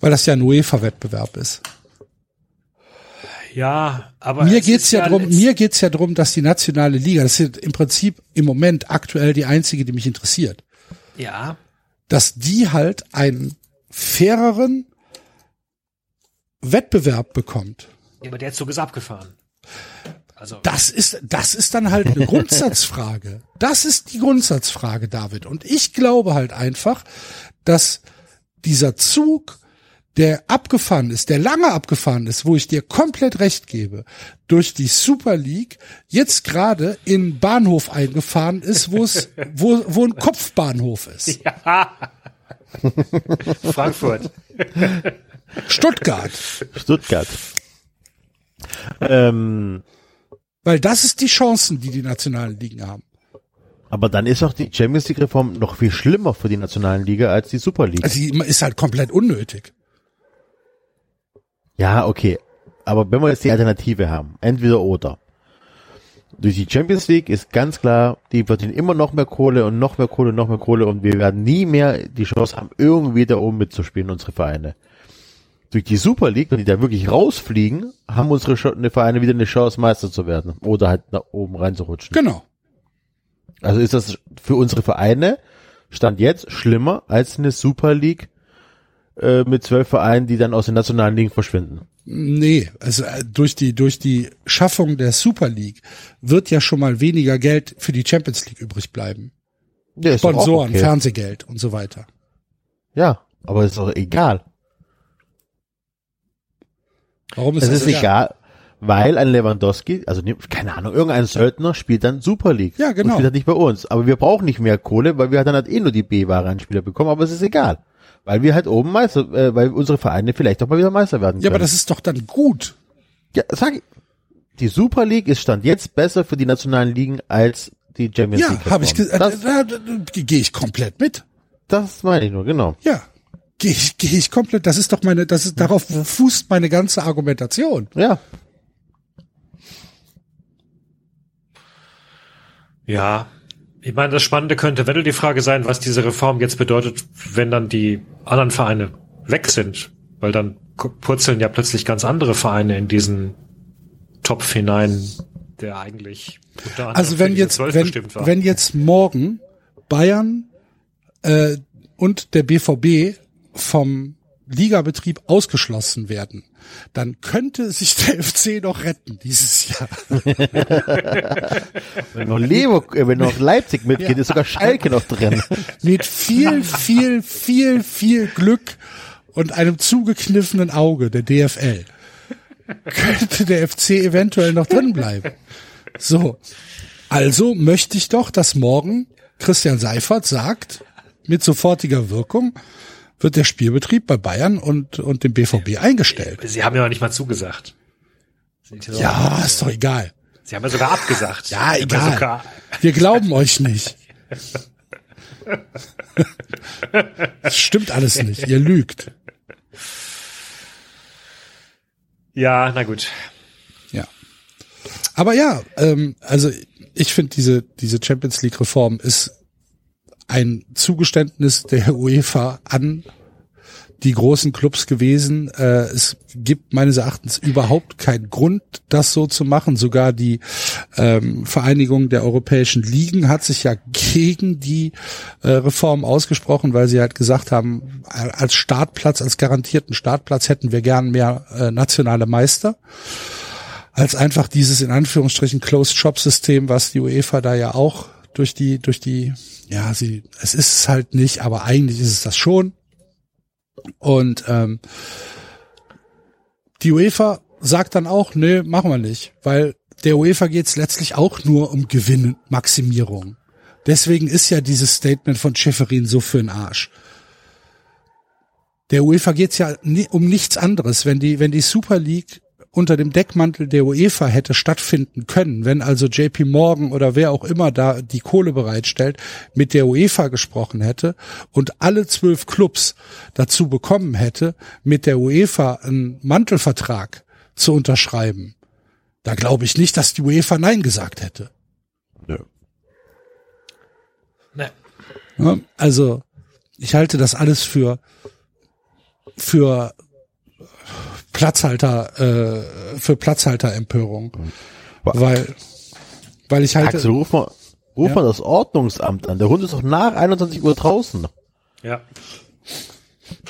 Weil das ja ein UEFA-Wettbewerb ist. Ja, aber Mir es geht's ist ja drum, mir geht's ja drum, dass die nationale Liga, das ist im Prinzip im Moment aktuell die einzige, die mich interessiert, Ja, dass die halt einen faireren Wettbewerb bekommt. aber der Zug ist abgefahren. Also Das ist, das ist dann halt eine Grundsatzfrage. Das ist die Grundsatzfrage, David. Und ich glaube halt einfach, dass dieser Zug, der abgefahren ist, der lange abgefahren ist, wo ich dir komplett recht gebe, durch die Super League jetzt gerade in Bahnhof eingefahren ist, wo es, wo, wo ein Kopfbahnhof ist. Frankfurt. Stuttgart. Stuttgart. Ähm, Weil das ist die Chancen, die die nationalen Ligen haben. aber dann ist auch die Champions League Reform noch viel schlimmer für die nationalen Liga als die Super League. Also die ist halt komplett unnötig. Ja, okay. Aber wenn wir jetzt die Alternative haben, entweder oder. Durch die Champions League ist ganz klar, die verdienen immer noch mehr Kohle und noch mehr Kohle und noch mehr Kohle und wir werden nie mehr die Chance haben, irgendwie da oben mitzuspielen, unsere Vereine. Durch die Super League, wenn die da wirklich rausfliegen, haben unsere ne Vereine wieder eine Chance, Meister zu werden oder halt nach oben reinzurutschen. Genau. Also ist das für unsere Vereine Stand jetzt schlimmer als eine Super League äh, mit zwölf Vereinen, die dann aus den nationalen Ligen verschwinden. Nee, also äh, durch die durch die Schaffung der Super League wird ja schon mal weniger Geld für die Champions League übrig bleiben. Ja, Sponsoren, okay. Fernsehgeld und so weiter. Ja, aber ist doch egal. Warum ist Es das ist egal, weil ein Lewandowski, also ne- keine Ahnung, irgendein Söldner spielt dann Super League. Ja, genau. Und spielt halt nicht bei uns. Aber wir brauchen nicht mehr Kohle, weil wir dann halt eh nur die B-Ware an Spieler bekommen, aber es ist egal. Weil wir halt oben Meister, äh, weil unsere Vereine vielleicht auch mal wieder Meister werden können. Ja, aber das ist doch dann gut. ja, sag ich. Die Super League ist Stand jetzt besser für die nationalen Ligen als die Champions Ja, League. habe ich ge- äh, da gehe ich komplett mit. das meine ich nur, genau. Ja, gehe ich gehe ich komplett. Das ist doch meine, das ist darauf fußt meine ganze Argumentation. Ja. Ja, ich meine, das Spannende könnte eventuell die Frage sein, was diese Reform jetzt bedeutet, wenn dann die anderen Vereine weg sind, weil dann purzeln ja plötzlich ganz andere Vereine in diesen Topf hinein, der eigentlich Also wenn jetzt 12 wenn, bestimmt war. wenn jetzt morgen Bayern äh, und der BVB vom Ligabetrieb ausgeschlossen werden, dann könnte sich der FC noch retten dieses Jahr. Wenn noch Lever, äh, wenn noch Leipzig mitgeht, ist sogar Schalke noch drin. Mit viel, viel, viel, viel Glück und einem zugekniffenen Auge der DFL könnte der FC eventuell noch drin bleiben. So. Also möchte ich doch, dass morgen Christian Seifert sagt, mit sofortiger Wirkung wird der Spielbetrieb bei Bayern und, und dem BVB eingestellt. Sie haben ja noch nicht mal zugesagt. Ja, ist doch egal. Sie haben ja sogar abgesagt. Ja egal. sogar- Wir glauben euch nicht. Das stimmt alles nicht. Ihr lügt. Ja, na gut. Ja. Aber ja, ähm, also ich finde diese, diese Champions League Reform ist ein Zugeständnis der UEFA an die großen Clubs gewesen. Äh, es gibt meines Erachtens überhaupt keinen Grund, das so zu machen. Sogar die ähm, Vereinigung der europäischen Ligen hat sich ja gegen die äh, Reform ausgesprochen, weil sie halt gesagt haben, als Startplatz, als garantierten Startplatz hätten wir gern mehr äh, nationale Meister als einfach dieses in Anführungsstrichen Closed Shop System, was die UEFA da ja auch durch die durch die ja sie es ist es halt nicht, aber eigentlich ist es das schon. Und ähm, die UEFA sagt dann auch, nö, machen wir nicht, weil der UEFA geht es letztlich auch nur um Gewinnmaximierung. Deswegen ist ja dieses Statement von Schäferin so für den Arsch. Der UEFA geht's ja ni um nichts anderes. Wenn die, wenn die Super League unter dem Deckmantel der UEFA hätte stattfinden können, wenn also JP Morgan oder wer auch immer da die Kohle bereitstellt, mit der UEFA gesprochen hätte und alle zwölf Clubs dazu bekommen hätte, mit der UEFA einen Mantelvertrag zu unterschreiben, da glaube ich nicht, dass die UEFA Nein gesagt hätte. Nö. Ne. Ja, also ich halte das alles für für Platzhalter äh, für Platzhalterempörung, weil weil ich halte Axel, ruf mal, ruf Ja. mal das Ordnungsamt an. Der Hund ist doch nach 21 Uhr draußen. Ja.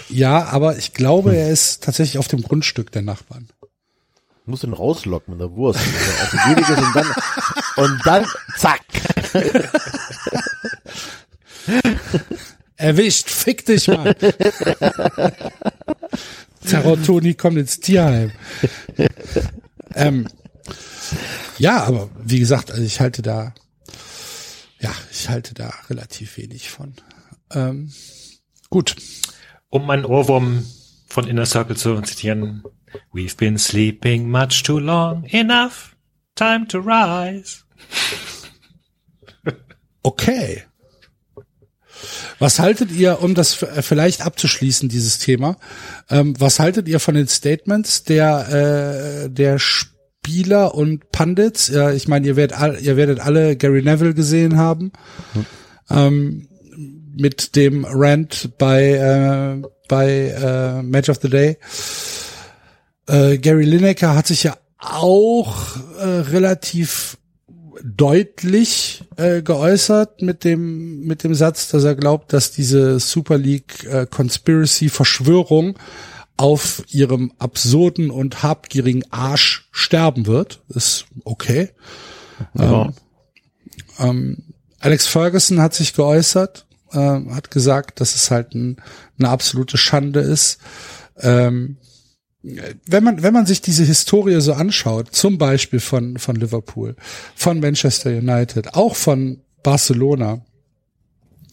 ja, aber ich glaube, er ist tatsächlich auf dem Grundstück der Nachbarn. Muss ihn rauslocken mit der Wurst. Gütige und dann, und dann, zack. Erwischt, fick dich mal. Terror Toni kommt ins Tierheim. ähm, ja, aber wie gesagt, also ich halte da, ja, ich halte da relativ wenig von. Ähm, gut. Um einen Ohrwurm von Inner Circle zu zitieren. We've been sleeping much too long. Enough. Time to rise. Okay. Was haltet ihr, um das äh, vielleicht abzuschließen, dieses Thema, ähm, was haltet ihr von den Statements der, äh, der Spieler und Pundits? Ja, ich meine, ihr werdet, all, ihr werdet alle Gary Neville gesehen haben. Ähm, mit dem Rant bei, äh, bei äh, Match of the Day. Äh, Gary Lineker hat sich ja auch äh, relativ deutlich äh, geäußert mit dem mit dem Satz, dass er glaubt, dass diese Super League äh, Conspiracy Verschwörung auf ihrem absurden und habgierigen Arsch sterben wird. Ist okay. Ja. Ähm, Alex Ferguson hat sich geäußert, äh, hat gesagt, dass es halt ein, eine absolute Schande ist. Ähm, wenn man, wenn man sich diese Historie so anschaut, zum Beispiel von, von Liverpool, von Manchester United, auch von Barcelona,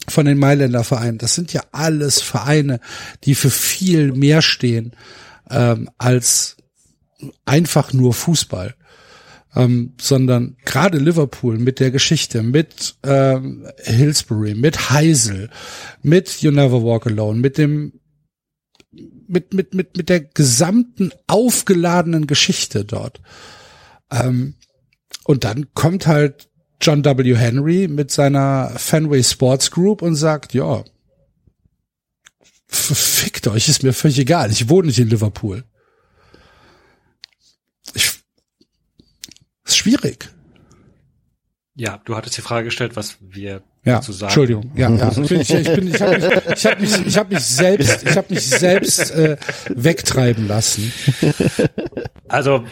von den Mailänder Vereinen, das sind ja alles Vereine, die für viel mehr stehen ähm, als einfach nur Fußball. Ähm, sondern gerade Liverpool mit der Geschichte, mit ähm, Hillsbury, mit Heisel, mit You Never Walk Alone, mit dem mit, mit, mit, mit der gesamten aufgeladenen Geschichte dort. Ähm, und dann kommt halt John W. Henry mit seiner Fenway Sports Group und sagt, ja, fickt euch, ist mir völlig egal, ich wohne nicht in Liverpool. Ich, ist schwierig. Ja, du hattest die Frage gestellt, was wir Ja, dazu sagen. Entschuldigung. Ja, ja. Ich, bin, ich, ich, bin, ich habe mich, ich hab mich, ich hab mich selbst, ich habe mich selbst äh, wegtreiben lassen. Also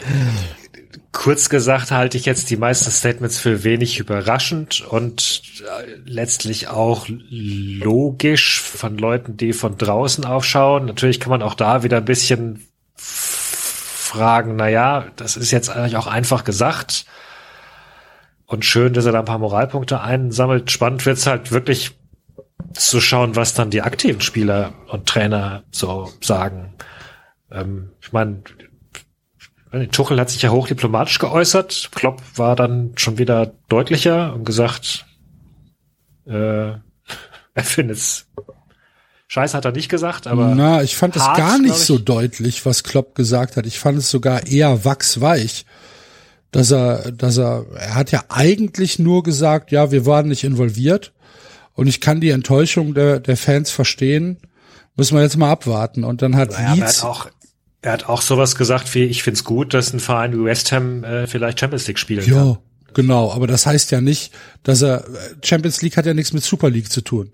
kurz gesagt halte ich jetzt die meisten Statements für wenig überraschend und äh, letztlich auch logisch von Leuten, die von draußen aufschauen. Natürlich kann man auch da wieder ein bisschen fragen, na ja, das ist jetzt eigentlich auch einfach gesagt. Und schön, dass er da ein paar Moralpunkte einsammelt. Spannend wird's halt wirklich zu schauen, was dann die aktiven Spieler und Trainer so sagen. Ähm, ich meine, Tuchel hat sich ja hochdiplomatisch geäußert. Klopp war dann schon wieder deutlicher und gesagt, äh, er findet's Scheiß hat er nicht gesagt, aber Na, ich fand es gar nicht so deutlich, was Klopp gesagt hat. Ich fand es sogar eher wachsweich. Dass er, dass er, er hat ja eigentlich nur gesagt, ja, wir waren nicht involviert. Und ich kann die Enttäuschung der, der Fans verstehen. Müssen wir jetzt mal abwarten. Und dann hat Ja, er Leeds, hat auch er hat auch sowas gesagt wie ich find's gut, dass ein Verein wie West Ham äh, vielleicht Champions League spielen kann. ja, genau. Aber das heißt ja nicht, dass er, Champions League hat ja nichts mit Super League zu tun.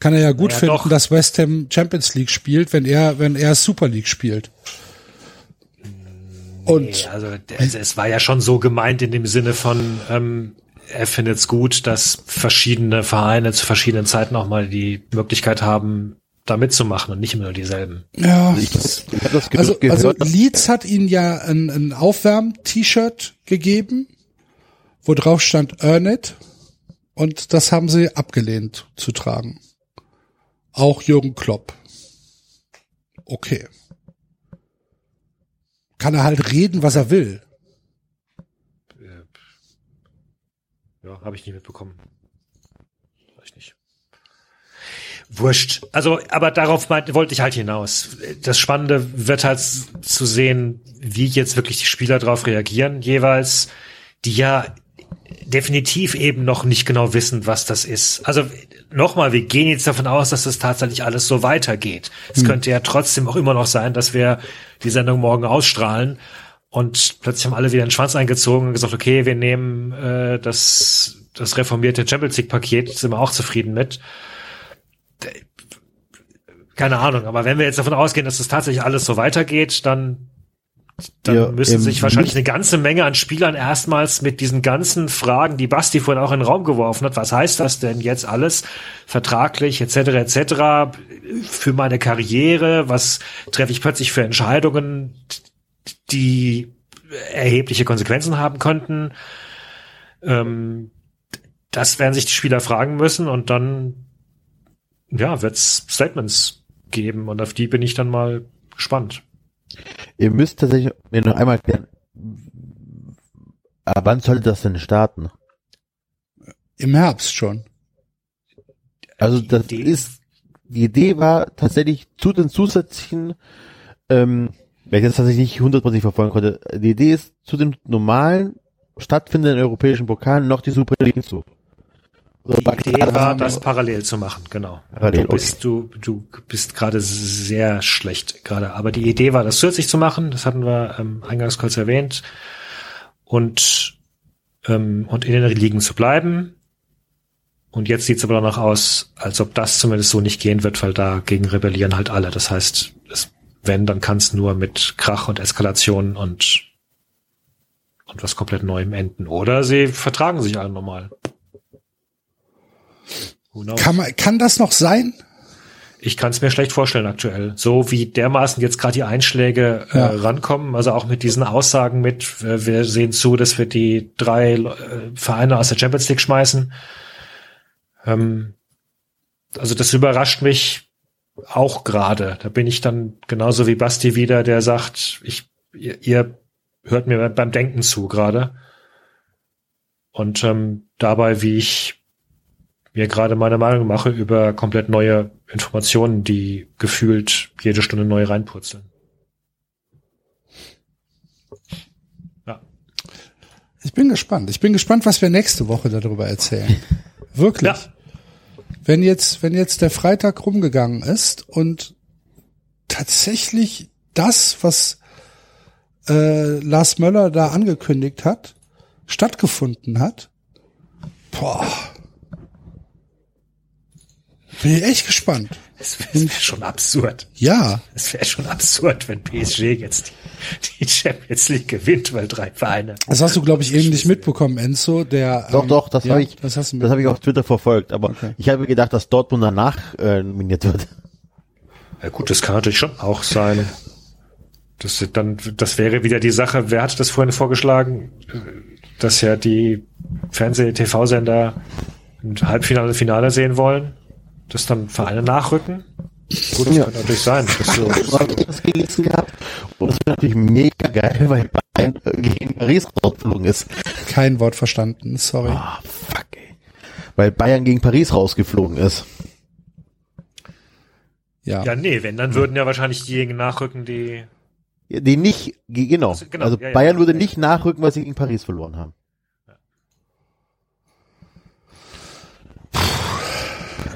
Kann er ja gut Naja, finden, doch. dass West Ham Champions League spielt, wenn er, wenn er Super League spielt. Und Nee, also es, es war ja schon so gemeint in dem Sinne von ähm, er findet's gut, dass verschiedene Vereine zu verschiedenen Zeiten auch mal die Möglichkeit haben, da mitzumachen und nicht immer nur dieselben. ja, Ich, ich habe das Also, gehört. also Leeds hat ihnen ja ein, ein Aufwärm-T-Shirt gegeben, wo drauf stand Earn it. Und das haben sie abgelehnt zu tragen. Auch Jürgen Klopp. Okay. Kann er halt reden, was er will. Ja, habe ich nicht mitbekommen. Weiß ich nicht. Wurscht. Also, aber darauf wollte ich halt hinaus. Das Spannende wird halt zu sehen, wie jetzt wirklich die Spieler darauf reagieren, jeweils, die ja definitiv eben noch nicht genau wissen, was das ist. Also nochmal, wir gehen jetzt davon aus, dass das tatsächlich alles so weitergeht. Es Hm. könnte ja trotzdem auch immer noch sein, dass wir die Sendung morgen ausstrahlen und plötzlich haben alle wieder den Schwanz eingezogen und gesagt, okay, wir nehmen äh, das, das reformierte Champions League Paket, sind wir auch zufrieden mit. Keine Ahnung, aber wenn wir jetzt davon ausgehen, dass das tatsächlich alles so weitergeht, dann dann Ja, müssen sich wahrscheinlich eine ganze Menge an Spielern erstmals mit diesen ganzen Fragen, die Basti vorhin auch in den Raum geworfen hat, was heißt das denn jetzt alles vertraglich etc. etc. für meine Karriere, was treffe ich plötzlich für Entscheidungen, die erhebliche Konsequenzen haben könnten. Ähm, das werden sich die Spieler fragen müssen und dann ja, wird's Statements geben und auf die bin ich dann mal gespannt. Ihr müsst tatsächlich mir noch einmal erklären, aber wann sollte das denn starten? Im Herbst schon. Also Die das Idee- ist, die Idee war tatsächlich zu den zusätzlichen, ähm, wenn ich das tatsächlich nicht hundertprozentig verfolgen konnte, die Idee ist zu dem normalen stattfindenden europäischen Pokal noch die Super League hinzu. Die Idee war, das parallel zu machen, genau. Parallel, du bist, du, du bist gerade sehr schlecht gerade. Aber die Idee war, das zusätzlich zu machen. Das hatten wir ähm, eingangs kurz erwähnt. Und, ähm, und in den Ligen zu bleiben. Und jetzt sieht es aber danach aus, als ob das zumindest so nicht gehen wird, weil dagegen rebellieren halt alle. Das heißt, es, wenn, dann kann es nur mit Krach und Eskalation und, und was komplett Neuem enden. Oder sie vertragen sich alle normal. Kann, man, kann das noch sein? Ich kann es mir schlecht vorstellen aktuell. So wie dermaßen jetzt gerade die Einschläge Ja. äh, rankommen, also auch mit diesen Aussagen mit, äh, wir sehen zu, dass wir die drei äh, Vereine aus der Champions League schmeißen. Ähm, also das überrascht mich auch gerade. Da bin ich dann genauso wie Basti wieder, der sagt, ich, ihr, ihr hört mir beim Denken zu gerade. Und ähm, dabei, wie ich mir gerade meine Meinung mache über komplett neue Informationen, die gefühlt jede Stunde neu reinpurzeln. Ja. Ich bin gespannt. Ich bin gespannt, was wir nächste Woche darüber erzählen. Wirklich. Ja. Wenn jetzt, wenn jetzt der Freitag rumgegangen ist und tatsächlich das, was äh, Lars Möller da angekündigt hat, stattgefunden hat, boah, bin ich echt gespannt. Das wäre wär schon absurd. Ja, Es wäre schon absurd, wenn PSG jetzt die, die Champions League gewinnt, weil drei Vereine. das hast du, glaube ich, eben nicht mitbekommen, Enzo. Der Doch, ähm, doch, das ja, habe ich, das das habe ich auf Twitter verfolgt. Aber ich habe gedacht, dass Dortmund danach äh, nominiert wird. Ja gut, das kann natürlich schon auch sein. Das, dann, das wäre wieder die Sache, wer hat das vorhin vorgeschlagen, dass ja die Fernseh-TV-Sender ein Halbfinale, Finale sehen wollen, dass dann Vereine nachrücken? Gut, das Ja. könnte natürlich sein. Das so, Ich habe das gelesen gehabt. Und das wäre natürlich mega geil, weil Bayern gegen Paris rausgeflogen ist. kein Wort verstanden, sorry. Ah, fuck, ey. Weil Bayern gegen Paris rausgeflogen ist. Ja. ja, nee, wenn, dann würden ja wahrscheinlich diejenigen nachrücken, die Ja, Die nicht, ge- genau. Also, genau, Also ja, ja. Bayern würde nicht nachrücken, weil sie gegen Paris verloren haben.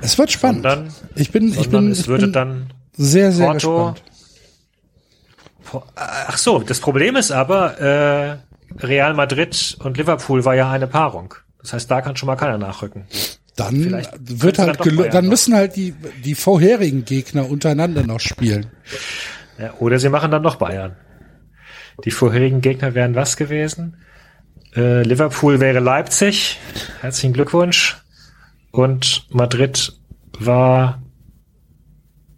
Es wird spannend. sondern, ich bin, ich bin, es ich würde bin dann sehr, sehr Porto- gespannt. Ach so, das Problem ist aber, äh, Real Madrid und Liverpool war ja eine Paarung. Das heißt, da kann schon mal keiner nachrücken. Dann Vielleicht wird halt, dann dann müssen halt die, die vorherigen Gegner untereinander noch spielen. Ja, oder sie machen dann noch Bayern. Die vorherigen Gegner wären was gewesen? Äh, Liverpool wäre Leipzig. Herzlichen Glückwunsch. Und Madrid war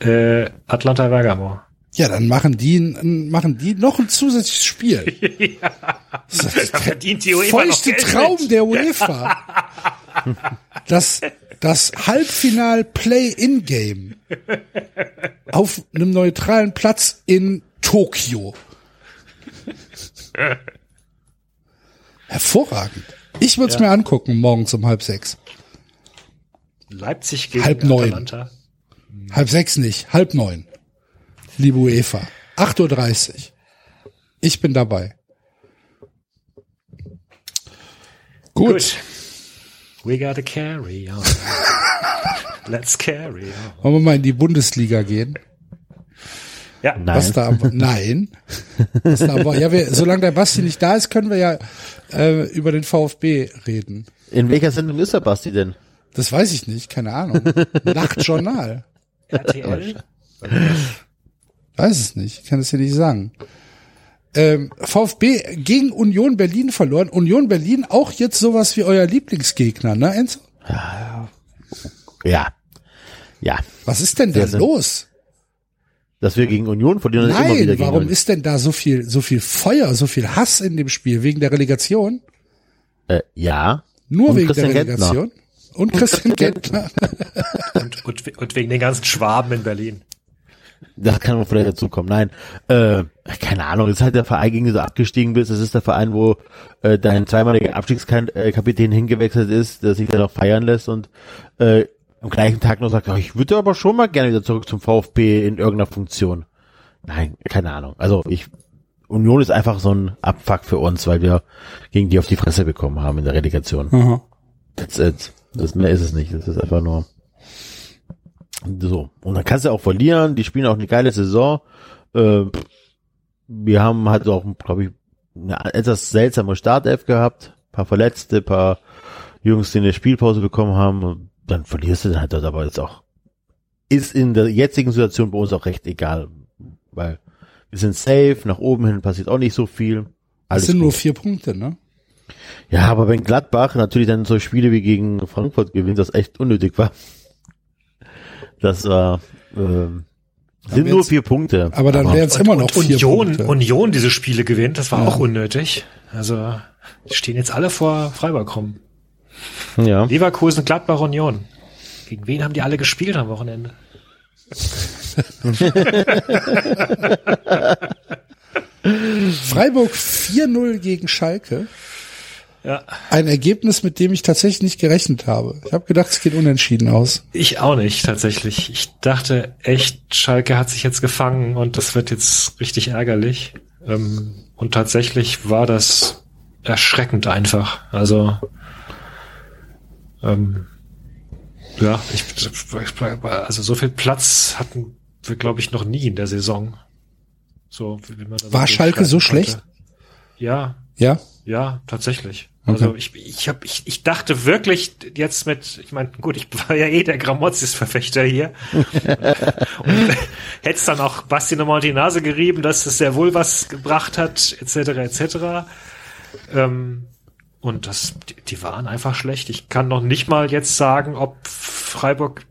äh, Atlanta Bergamo. Ja, dann machen die, machen die noch ein zusätzliches Spiel. Da verdient die UEFA noch Feuchte Traum mit. der UEFA. Das, das Halbfinal Play-in-Game. auf einem neutralen Platz in Tokio. Hervorragend. Ich würde es Ja. mir angucken, morgens um halb sechs. Leipzig gegen Halb neun. Atalanta. Halb sechs nicht, halb neun. Liebe UEFA. 8.30 Uhr. Ich bin dabei. Gut. Gut. We gotta carry on. Let's carry on. Wollen wir mal in die Bundesliga gehen? Ja, Nein. Was da nein. Was da ja, wir, solange der Basti nicht da ist, können wir ja äh, über den VfB reden. In welcher Sendung ist der Basti denn? Das weiß ich nicht, keine Ahnung. Nachtjournal. RTL. Weiß es nicht, kann es dir nicht sagen. Ähm, VfB gegen Union Berlin verloren. Union Berlin auch jetzt sowas wie euer Lieblingsgegner, ne, Enzo? Ja. Ja. Was ist denn da los? Dass wir gegen Union verlieren und immer wieder Nein, gegen warum ist denn da so viel, so viel Feuer, so viel Hass in dem Spiel? Wegen der Relegation? äh, ja. Nur Und wegen Christian der Gentner. Und Christian Gentner. Und, und, und wegen den ganzen Schwaben in Berlin. Das kann man vielleicht dazu kommen. Nein, äh, keine Ahnung. Das ist halt der Verein, gegen den du abgestiegen bist. Das ist der Verein, wo äh, dein zweimaliger Abstiegskapitän hingewechselt ist, der sich dann noch feiern lässt und äh, am gleichen Tag noch sagt, oh, ich würde aber schon mal gerne wieder zurück zum VfB in irgendeiner Funktion. Nein, keine Ahnung. Also ich Union ist einfach so ein Abfuck für uns, weil wir gegen die auf die Fresse bekommen haben in der Relegation. Aha. That's it. Das mehr ist es nicht. Das ist einfach nur so. Und dann kannst du auch verlieren. Die spielen auch eine geile Saison. Äh, wir haben halt auch, glaube ich, eine etwas seltsame Startelf gehabt. paar Verletzte, paar Jungs, die eine Spielpause bekommen haben. Und dann verlierst du dann halt dort. Aber jetzt auch ist in der jetzigen Situation bei uns auch recht egal, weil wir sind safe. Nach oben hin passiert auch nicht so viel. Das Alles sind gut. nur vier Punkte, ne? Ja, aber wenn Gladbach natürlich dann so Spiele wie gegen Frankfurt gewinnt, das echt unnötig war. Das war, ähm, sind nur vier Punkte. Aber dann wären es immer noch und vier Union, Punkte. Union diese Spiele gewinnt, das war Ja. auch unnötig. Also, die stehen jetzt alle vor Freiburg rum. ja. Leverkusen, Gladbach, Union. Gegen wen haben die alle gespielt am Wochenende? Freiburg 4-0 gegen Schalke. Ja. Ein Ergebnis, mit dem ich tatsächlich nicht gerechnet habe. Ich habe gedacht, es geht unentschieden aus. Ich auch nicht, tatsächlich. Ich dachte echt, Schalke hat sich jetzt gefangen und das wird jetzt richtig ärgerlich. Ähm, und tatsächlich war das erschreckend einfach. Also, ähm, ja, ich, also so viel Platz hatten wir, glaube ich, noch nie in der Saison. So, wie man das War Schalke so beschreiben schlecht? Ja, Ja? ja, tatsächlich. Okay. Also ich, ich hab, ich, ich dachte wirklich jetzt mit, ich meine, gut, ich war ja eh der Gramozis-Verfechter hier. und hätte es dann auch Basti nochmal die Nase gerieben, dass es sehr wohl was gebracht hat, etc. etc. Ähm, und das, die, die waren einfach schlecht. Ich kann noch nicht mal jetzt sagen, ob Freiburg,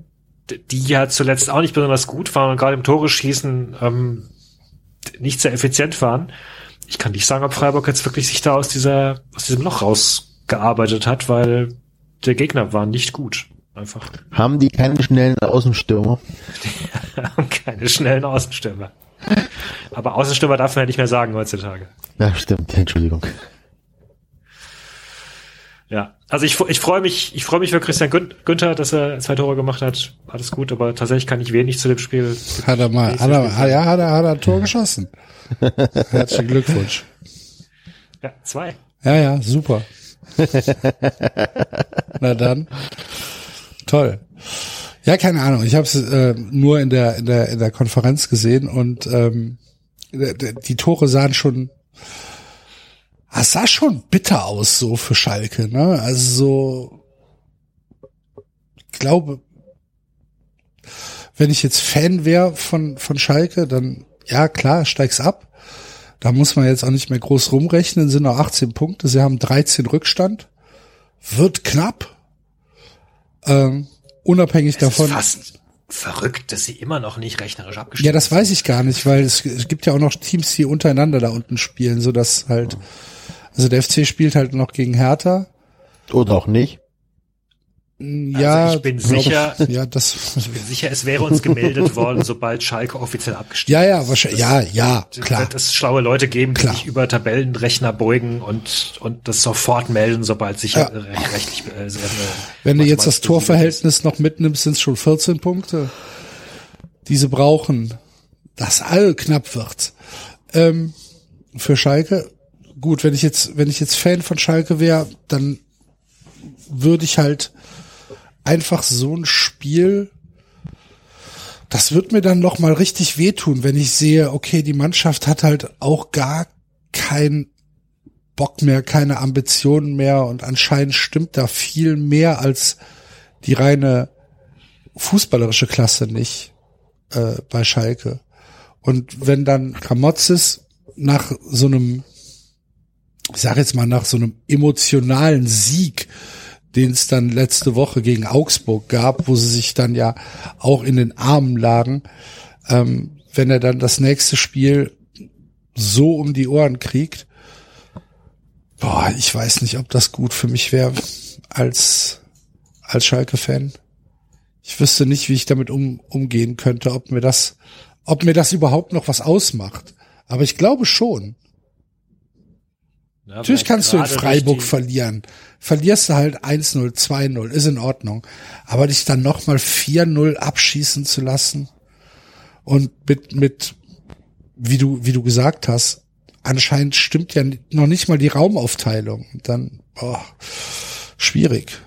die ja zuletzt auch nicht besonders gut waren und gerade im Tore schießen ähm, nicht sehr effizient waren. Ich kann nicht sagen, ob Freiburg jetzt wirklich sich da aus dieser, aus diesem Loch rausgearbeitet hat, weil der Gegner war nicht gut. Einfach. Haben die keinen schnellen Außenstürmer? haben keine schnellen Außenstürmer. Aber Außenstürmer darf man ja nicht mehr sagen heutzutage. Ja, stimmt. Entschuldigung. Ja, also ich, ich freue mich, ich freue mich für Christian Gün Günther, dass er zwei Tore gemacht hat. Alles gut, aber tatsächlich kann ich wenig zu dem Spiel. Hat er mal, hat er, ja, hat er, hat er ein Tor geschossen. Herzlichen Glückwunsch. Ja, zwei. Ja, ja, super. Na dann. Toll. Ja, keine Ahnung. Ich habe es äh, nur in der, in der in der Konferenz gesehen und ähm, die Tore sahen schon, ah, es sah schon bitter aus so für Schalke. Ne? Also so, ich glaube, wenn ich jetzt Fan wäre von von Schalke, dann ja klar, steig's ab. Da muss man jetzt auch nicht mehr groß rumrechnen, sind noch 18 Punkte, sie haben 13 Rückstand. Wird knapp. Ähm, unabhängig Es davon. ist fast verrückt, dass sie immer noch nicht rechnerisch abgestiegen Ja, das weiß ich gar nicht, weil es, es gibt ja auch noch Teams, die untereinander da unten spielen, so dass halt, also der FC spielt halt noch gegen Hertha. Oder auch nicht. Ja, Also ich bin glaub sicher- ja, das, Ich bin sicher, es wäre uns gemeldet worden, sobald Schalke offiziell abgestiegen ja, ja, wahrscheinlich, ja, ja, Es klar. wird es schlaue Leute geben, die Klar. sich über Tabellenrechner beugen und, und das sofort melden, sobald sich Ja. äh, recht- rechtlich äh, äh, Wenn du jetzt das Torverhältnis noch mitnimmst, sind es schon 14 Punkte. Diese brauchen, dass all knapp wird. Ähm, für Schalke, gut, wenn ich jetzt, wenn ich jetzt Fan von Schalke wäre, dann würde ich halt einfach so ein Spiel, das wird mir dann noch mal richtig wehtun, wenn ich sehe, okay, die Mannschaft hat halt auch gar kein Bock mehr, keine Ambitionen mehr und anscheinend stimmt da viel mehr als die reine fußballerische Klasse nicht äh, bei Schalke. Und wenn dann Kramotzes nach so einem, ich sage jetzt mal nach so einem emotionalen Sieg, den es dann letzte Woche gegen Augsburg gab, wo sie sich dann ja auch in den Armen lagen, ähm, wenn er dann das nächste Spiel so um die Ohren kriegt, boah, ich weiß nicht, ob das gut für mich wäre als als Schalke-Fan. Ich wüsste nicht, wie ich damit um, umgehen könnte, ob mir das, ob mir das überhaupt noch was ausmacht. Aber ich glaube schon. Ja, Natürlich kannst du in Freiburg verlieren. Verlierst du halt 1-0, 2-0, ist in Ordnung. Aber dich dann nochmal 4-0 abschießen zu lassen und mit, mit, wie du, wie du gesagt hast, anscheinend stimmt ja noch nicht mal die Raumaufteilung. Dann, boah, schwierig.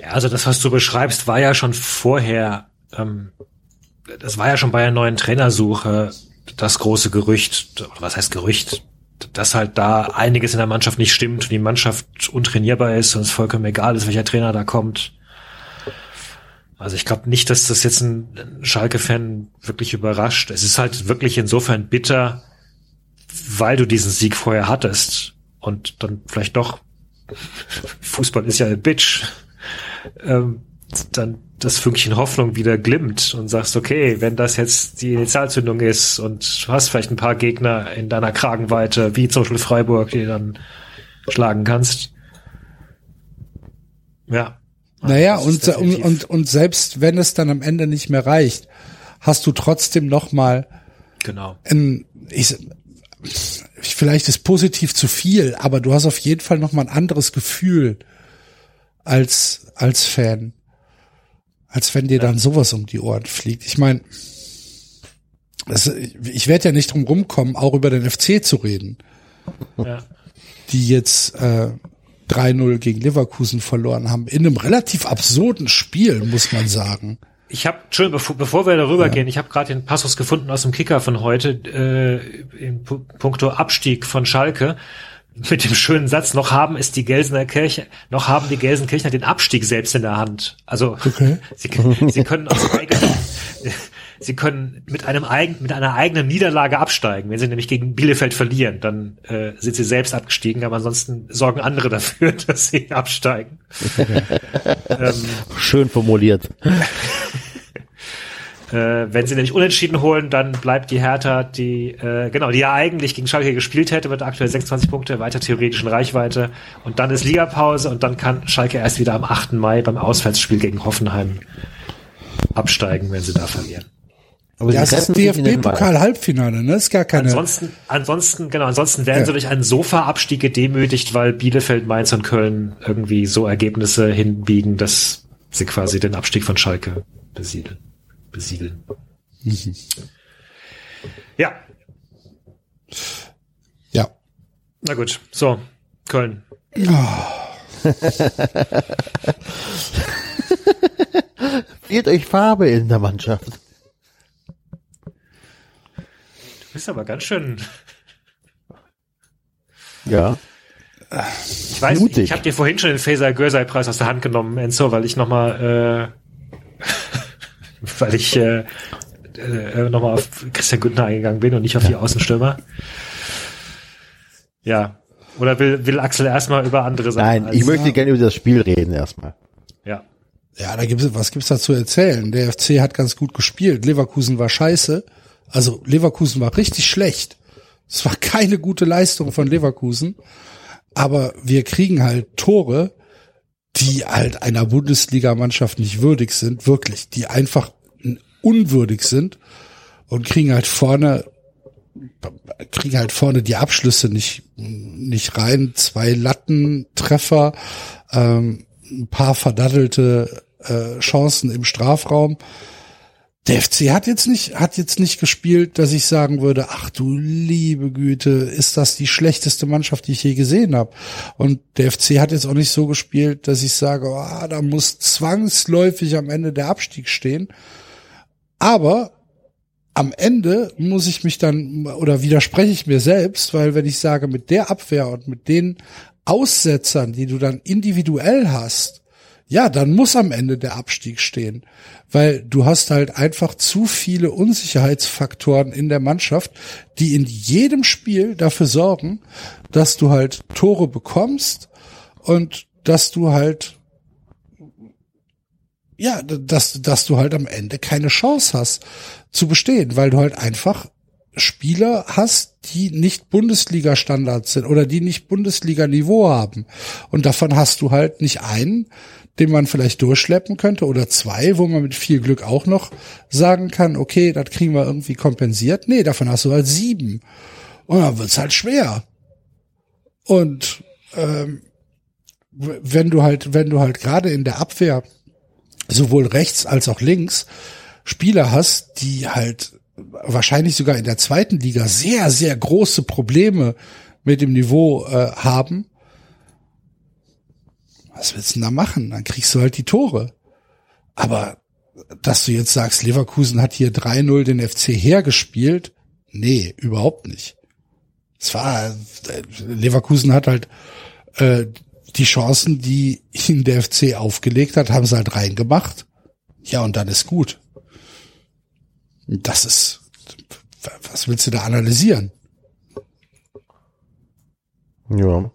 Ja, also das, was du beschreibst, war ja schon vorher, ähm, das war ja schon bei der neuen Trainersuche das große Gerücht, was heißt Gerücht, dass halt da einiges in der Mannschaft nicht stimmt und die Mannschaft untrainierbar ist und es vollkommen egal ist, welcher Trainer da kommt. Also ich glaube nicht, dass das jetzt ein Schalke-Fan wirklich überrascht. Es ist halt wirklich insofern bitter, weil du diesen Sieg vorher hattest und dann vielleicht doch Fußball ist ja ein Bitch ähm, dann das Fünkchen Hoffnung wieder glimmt und sagst, okay, wenn das jetzt die Initialzündung ist und du hast vielleicht ein paar Gegner in deiner Kragenweite, wie zum Beispiel Freiburg, die du dann schlagen kannst. Ja. Naja, und, und, und, und selbst wenn es dann am Ende nicht mehr reicht, hast du trotzdem noch mal genau. ein, ich, vielleicht ist positiv zu viel, aber du hast auf jeden Fall noch mal ein anderes Gefühl als, als Fan. Als wenn dir dann sowas um die Ohren fliegt. Ich meine, ich werde ja nicht drum rumkommen, auch über den FC zu reden, Ja. die jetzt äh, 3-0 gegen Leverkusen verloren haben. In einem relativ absurden Spiel, muss man sagen. Ich habe, Entschuldigung, bevor, bevor wir darüber gehen, ich habe gerade den Passus gefunden aus dem Kicker von heute, äh, in pu puncto Abstieg von Schalke, mit dem schönen Satz, noch haben es die Gelsener Kirche, noch haben die Gelsenkirchner den Abstieg selbst in der Hand. Also Okay. sie, sie können aus eigenen, sie können mit einem eigen, mit einer eigenen Niederlage absteigen. Wenn sie nämlich gegen Bielefeld verlieren, dann äh, sind sie selbst abgestiegen, aber ansonsten sorgen andere dafür, dass sie absteigen. ähm, Schön formuliert. Äh, wenn sie nämlich unentschieden holen, dann bleibt die Hertha, die äh, genau, die ja eigentlich gegen Schalke gespielt hätte, mit aktuell 26 Punkte, weiter theoretischen Reichweite. Und dann ist Ligapause und dann kann Schalke erst wieder am 8. Mai beim Auswärtsspiel gegen Hoffenheim absteigen, wenn sie da verlieren. Aber Ja, sie es ist. DFB-Pokal-Halbfinale, ne? Ist gar keine. Ansonsten, ansonsten, genau, ansonsten werden sie durch einen Sofa-Abstieg gedemütigt, weil Bielefeld, Mainz und Köln irgendwie so Ergebnisse hinbiegen, dass sie quasi den Abstieg von Schalke besiedeln. Besiedeln. Ja, Ja. na gut. So, Köln. Fehlt euch Farbe in der Mannschaft. Du bist aber ganz schön. Ja. Ich weiß, Mutig. ich habe dir vorhin schon den Faser Görsei Preis aus der Hand genommen, Enzo, weil ich nochmal, äh, weil ich äh, äh, nochmal auf Christian Günther eingegangen bin und nicht auf die Außenstürmer. Ja. Oder will, will Axel erstmal über andere Sachen? Nein, ich möchte gerne über das Spiel reden erstmal. Ja. Ja, da gibt's, was gibt's da zu erzählen? Der FC hat ganz gut gespielt. Leverkusen war scheiße. Also Leverkusen war richtig schlecht. Es war keine gute Leistung von Leverkusen. Aber wir kriegen halt Tore, die halt einer Bundesligamannschaft nicht würdig sind, wirklich, die einfach unwürdig sind und kriegen halt vorne kriegen halt vorne die Abschlüsse nicht nicht rein, zwei Lattentreffer, ähm, ein paar verdattelte äh, Chancen im Strafraum. Der FC hat jetzt nicht, hat jetzt nicht gespielt, dass ich sagen würde, ach du liebe Güte, ist das die schlechteste Mannschaft, die ich je gesehen habe. Und der FC hat jetzt auch nicht so gespielt, dass ich sage, oh, da muss zwangsläufig am Ende der Abstieg stehen. Aber am Ende muss ich mich dann oder widerspreche ich mir selbst, weil wenn ich sage, mit der Abwehr und mit den Aussetzern, die du dann individuell hast, ja, dann muss am Ende der Abstieg stehen, weil du hast halt einfach zu viele Unsicherheitsfaktoren in der Mannschaft, die in jedem Spiel dafür sorgen, dass du halt Tore bekommst und dass du halt ja, dass, dass du halt am Ende keine Chance hast zu bestehen, weil du halt einfach Spieler hast, die nicht Bundesliga-Standards sind oder die nicht Bundesliga-Niveau haben. Und davon hast du halt nicht einen, den man vielleicht durchschleppen könnte oder zwei, wo man mit viel Glück auch noch sagen kann, okay, das kriegen wir irgendwie kompensiert. Nee, davon hast du halt sieben. Und dann wird's halt schwer. Und ähm, wenn du halt, wenn du halt gerade in der Abwehr sowohl rechts als auch links Spieler hast, die halt wahrscheinlich sogar in der zweiten Liga sehr, sehr große Probleme mit dem Niveau äh, haben, was willst du denn da machen? Dann kriegst du halt die Tore. Aber dass du jetzt sagst, Leverkusen hat hier 3-0 den FC hergespielt, nee, überhaupt nicht. Es war, Leverkusen hat halt äh, die Chancen, die ihnen der FC aufgelegt hat, haben sie halt reingemacht. Ja, und dann ist gut. Das ist, was willst du da analysieren? Ja.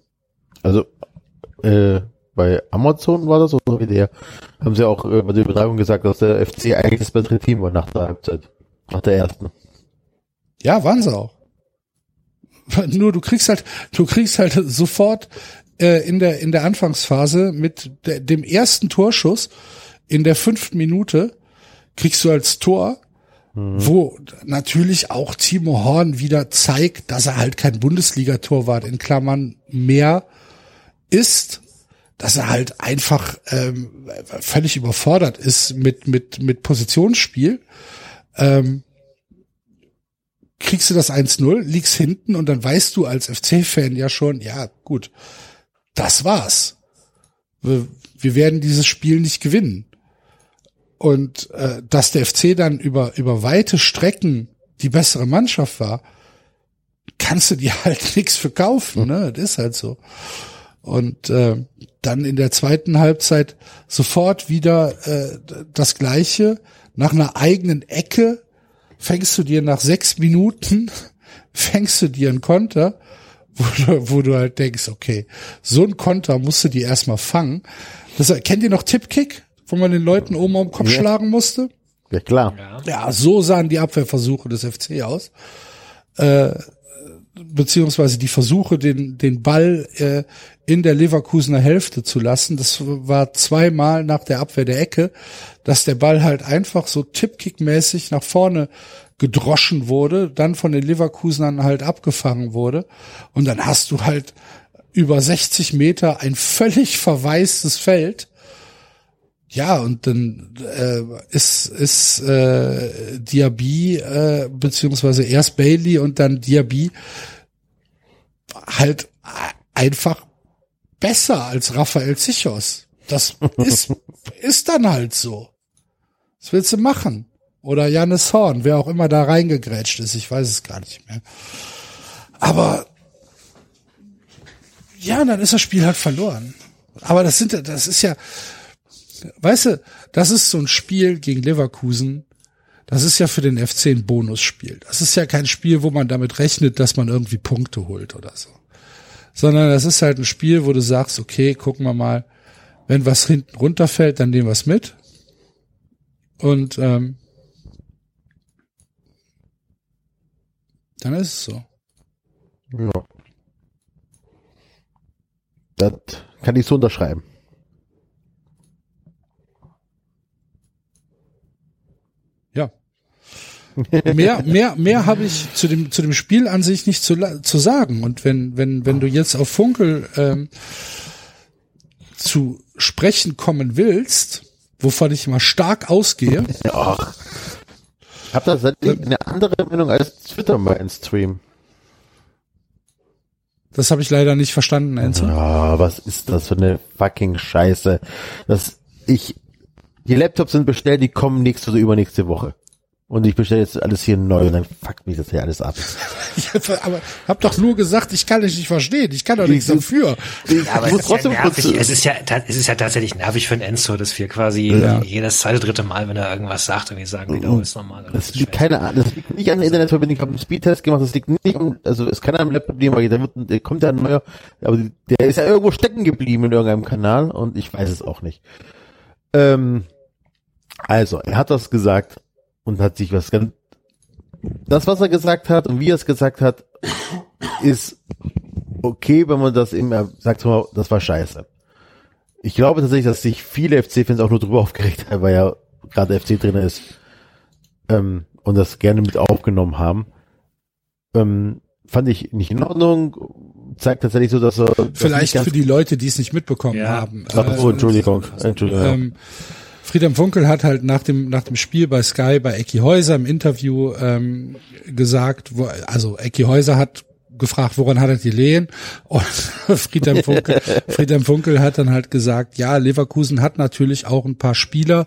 Also, äh, bei Amazon war das oder wie der, haben sie auch äh, bei der Übertragung gesagt, dass der FC eigentlich das bessere Team war nach der Halbzeit. Nach der ersten. Ja, waren sie auch. Nur du kriegst halt, du kriegst halt sofort äh, in der in der Anfangsphase mit der, dem ersten Torschuss in der fünften Minute kriegst du als Tor, mhm. wo natürlich auch Timo Horn wieder zeigt, dass er halt kein Bundesliga-Torwart in Klammern mehr ist, dass er halt einfach ähm, völlig überfordert ist mit mit mit Positionsspiel. Ähm, kriegst du das 1-0, liegst hinten und dann weißt du als FC-Fan ja schon, ja gut, das war's. Wir, wir werden dieses Spiel nicht gewinnen. Und äh, dass der FC dann über, über weite Strecken die bessere Mannschaft war, kannst du dir halt nichts verkaufen, ne? Das ist halt so. Und äh, dann in der zweiten Halbzeit sofort wieder äh, das Gleiche. Nach einer eigenen Ecke fängst du dir nach sechs Minuten, fängst du dir einen Konter wo du, wo du halt denkst, okay, so ein Konter musst du dir erstmal fangen. Das, kennt ihr noch Tippkick, wo man den Leuten oben am Kopf ja. schlagen musste? Ja, klar. Ja, so sahen die Abwehrversuche des FC aus. Äh, beziehungsweise die Versuche, den, den Ball äh, in der Leverkusener Hälfte zu lassen. Das war zweimal nach der Abwehr der Ecke, dass der Ball halt einfach so Tippkick-mäßig nach vorne gedroschen wurde, dann von den Leverkusenern halt abgefangen wurde. Und dann hast du halt über 60 Meter ein völlig verwaistes Feld. Ja, und dann äh, ist, ist äh, Diaby, äh, beziehungsweise erst Bailey und dann Diaby halt einfach besser als Raphael Zichos. Das ist, ist dann halt so. Was willst du machen? Oder Janis Horn, wer auch immer da reingegrätscht ist, ich weiß es gar nicht mehr. Aber ja, dann ist das Spiel halt verloren. Aber das sind, das ist ja, weißt du, das ist so ein Spiel gegen Leverkusen. Das ist ja für den FC ein Bonusspiel. Das ist ja kein Spiel, wo man damit rechnet, dass man irgendwie Punkte holt oder so. Sondern das ist halt ein Spiel, wo du sagst, okay, gucken wir mal, wenn was hinten runterfällt, dann nehmen wir es mit. Und ähm, Dann ist es so. Ja. Das kann ich so unterschreiben. Mehr, mehr, mehr habe ich zu dem zu dem Spiel an sich nicht zu, zu sagen. Und wenn wenn wenn du jetzt auf Funkel ähm, zu sprechen kommen willst, wovon ich immer stark ausgehe, Ach. Ich habe da seitdem eine andere Meinung als Twitter-Mainstream. das habe ich leider nicht verstanden, Enzo. Ja, was ist das für eine fucking Scheiße? Das, ich, die Laptops sind bestellt, die kommen nächste oder übernächste Woche. Und ich bestelle jetzt alles hier neu und dann fuckt mich das hier alles ab. Ich hab, aber hab doch nur gesagt, ich kann dich nicht verstehen. Ich kann doch nichts Ich- dafür. Ich Aber muss es ist, ja nervig. es ist ja, es ist ja tatsächlich nervig für einen Enzo, dass wir quasi Ja. jedes zweite, dritte Mal, wenn er irgendwas sagt, irgendwie sagen, wieder, oh, ist normal. das ist liegt keine Ahnung, das liegt nicht an der Internetverbindung. Ich habe einen Speedtest gemacht, das liegt nicht am, also es kann am Laptop liegen, weil da wird, der kommt ja ein neuer, aber der ist ja irgendwo stecken geblieben in irgendeinem Kanal und ich weiß es auch nicht. Ähm, also, er hat das gesagt und hat sich was ganz, das, was er gesagt hat und wie er es gesagt hat, ist okay, wenn man das eben er sagt, das war scheiße. Ich glaube tatsächlich, dass sich viele FC-Fans auch nur drüber aufgeregt haben, weil ja gerade FC-Trainer ist ähm, und das gerne mit aufgenommen haben. Ähm, fand ich nicht in Ordnung. Zeigt tatsächlich so, dass er das Vielleicht ganz- für die Leute, die es nicht mitbekommen Ja. haben. Ach so, Entschuldigung. Entschuldigung. Ähm, Friedhelm Funkel hat halt nach dem nach dem Spiel bei Sky bei Ecki Häuser im Interview ähm, gesagt, wo, also Ecki Häuser hat gefragt, woran hat er die Lehen? Und Friedhelm Funkel, Friedhelm Funkel hat dann halt gesagt, ja, Leverkusen hat natürlich auch ein paar Spieler.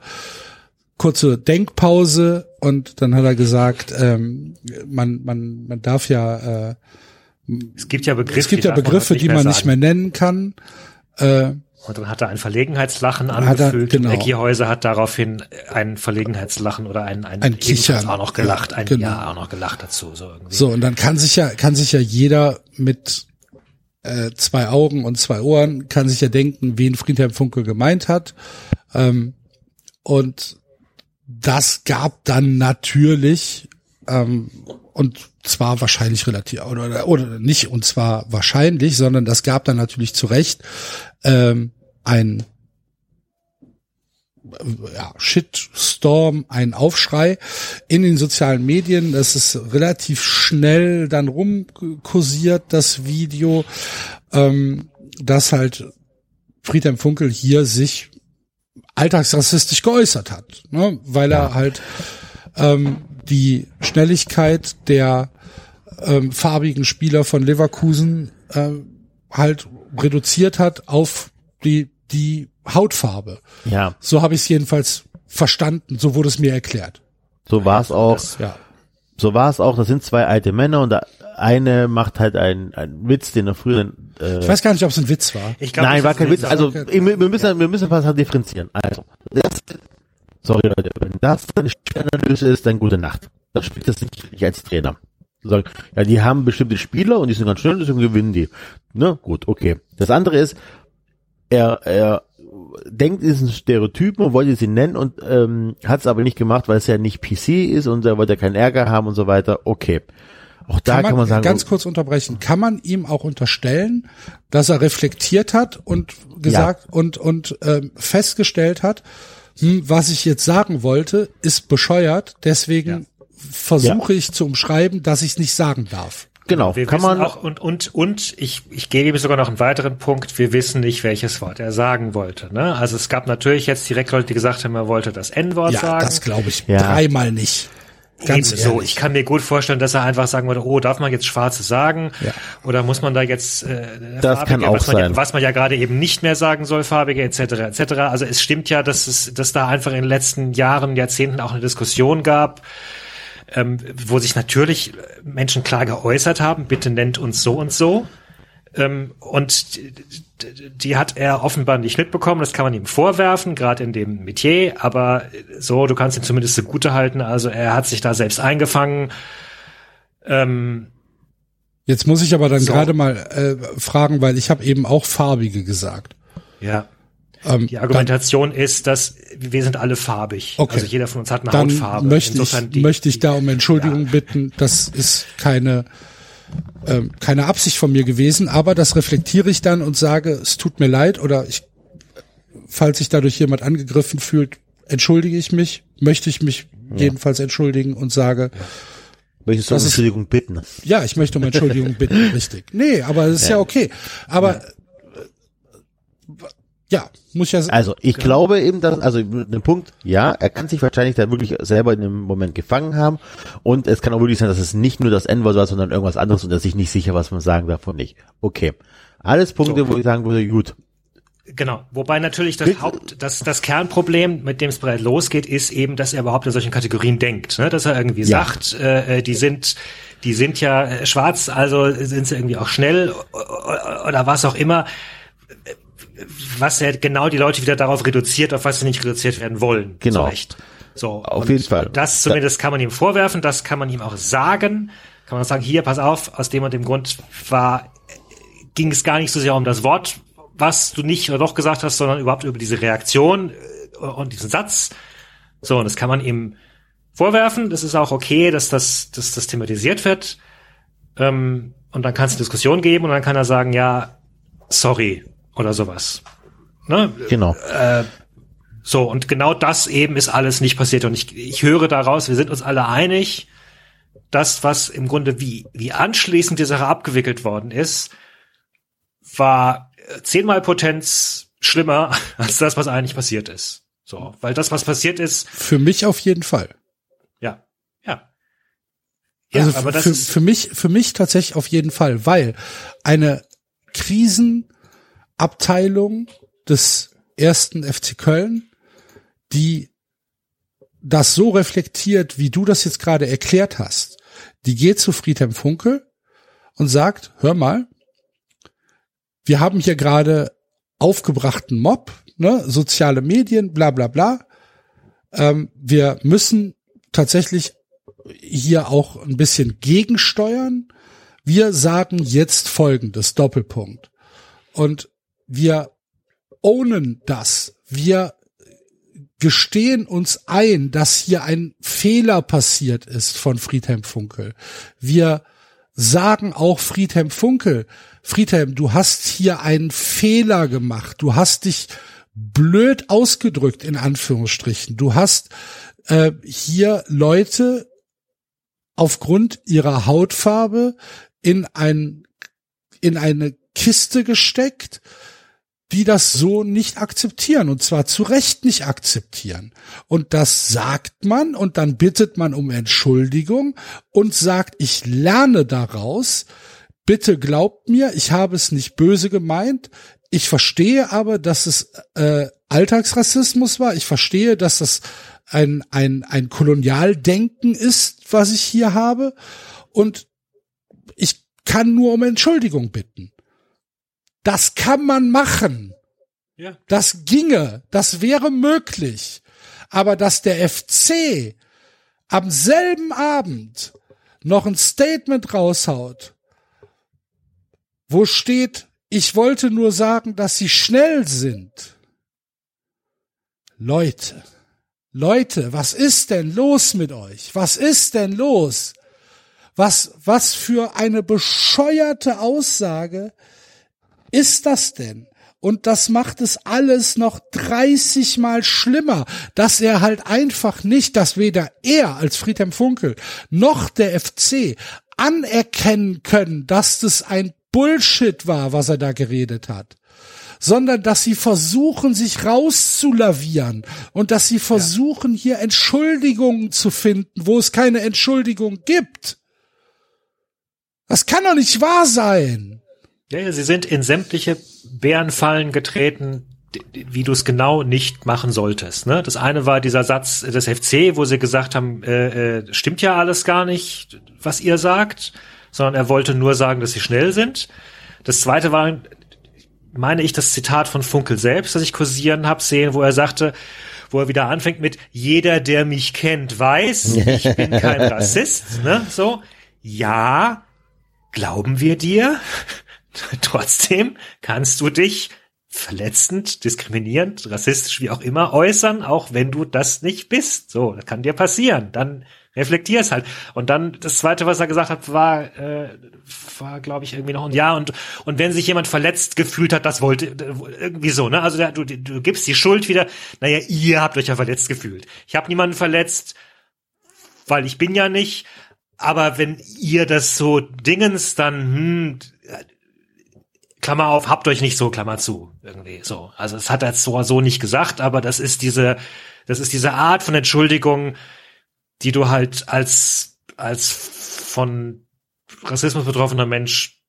Kurze Denkpause und dann hat er gesagt, ähm, man man man darf ja äh, Es gibt ja Begriffe, es gibt ja darf man Begriffe, heute die man nicht mehr nennen kann. Äh, Und dann hat er ein Verlegenheitslachen er- angefügt. genau. und Ecki Häuser hat daraufhin ein Verlegenheitslachen oder ein, ein, Ein Kichern. auch noch gelacht. Ein genau. Ja, auch noch gelacht dazu. So, irgendwie. So, und dann kann sich ja, kann sich ja jeder mit äh, zwei Augen und zwei Ohren, kann sich ja denken, wen Friedhelm Funkel gemeint hat. Ähm, und das gab dann natürlich, ähm, und zwar wahrscheinlich relativ, oder, oder, oder nicht, und zwar wahrscheinlich, sondern das gab dann natürlich zu Recht ähm, ein ja, Shitstorm, ein Aufschrei in den sozialen Medien. Das ist relativ schnell dann rumkursiert, das Video, ähm, dass halt Friedhelm Funkel hier sich alltagsrassistisch geäußert hat, ne? weil er halt ähm, die Schnelligkeit der ähm, farbigen Spieler von Leverkusen ähm, halt reduziert hat auf die die Hautfarbe. ja, So habe ich es jedenfalls verstanden, so wurde es mir erklärt. so war es auch. Ja. So war es auch. Das sind zwei alte Männer und der eine macht halt einen, einen Witz, den er früher. Äh, Ich weiß gar nicht, ob es ein Witz war. Ich glaub, Nein, das war kein nicht Witz. so. Also wir wir müssen, wir müssen was differenzieren. Also, das, sorry Leute, wenn das eine Spielanalyse ist, dann gute Nacht. Das spielt das nicht ich als Trainer. Sagen, ja, die haben bestimmte Spieler und die sind ganz schnell, deswegen gewinnen die. Ne, gut, okay. Das andere ist, er, er denkt, es ist ein Stereotypen und wollte sie nennen und ähm, hat es aber nicht gemacht, weil es ja nicht PC ist und er wollte ja keinen Ärger haben und so weiter. Okay. Auch da kann man, sagen, ganz kurz unterbrechen, kann man ihm auch unterstellen, dass er reflektiert hat und gesagt und und ähm, festgestellt hat, hm, was ich jetzt sagen wollte, ist bescheuert, deswegen versuche ich zu umschreiben, dass ich es nicht sagen darf. Genau, Wir kann man auch, und, und, und ich, ich gebe ihm sogar noch einen weiteren Punkt. Wir wissen nicht, welches Wort er sagen wollte. Ne? Also es gab natürlich jetzt direkt Leute, die gesagt haben, er wollte das N-Wort Ja, sagen. das glaube ich Ja. dreimal nicht. Ganz Ebenso. ehrlich. Ich kann mir gut vorstellen, dass er einfach sagen würde, oh, darf man jetzt Schwarzes sagen? Ja. Oder muss man da jetzt äh, Das kann auch was man, sein. was man ja gerade eben nicht mehr sagen soll, farbige etc. etc. Also es stimmt ja, dass es, dass da einfach in den letzten Jahren, Jahrzehnten auch eine Diskussion gab, ähm, wo sich natürlich Menschen klar geäußert haben, bitte nennt uns so und so. Ähm, und die, die- hat er offenbar nicht mitbekommen, das kann man ihm vorwerfen, gerade in dem Metier, aber so, du kannst ihn zumindest zugute halten, also er hat sich da selbst eingefangen. Ähm, Jetzt muss ich aber dann So. gerade mal äh, fragen, weil ich habe eben auch farbige gesagt. ja. Ähm, Die Argumentation ist, dass wir sind alle farbig. Okay. Also jeder von uns hat eine dann Hautfarbe. möchte ich, die- möchte ich da um Entschuldigung bitten. Das ist keine, ähm, keine Absicht von mir gewesen, aber das reflektiere ich dann und sage, es tut mir leid oder ich, falls sich dadurch jemand angegriffen fühlt, entschuldige ich mich, möchte ich mich jedenfalls entschuldigen und sage, Möchtest du um Das ist- Entschuldigung bitten? ja, ich möchte um Entschuldigung bitten, richtig. Nee, aber es ist ja, okay. Aber äh, ja, muss ich ja sagen. Also ich glaube eben, dass, also den Punkt, ja, er kann sich wahrscheinlich da wirklich selber in dem Moment gefangen haben und es kann auch wirklich sein, dass es nicht nur das N-Wort war, sondern irgendwas anderes und er ist sich nicht sicher, was man sagen darf und nicht. Okay. Alles Punkte, So. wo ich sagen würde, gut. Genau. Wobei natürlich das Haupt, das, das Kernproblem, mit dem es bereits losgeht, ist eben, dass er überhaupt in solchen Kategorien denkt, ne? dass er irgendwie Ja. sagt, äh, äh, die sind, die sind ja äh, schwarz, also sind sie irgendwie auch schnell oder was auch immer. Was ja genau die Leute wieder darauf reduziert, auf was sie nicht reduziert werden wollen. Genau. Zu Recht. So. Auf jeden Fall. Das zumindest kann man ihm vorwerfen, das kann man ihm auch sagen. Kann man sagen, hier, pass auf, aus dem und dem Grund war, ging es gar nicht so sehr um das Wort, was du nicht oder doch gesagt hast, sondern überhaupt über diese Reaktion äh, und diesen Satz. So, und das kann man ihm vorwerfen. Das ist auch okay, dass das, dass das thematisiert wird. Ähm, und dann kann es eine Diskussion geben und dann kann er sagen, ja, sorry oder sowas. Ne? Genau. So, und genau das eben ist alles nicht passiert. Und ich, ich höre daraus, wir sind uns alle einig, das, was im Grunde wie, wie anschließend die Sache abgewickelt worden ist, war äh, zehnmal Potenz schlimmer als das, was eigentlich passiert ist. So, weil das, was passiert ist, Für mich auf jeden Fall. ja, ja. Ja, also aber das für, ist, für mich, für mich tatsächlich auf jeden Fall, weil eine Krisenabteilung des ersten FC Köln, die das so reflektiert, wie du das jetzt gerade erklärt hast, die geht zu Friedhelm Funkel und sagt, hör mal, wir haben hier gerade aufgebrachten Mob, ne, soziale Medien, bla bla bla. Ähm, wir müssen tatsächlich hier auch ein bisschen gegensteuern. Wir sagen jetzt folgendes, Doppelpunkt. Und wir ownen das. Wir gestehen uns ein, dass hier ein Fehler passiert ist von Friedhelm Funkel. Wir sagen auch Friedhelm Funkel, Friedhelm, du hast hier einen Fehler gemacht. Du hast dich blöd ausgedrückt, in Anführungsstrichen. Du hast äh, hier Leute aufgrund ihrer Hautfarbe in ein, in eine Kiste gesteckt, die das so nicht akzeptieren und zwar zu Recht nicht akzeptieren. Und das sagt man und dann bittet man um Entschuldigung und sagt, ich lerne daraus. Bitte glaubt mir, ich habe es nicht böse gemeint. Ich verstehe aber, dass es äh, Alltagsrassismus war. Ich verstehe, dass das ein, ein, ein Kolonialdenken ist, was ich hier habe. Und ich kann nur um Entschuldigung bitten. Das kann man machen. ja, Das ginge. Das wäre möglich. Aber dass der FC am selben Abend noch ein Statement raushaut, wo steht, ich wollte nur sagen, dass sie schnell sind. Leute, Leute, was ist denn los mit euch? Was ist denn los? Was, was für eine bescheuerte Aussage ist das denn? Und das macht es alles noch 30 mal schlimmer, dass er halt einfach nicht, dass weder er als Friedhelm Funkel noch der FC anerkennen können, dass das ein Bullshit war, was er da geredet hat sondern dass sie versuchen, sich rauszulavieren und dass sie versuchen, hier Entschuldigungen zu finden, wo es keine Entschuldigung gibt. Das kann doch nicht wahr sein. Ja, ja, sie sind in sämtliche Bärenfallen getreten, wie du es genau nicht machen solltest. Ne? Das eine war dieser Satz des FC, wo sie gesagt haben, äh, äh, stimmt ja alles gar nicht, was ihr sagt, sondern er wollte nur sagen, dass sie schnell sind. Das zweite war, meine ich, das Zitat von Funkel selbst, das ich kursieren habe sehen, wo er sagte, wo er wieder anfängt mit jeder, der mich kennt, weiß, ich bin kein Rassist, ne? So, ja, glauben wir dir? Trotzdem kannst du dich verletzend, diskriminierend, rassistisch, wie auch immer äußern, auch wenn du das nicht bist. So, das kann dir passieren. Dann Reflektier es halt. Und dann das zweite, was er gesagt hat, war, äh, war glaube ich irgendwie noch ein Ja. Und und wenn sich jemand verletzt gefühlt hat, das wollte irgendwie so. Ne? Also du, du gibst die Schuld wieder. Naja, ihr habt euch ja verletzt gefühlt. Ich habe niemanden verletzt, weil ich bin ja nicht. Aber wenn ihr das so Dingens dann hm, Klammer auf, habt euch nicht so, Klammer zu, irgendwie so. Also es hat er so, so nicht gesagt, aber das ist diese, das ist diese Art von Entschuldigung, die du halt als, als von Rassismus betroffener Mensch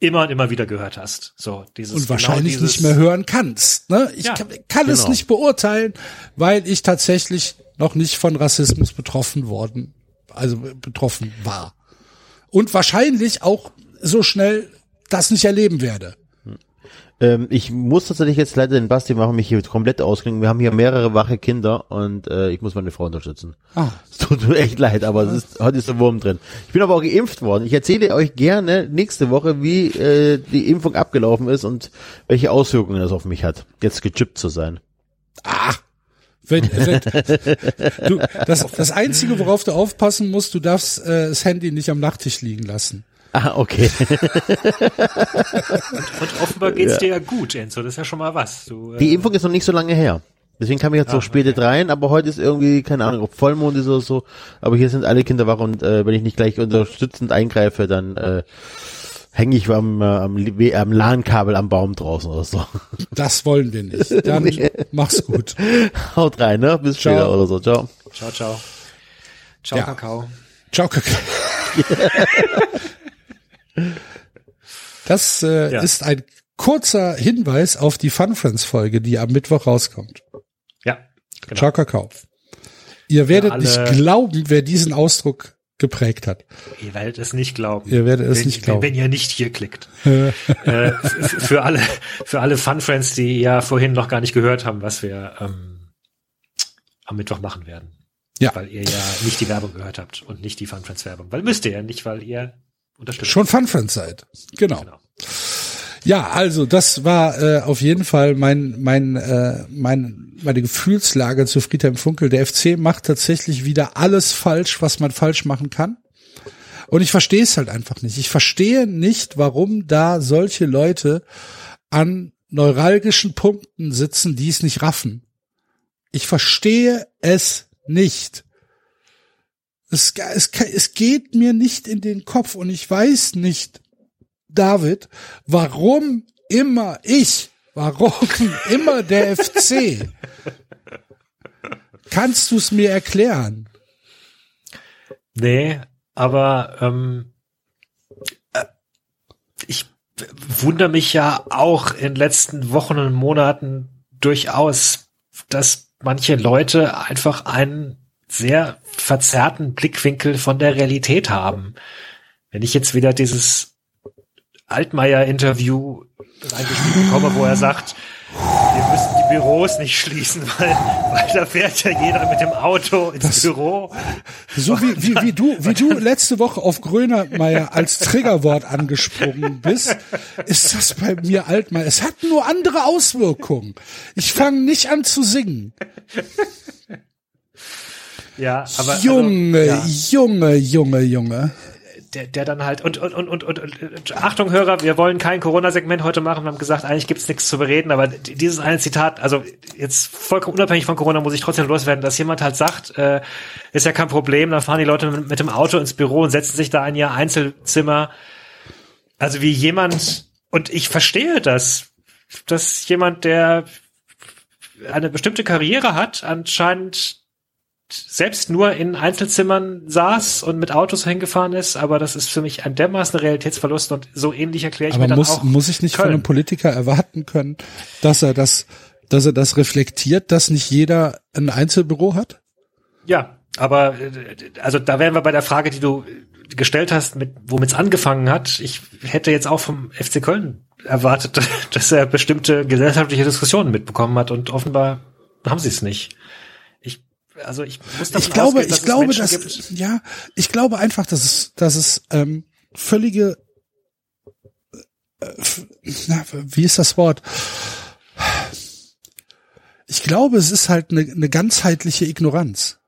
immer und immer wieder gehört hast. So, dieses, und wahrscheinlich genau dieses, nicht mehr hören kannst. Ne? Ich Ja, kann, kann es genau. nicht beurteilen, weil ich tatsächlich noch nicht von Rassismus betroffen worden, also betroffen war. Und wahrscheinlich auch so schnell das nicht erleben werde. Ähm, ich muss tatsächlich jetzt leider den Basti machen, mich hier komplett ausklingen. Wir haben hier mehrere wache Kinder und äh, ich muss meine Frau unterstützen. Ah. Es tut mir echt leid, aber es ist, heute ist der Wurm drin. Ich bin aber auch geimpft worden. Ich erzähle euch gerne nächste Woche, wie äh, die Impfung abgelaufen ist und welche Auswirkungen das auf mich hat, jetzt gechippt zu sein. Ah. Wenn, wenn, du, das, das Einzige, worauf du aufpassen musst, du darfst äh, das Handy nicht am Nachttisch liegen lassen. Ah, okay. Und offenbar geht's dir ja gut, Enzo. Das ist ja schon mal was. Du, äh, Die Impfung ist noch nicht so lange her. Deswegen kam ich jetzt so spät rein, aber heute ist irgendwie, keine Ahnung, ob Vollmond ist oder so, aber hier sind alle Kinder wach und äh, wenn ich nicht gleich unterstützend eingreife, dann äh, hänge ich am, äh, am, am LAN-Kabel am Baum draußen oder so. Das wollen wir nicht. Dann Nee. mach's gut. Haut rein, ne? Bis Ciao. später oder so. Ciao. ciao, ciao. Ciao, Ja. Kakao. Ciao, Kakao. Das äh, Ja. ist ein kurzer Hinweis auf die Fun Friends Folge, die am Mittwoch rauskommt. Ja, genau. Ciao, Kakao. Ihr werdet alle- nicht glauben, wer diesen Ausdruck geprägt hat. Ihr werdet es nicht glauben. Ihr werdet es wenn, nicht glauben. Wenn, wenn ihr nicht hier klickt. äh, für alle, für alle Fun Friends, die ja vorhin noch gar nicht gehört haben, was wir ähm, am Mittwoch machen werden. Ja. Weil ihr ja nicht die Werbung gehört habt und nicht die Fun Friends Werbung. Weil müsst ihr ja nicht, weil ihr unterstützt. Schon Fun Friends seid. Genau. Genau. Ja, also das war äh, auf jeden Fall mein mein äh, mein meine Gefühlslage zu Friedhelm Funkel. Der FC macht tatsächlich wieder alles falsch, was man falsch machen kann. Und ich verstehe es halt einfach nicht. Ich verstehe nicht, warum da solche Leute an neuralgischen Punkten sitzen, die es nicht raffen. Ich verstehe es nicht. Es, es, es geht mir nicht in den Kopf und ich weiß nicht, David, warum immer ich? Warum immer der FC? Kannst du es mir erklären? Nee, aber ähm, äh, ich wundere mich ja auch in letzten Wochen und Monaten durchaus, dass manche Leute einfach einen sehr verzerrten Blickwinkel von der Realität haben. Wenn ich jetzt wieder dieses Altmaier-Interview reingeschrieben bekomme, wo er sagt, wir müssen die Büros nicht schließen, weil, weil da fährt ja jeder mit dem Auto ins Das- Büro. So wie, wie, wie du, wie du letzte Woche auf Grönermeier als Triggerwort angesprungen bist, ist das bei mir Altmaier. Es hat nur andere Auswirkungen. Ich fange nicht an zu singen. Ja, aber Junge, also, ja, Junge, Junge, Junge. der, der dann halt und und, und, und, und, und Achtung Hörer, wir wollen kein Corona-Segment heute machen. Wir haben gesagt, eigentlich gibt's nichts zu bereden, aber dieses eine Zitat, also jetzt vollkommen unabhängig von Corona, muss ich trotzdem loswerden, dass jemand halt sagt, äh, ist ja kein Problem, dann fahren die Leute mit, mit dem Auto ins Büro und setzen sich da in ihr Einzelzimmer. Also wie jemand und ich verstehe das, dass jemand, der eine bestimmte Karriere hat, anscheinend selbst nur in Einzelzimmern saß und mit Autos hingefahren ist, aber das ist für mich ein dermaßen Realitätsverlust und so ähnlich erkläre ich Aber mir dann muss, auch. muss ich nicht von Köln. einem Politiker erwarten können, dass er das, dass er das reflektiert, dass nicht jeder ein Einzelbüro hat? Ja, aber also da wären wir bei der Frage, die du gestellt hast, mit womit es angefangen hat. Ich hätte jetzt auch vom FC Köln erwartet, dass er bestimmte gesellschaftliche Diskussionen mitbekommen hat und offenbar haben sie es nicht. Also ich muss davon ich glaube, ausgehen, dass ich glaube, Menschen dass gibt, ja, ich glaube einfach, dass es, dass es ähm, völlige, äh, na, wie ist das Wort? Ich glaube, es ist halt eine, eine ganzheitliche Ignoranz.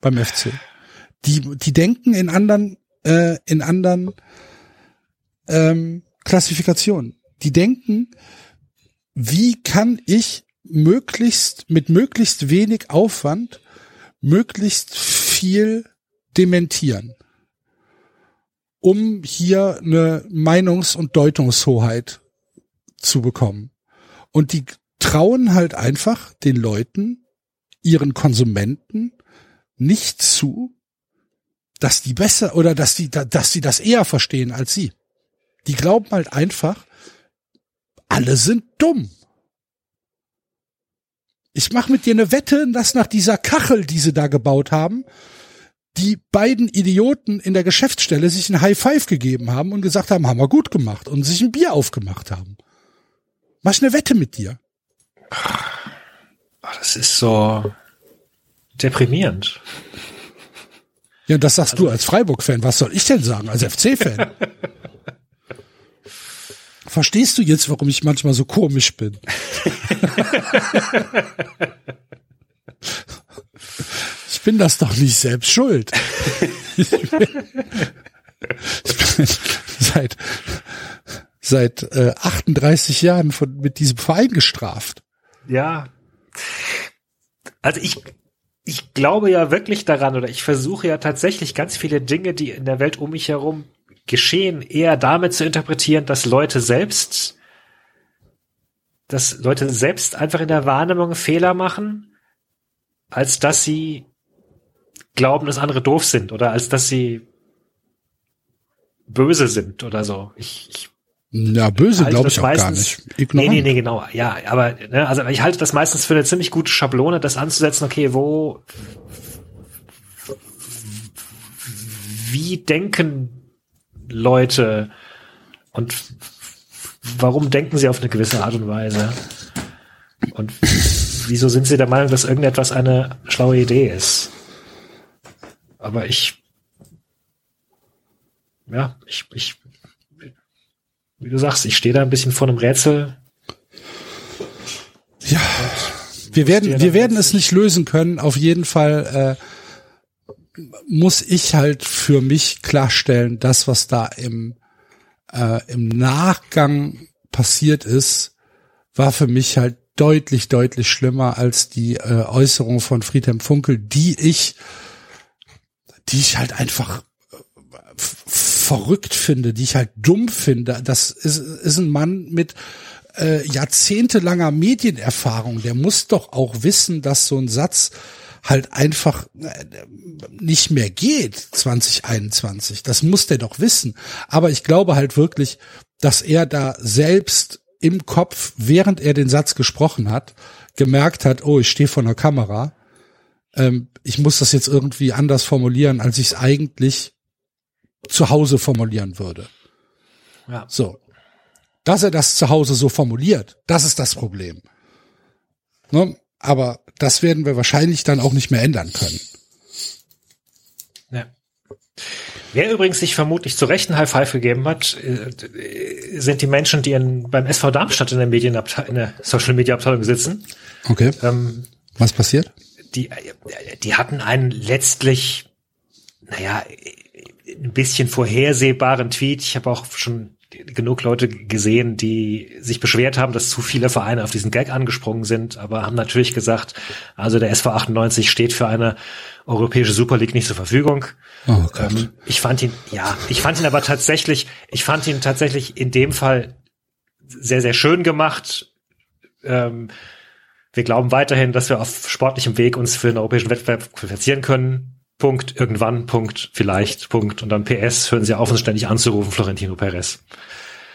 beim FC. Die, die denken in anderen, äh, in anderen ähm, Klassifikationen. Die denken, wie kann ich möglichst mit möglichst wenig Aufwand möglichst viel dementieren, um hier eine Meinungs- und Deutungshoheit zu bekommen. Und die trauen halt einfach den Leuten, ihren Konsumenten nicht zu, dass die besser oder dass die, dass sie das eher verstehen als sie. Die glauben halt einfach, alle sind dumm. Ich mache mit dir eine Wette, dass nach dieser Kachel, die sie da gebaut haben, die beiden Idioten in der Geschäftsstelle sich ein High Five gegeben haben und gesagt haben, haben wir gut gemacht und sich ein Bier aufgemacht haben. Mach ich eine Wette mit dir. Das ist so deprimierend. Ja, das sagst du als Freiburg-Fan. Was soll ich denn sagen als FC-Fan? Verstehst du jetzt, warum ich manchmal so komisch bin? ich bin das doch nicht selbst schuld. Ich bin, ich bin seit seit äh, 38 Jahren von mit diesem Verein gestraft. Ja. Also ich ich glaube ja wirklich daran oder ich versuche ja tatsächlich ganz viele Dinge, die in der Welt um mich herum geschehen, eher damit zu interpretieren, dass Leute selbst, dass Leute selbst einfach in der Wahrnehmung Fehler machen, als dass sie glauben, dass andere doof sind oder als dass sie böse sind oder so. Ich, ich ja, böse glaube ich auch meistens, gar nicht. Ignorant. Nee, nee, nee, genau. Ja, aber ne, also ich halte das meistens für eine ziemlich gute Schablone, das anzusetzen, okay, wo wie denken Leute und warum denken sie auf eine gewisse Art und Weise? Und wieso sind sie der Meinung, dass irgendetwas eine schlaue Idee ist? Aber ich ja, ich, ich wie du sagst, ich stehe da ein bisschen vor einem Rätsel. Ja, wir werden, wir werden es nicht lösen können. Auf jeden Fall äh, muss ich halt für mich klarstellen, das, was da im, äh, im Nachgang passiert ist, war für mich halt deutlich, deutlich schlimmer als die äh, Äußerung von Friedhelm Funkel, die ich, die ich halt einfach verrückt finde, die ich halt dumm finde. Das ist, ist ein Mann mit äh, jahrzehntelanger Medienerfahrung. Der muss doch auch wissen, dass so ein Satz halt einfach äh, nicht mehr geht 2021. Das muss der doch wissen. Aber ich glaube halt wirklich, dass er da selbst im Kopf, während er den Satz gesprochen hat, gemerkt hat, oh, ich stehe vor einer Kamera. Ähm, ich muss das jetzt irgendwie anders formulieren, als ich es eigentlich zu Hause formulieren würde. Ja. So. Dass er das zu Hause so formuliert, das ist das Problem. Ne? Aber das werden wir wahrscheinlich dann auch nicht mehr ändern können. Ja. Wer übrigens sich vermutlich zu Recht ein High Five gegeben hat, äh, sind die Menschen, die in, beim SV Darmstadt in der Medienabteilung, in der Social Media Abteilung sitzen. Okay. Ähm, Was passiert? Die, die hatten einen letztlich, naja, ein bisschen vorhersehbaren Tweet. Ich habe auch schon genug Leute gesehen, die sich beschwert haben, dass zu viele Vereine auf diesen Gag angesprungen sind, aber haben natürlich gesagt, also der SV 98 steht für eine europäische Super League nicht zur Verfügung. Oh ähm, ich fand ihn, ja, ich fand ihn aber tatsächlich, ich fand ihn tatsächlich in dem Fall sehr, sehr schön gemacht. Ähm, wir glauben weiterhin, dass wir auf sportlichem Weg uns für einen europäischen Wettbewerb qualifizieren können. Punkt, irgendwann, Punkt, vielleicht, Punkt. Und dann PS, hören Sie auf, uns ständig anzurufen, Florentino Perez.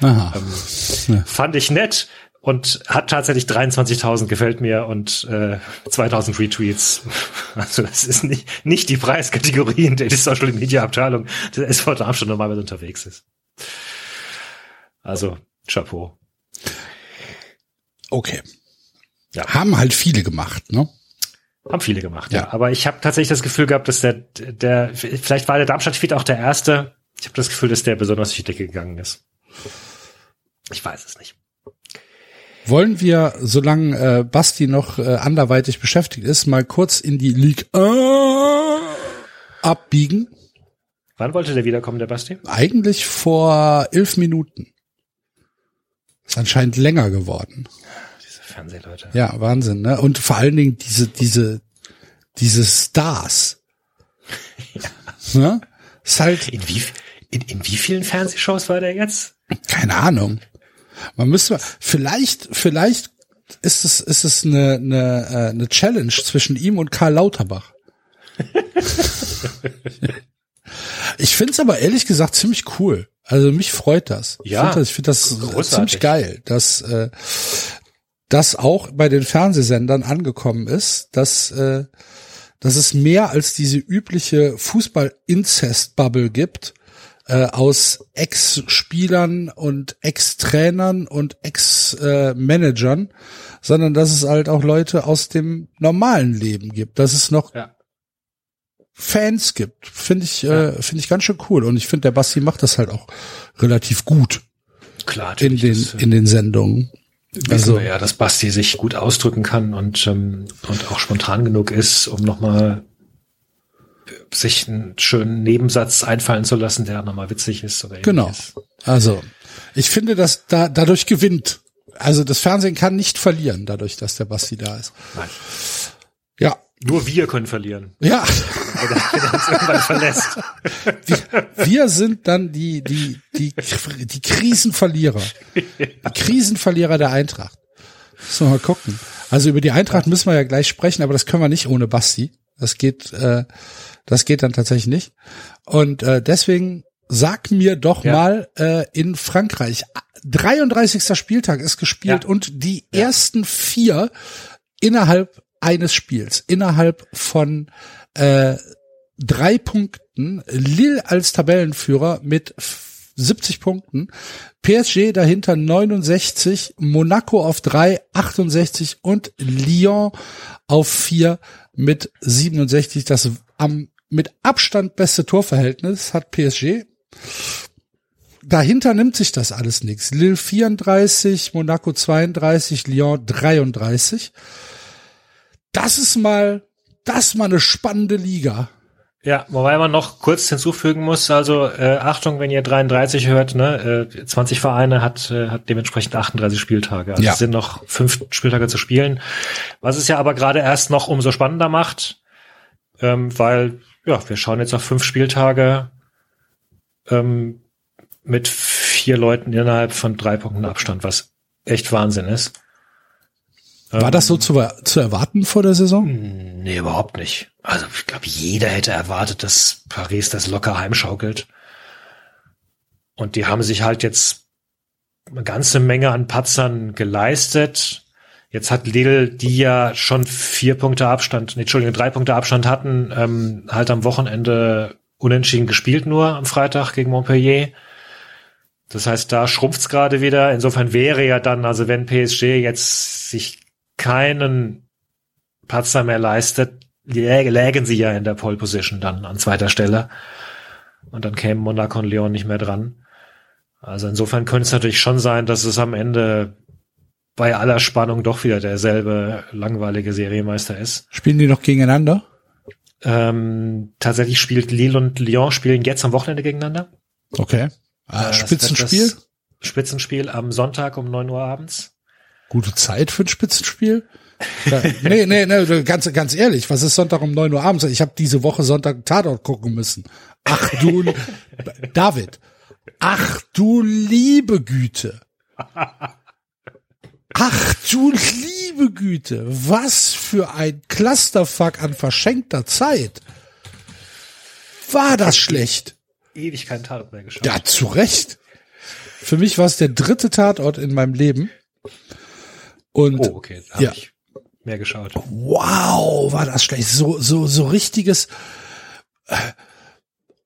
Aha. Ähm, ja. Fand ich nett und hat tatsächlich 23.000 gefällt mir und äh, 2.000 Retweets. Also das ist nicht, nicht die Preiskategorie, in der die Social Media Abteilung der SV Darmstadt normalerweise unterwegs ist. Also, Chapeau. Okay. Ja. Haben halt viele gemacht, ne? Haben viele gemacht, ja. ja. Aber ich habe tatsächlich das Gefühl gehabt, dass der, der, vielleicht war der Darmstadt-Tweet auch der erste. Ich habe das Gefühl, dass der besonders durch die Decke gegangen ist. Ich weiß es nicht. Wollen wir, solange äh, Basti noch äh, anderweitig beschäftigt ist, mal kurz in die League abbiegen. Wann wollte der wiederkommen, der Basti? Eigentlich vor elf Minuten. Ist anscheinend länger geworden. Fernsehleute. Ja, Wahnsinn, ne? Und vor allen Dingen diese, diese, diese Stars. ja. Ne? Ist halt, In wie, in, in wie vielen Fernsehshows war der jetzt? keine Ahnung. Man müsste, vielleicht, vielleicht ist es, ist es eine, eine, äh, eine Challenge zwischen ihm und Karl Lauterbach. ich finde es aber ehrlich gesagt ziemlich cool. Also mich freut das. Ich Ja, finde das, ich find das großartig. ziemlich geil, dass äh, das auch bei den Fernsehsendern angekommen ist, dass äh, dass es mehr als diese übliche Fußball-Inzest-Bubble gibt äh, aus Ex-Spielern und Ex-Trainern und Ex-Managern, sondern dass es halt auch Leute aus dem normalen Leben gibt, dass es noch Ja. Fans gibt, finde ich äh, finde ich ganz schön cool und ich finde der Basti macht das halt auch relativ gut Klar, in den das, äh, in den Sendungen. Wissen Also wir ja, dass Basti sich gut ausdrücken kann und, ähm, und auch spontan genug ist, um nochmal sich einen schönen Nebensatz einfallen zu lassen, der nochmal witzig ist oder Genau. ähnliches. Also, ich finde, dass da dadurch gewinnt. Also das Fernsehen kann nicht verlieren, dadurch, dass der Basti da ist. Nein. Ja, Nur wir können verlieren, ja. Wenn er, wenn uns irgendwann verlässt. Wir, wir sind dann die die die die Krisenverlierer, die Krisenverlierer der Eintracht. Müssen wir mal gucken. Also über die Eintracht müssen wir ja gleich sprechen, aber das können wir nicht ohne Basti. Das geht, äh, das geht dann tatsächlich nicht. Und äh, deswegen sag mir doch Ja. mal äh, in Frankreich 33. Spieltag ist gespielt Ja. und die ersten vier innerhalb eines Spiels, innerhalb von äh, drei Punkten, Lille als Tabellenführer mit f- 70 Punkten, PSG dahinter 69, Monaco auf drei 68 und Lyon auf vier mit 67. Das am mit Abstand beste Torverhältnis hat PSG. Dahinter nimmt sich das alles nichts. Lille 34, Monaco 32, Lyon 33. Das ist mal, das mal eine spannende Liga. Ja, wobei man noch kurz hinzufügen muss, also äh, Achtung, wenn ihr 33 hört, ne, äh, 20 Vereine hat, äh, hat dementsprechend 38 Spieltage. Also Ja. es sind noch fünf Spieltage zu spielen. Was es ja aber gerade erst noch umso spannender macht, ähm, weil, ja, wir schauen jetzt auf fünf Spieltage ähm, mit vier Leuten innerhalb von drei Punkten Abstand, was echt Wahnsinn ist. War das so zu, zu erwarten vor der Saison? Nee, überhaupt nicht. Also ich glaube, jeder hätte erwartet, dass Paris das locker heimschaukelt. Und die haben sich halt jetzt eine ganze Menge an Patzern geleistet. Jetzt hat Lille, die ja schon vier Punkte Abstand, nee, Entschuldigung, drei Punkte Abstand hatten, ähm, halt am Wochenende unentschieden gespielt nur am Freitag gegen Montpellier. Das heißt, da schrumpft's gerade wieder. Insofern wäre ja dann, also wenn PSG jetzt sich keinen Patzer mehr leistet, lä- lägen sie ja in der Pole Position dann an zweiter Stelle. Und dann kämen Monaco und Lyon nicht mehr dran. Also insofern könnte es natürlich schon sein, dass es am Ende bei aller Spannung doch wieder derselbe langweilige Serienmeister ist. Spielen die noch gegeneinander? Ähm, tatsächlich spielt Lille und Lyon spielen jetzt am Wochenende gegeneinander. Okay. Äh, Ah, das Spitzenspiel? Spitzenspiel am Sonntag um 9 Uhr abends. Gute Zeit für ein Spitzenspiel? Ja, nee, nee, nee, ganz, ganz ehrlich, was ist Sonntag um 9 Uhr abends? Ich habe diese Woche Sonntag Tatort gucken müssen. Ach du, David, ach du liebe Güte. Ach du liebe Güte, was für ein Clusterfuck an verschenkter Zeit. War das schlecht? Ewig keinen Tatort mehr geschaut. Ja, zu Recht. Für mich war es der dritte Tatort in meinem Leben. Und Oh, okay. Da Ja. ich mehr geschaut. wow, war das schlecht. So, so, so richtiges äh,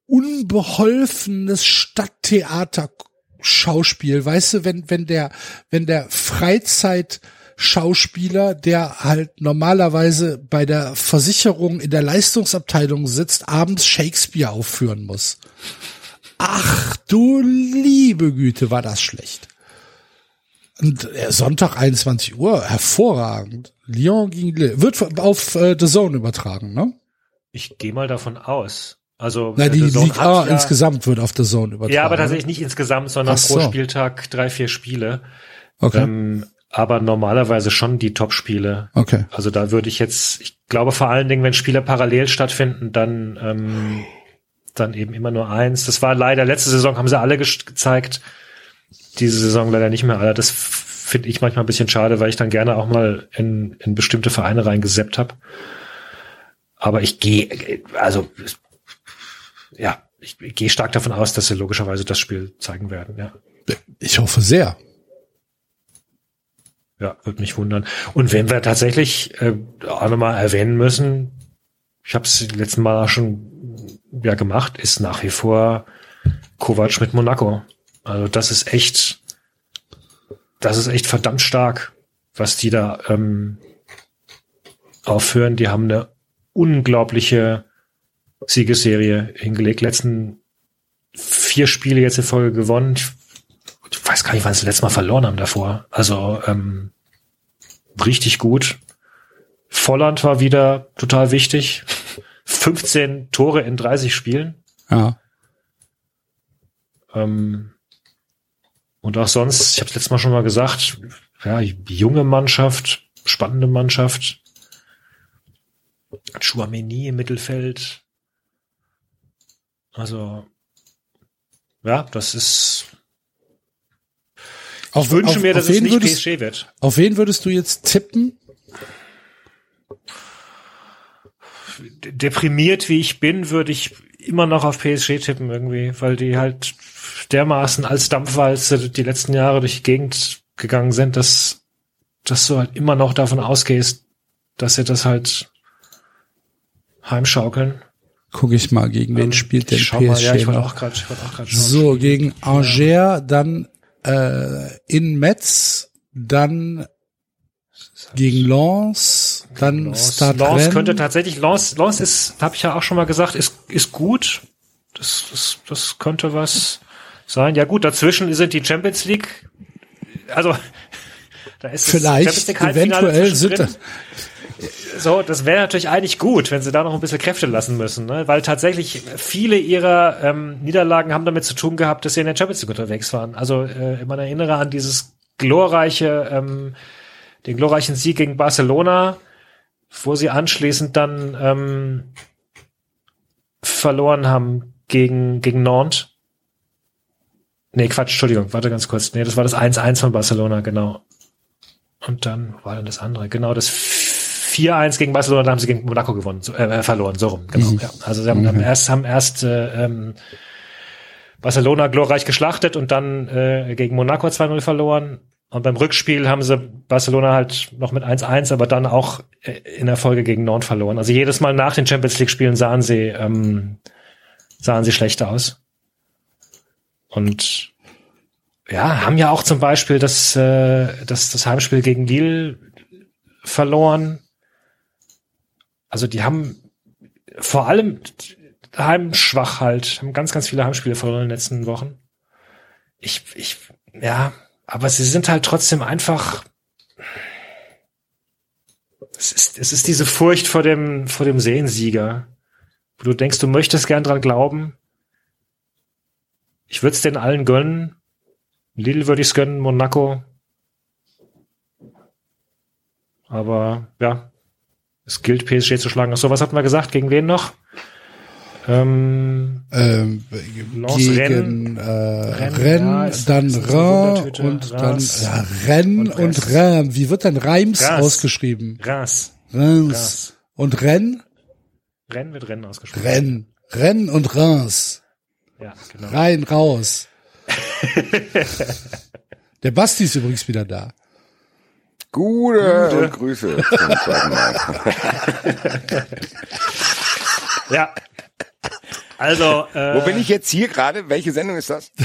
unbeholfenes Stadttheater-Schauspiel. Weißt du, wenn, wenn der, wenn der Freizeitschauspieler, der halt normalerweise bei der Versicherung in der Leistungsabteilung sitzt, abends Shakespeare aufführen muss. Ach du liebe Güte, war das schlecht. Und äh, Sonntag 21 Uhr, hervorragend. Lyon gegen Lille. Wird auf äh, The Zone übertragen, ne? Ich gehe mal davon aus. Also Na, die The Liga ja- insgesamt wird auf der Zone übertragen. Ja, aber oder? tatsächlich nicht insgesamt, sondern so. pro Spieltag drei, vier Spiele. Okay. Ähm, aber normalerweise schon die Top-Spiele. okay. Also da würde ich jetzt, ich glaube vor allen Dingen, wenn Spiele parallel stattfinden, dann ähm, dann eben immer nur eins. Das war leider letzte Saison haben sie alle gezeigt. Diese Saison leider nicht mehr alle. Das finde ich manchmal ein bisschen schade, weil ich dann gerne auch mal in, in bestimmte Vereine reingeseppt habe. Aber ich gehe, also ja, ich gehe stark davon aus, dass sie logischerweise das Spiel zeigen werden. Ja. Ich hoffe sehr. Ja, würde mich wundern. Und wenn wir tatsächlich äh, auch nochmal erwähnen müssen, ich habe es letzten Mal auch schon ja gemacht, ist nach wie vor Kovac mit Monaco. Also das ist echt, das ist echt verdammt stark, was die da ähm, aufführen. Die haben eine unglaubliche Siegesserie hingelegt. Letzten vier Spiele jetzt in Folge gewonnen. Ich ich weiß gar nicht, wann sie das letzte Mal verloren haben davor. Also ähm, richtig gut. Volland war wieder total wichtig. 15 Tore in 30 Spielen. Ja. Ähm, und auch sonst, ich habe es letztes Mal schon mal gesagt, ja, junge Mannschaft, spannende Mannschaft. Chouameni im Mittelfeld. Also, ja, das ist. Auf, Ich wünsche auf, mir, dass es nicht würdest, PSG wird. Auf wen würdest du jetzt tippen? deprimiert wie ich bin, würde ich immer noch auf PSG tippen irgendwie, weil die halt dermaßen als Dampfwalze die letzten Jahre durch die Gegend gegangen sind, dass, dass du halt immer noch davon ausgehst, dass sie das halt heimschaukeln. Gucke ich mal, gegen wen Ähm, spielt denn schau mal, ja, ich PSG wollte auch gerade, schauen. So, gegen Angers, dann äh, in Metz, dann gegen Lens, dann Lens, Stade Lens könnte tatsächlich, Lens, Lens ist, habe ich ja auch schon mal gesagt, ist, ist gut. Das, das, das könnte was sein. Ja gut, dazwischen sind die Champions League. Also, da ist das Vielleicht, eventuell sind zwischendrin. So, das wäre natürlich eigentlich gut, wenn sie da noch ein bisschen Kräfte lassen müssen, ne? weil tatsächlich viele ihrer ähm, Niederlagen haben damit zu tun gehabt, dass sie in der Champions League unterwegs waren. Also äh, man erinnere an dieses glorreiche, ähm, den glorreichen Sieg gegen Barcelona, wo sie anschließend dann ähm, verloren haben gegen, gegen Nantes. Nee, Quatsch, Entschuldigung, warte ganz kurz. Nee, das war das 1-1 von Barcelona, genau. Und dann war dann das andere, genau, das 4-1 gegen Barcelona, da haben sie gegen Monaco gewonnen, so, äh, verloren, so rum, genau. Ja. Also sie haben, haben erst, haben erst äh, ähm, Barcelona glorreich geschlachtet und dann äh, gegen Monaco 2-0 verloren. Und beim Rückspiel haben sie Barcelona halt noch mit 1-1, aber dann auch äh, in der Folge gegen Nantes verloren. Also jedes Mal nach den Champions League Spielen sahen sie, ähm, sahen sie schlechter aus. Und ja, haben ja auch zum Beispiel das, äh, das, das Heimspiel gegen Lille verloren. Also die haben vor allem heimschwach halt, haben ganz, ganz viele Heimspiele verloren in den letzten Wochen. Ich, ich, ja, aber sie sind halt trotzdem einfach. Es ist, es ist diese Furcht vor dem, vor dem Sehensieger. Wo du denkst, du möchtest gern dran glauben. Ich würde es den allen gönnen. Lille würde ich es gönnen, Monaco. Aber ja, es gilt PSG zu schlagen. Ach so, was hatten wir gesagt? Gegen wen noch? Ähm, ähm, Lens, gegen Rennes. äh, Rennes, Rennes, ja, dann Rennes und dann Reims ja, Rennes und und. Reims. Wie wird denn Reims Reims. ausgeschrieben? Reims. Reims. Reims. Und Rennes? Rennen wird Rennen ausgesprochen. Rennes. Rennes und Reims. Ja, genau. Rein, raus. Der Basti ist übrigens wieder da. Gute, und Grüße zum zweiten Mal. Ja. Also, äh, Wo bin ich jetzt hier gerade? Welche Sendung ist das?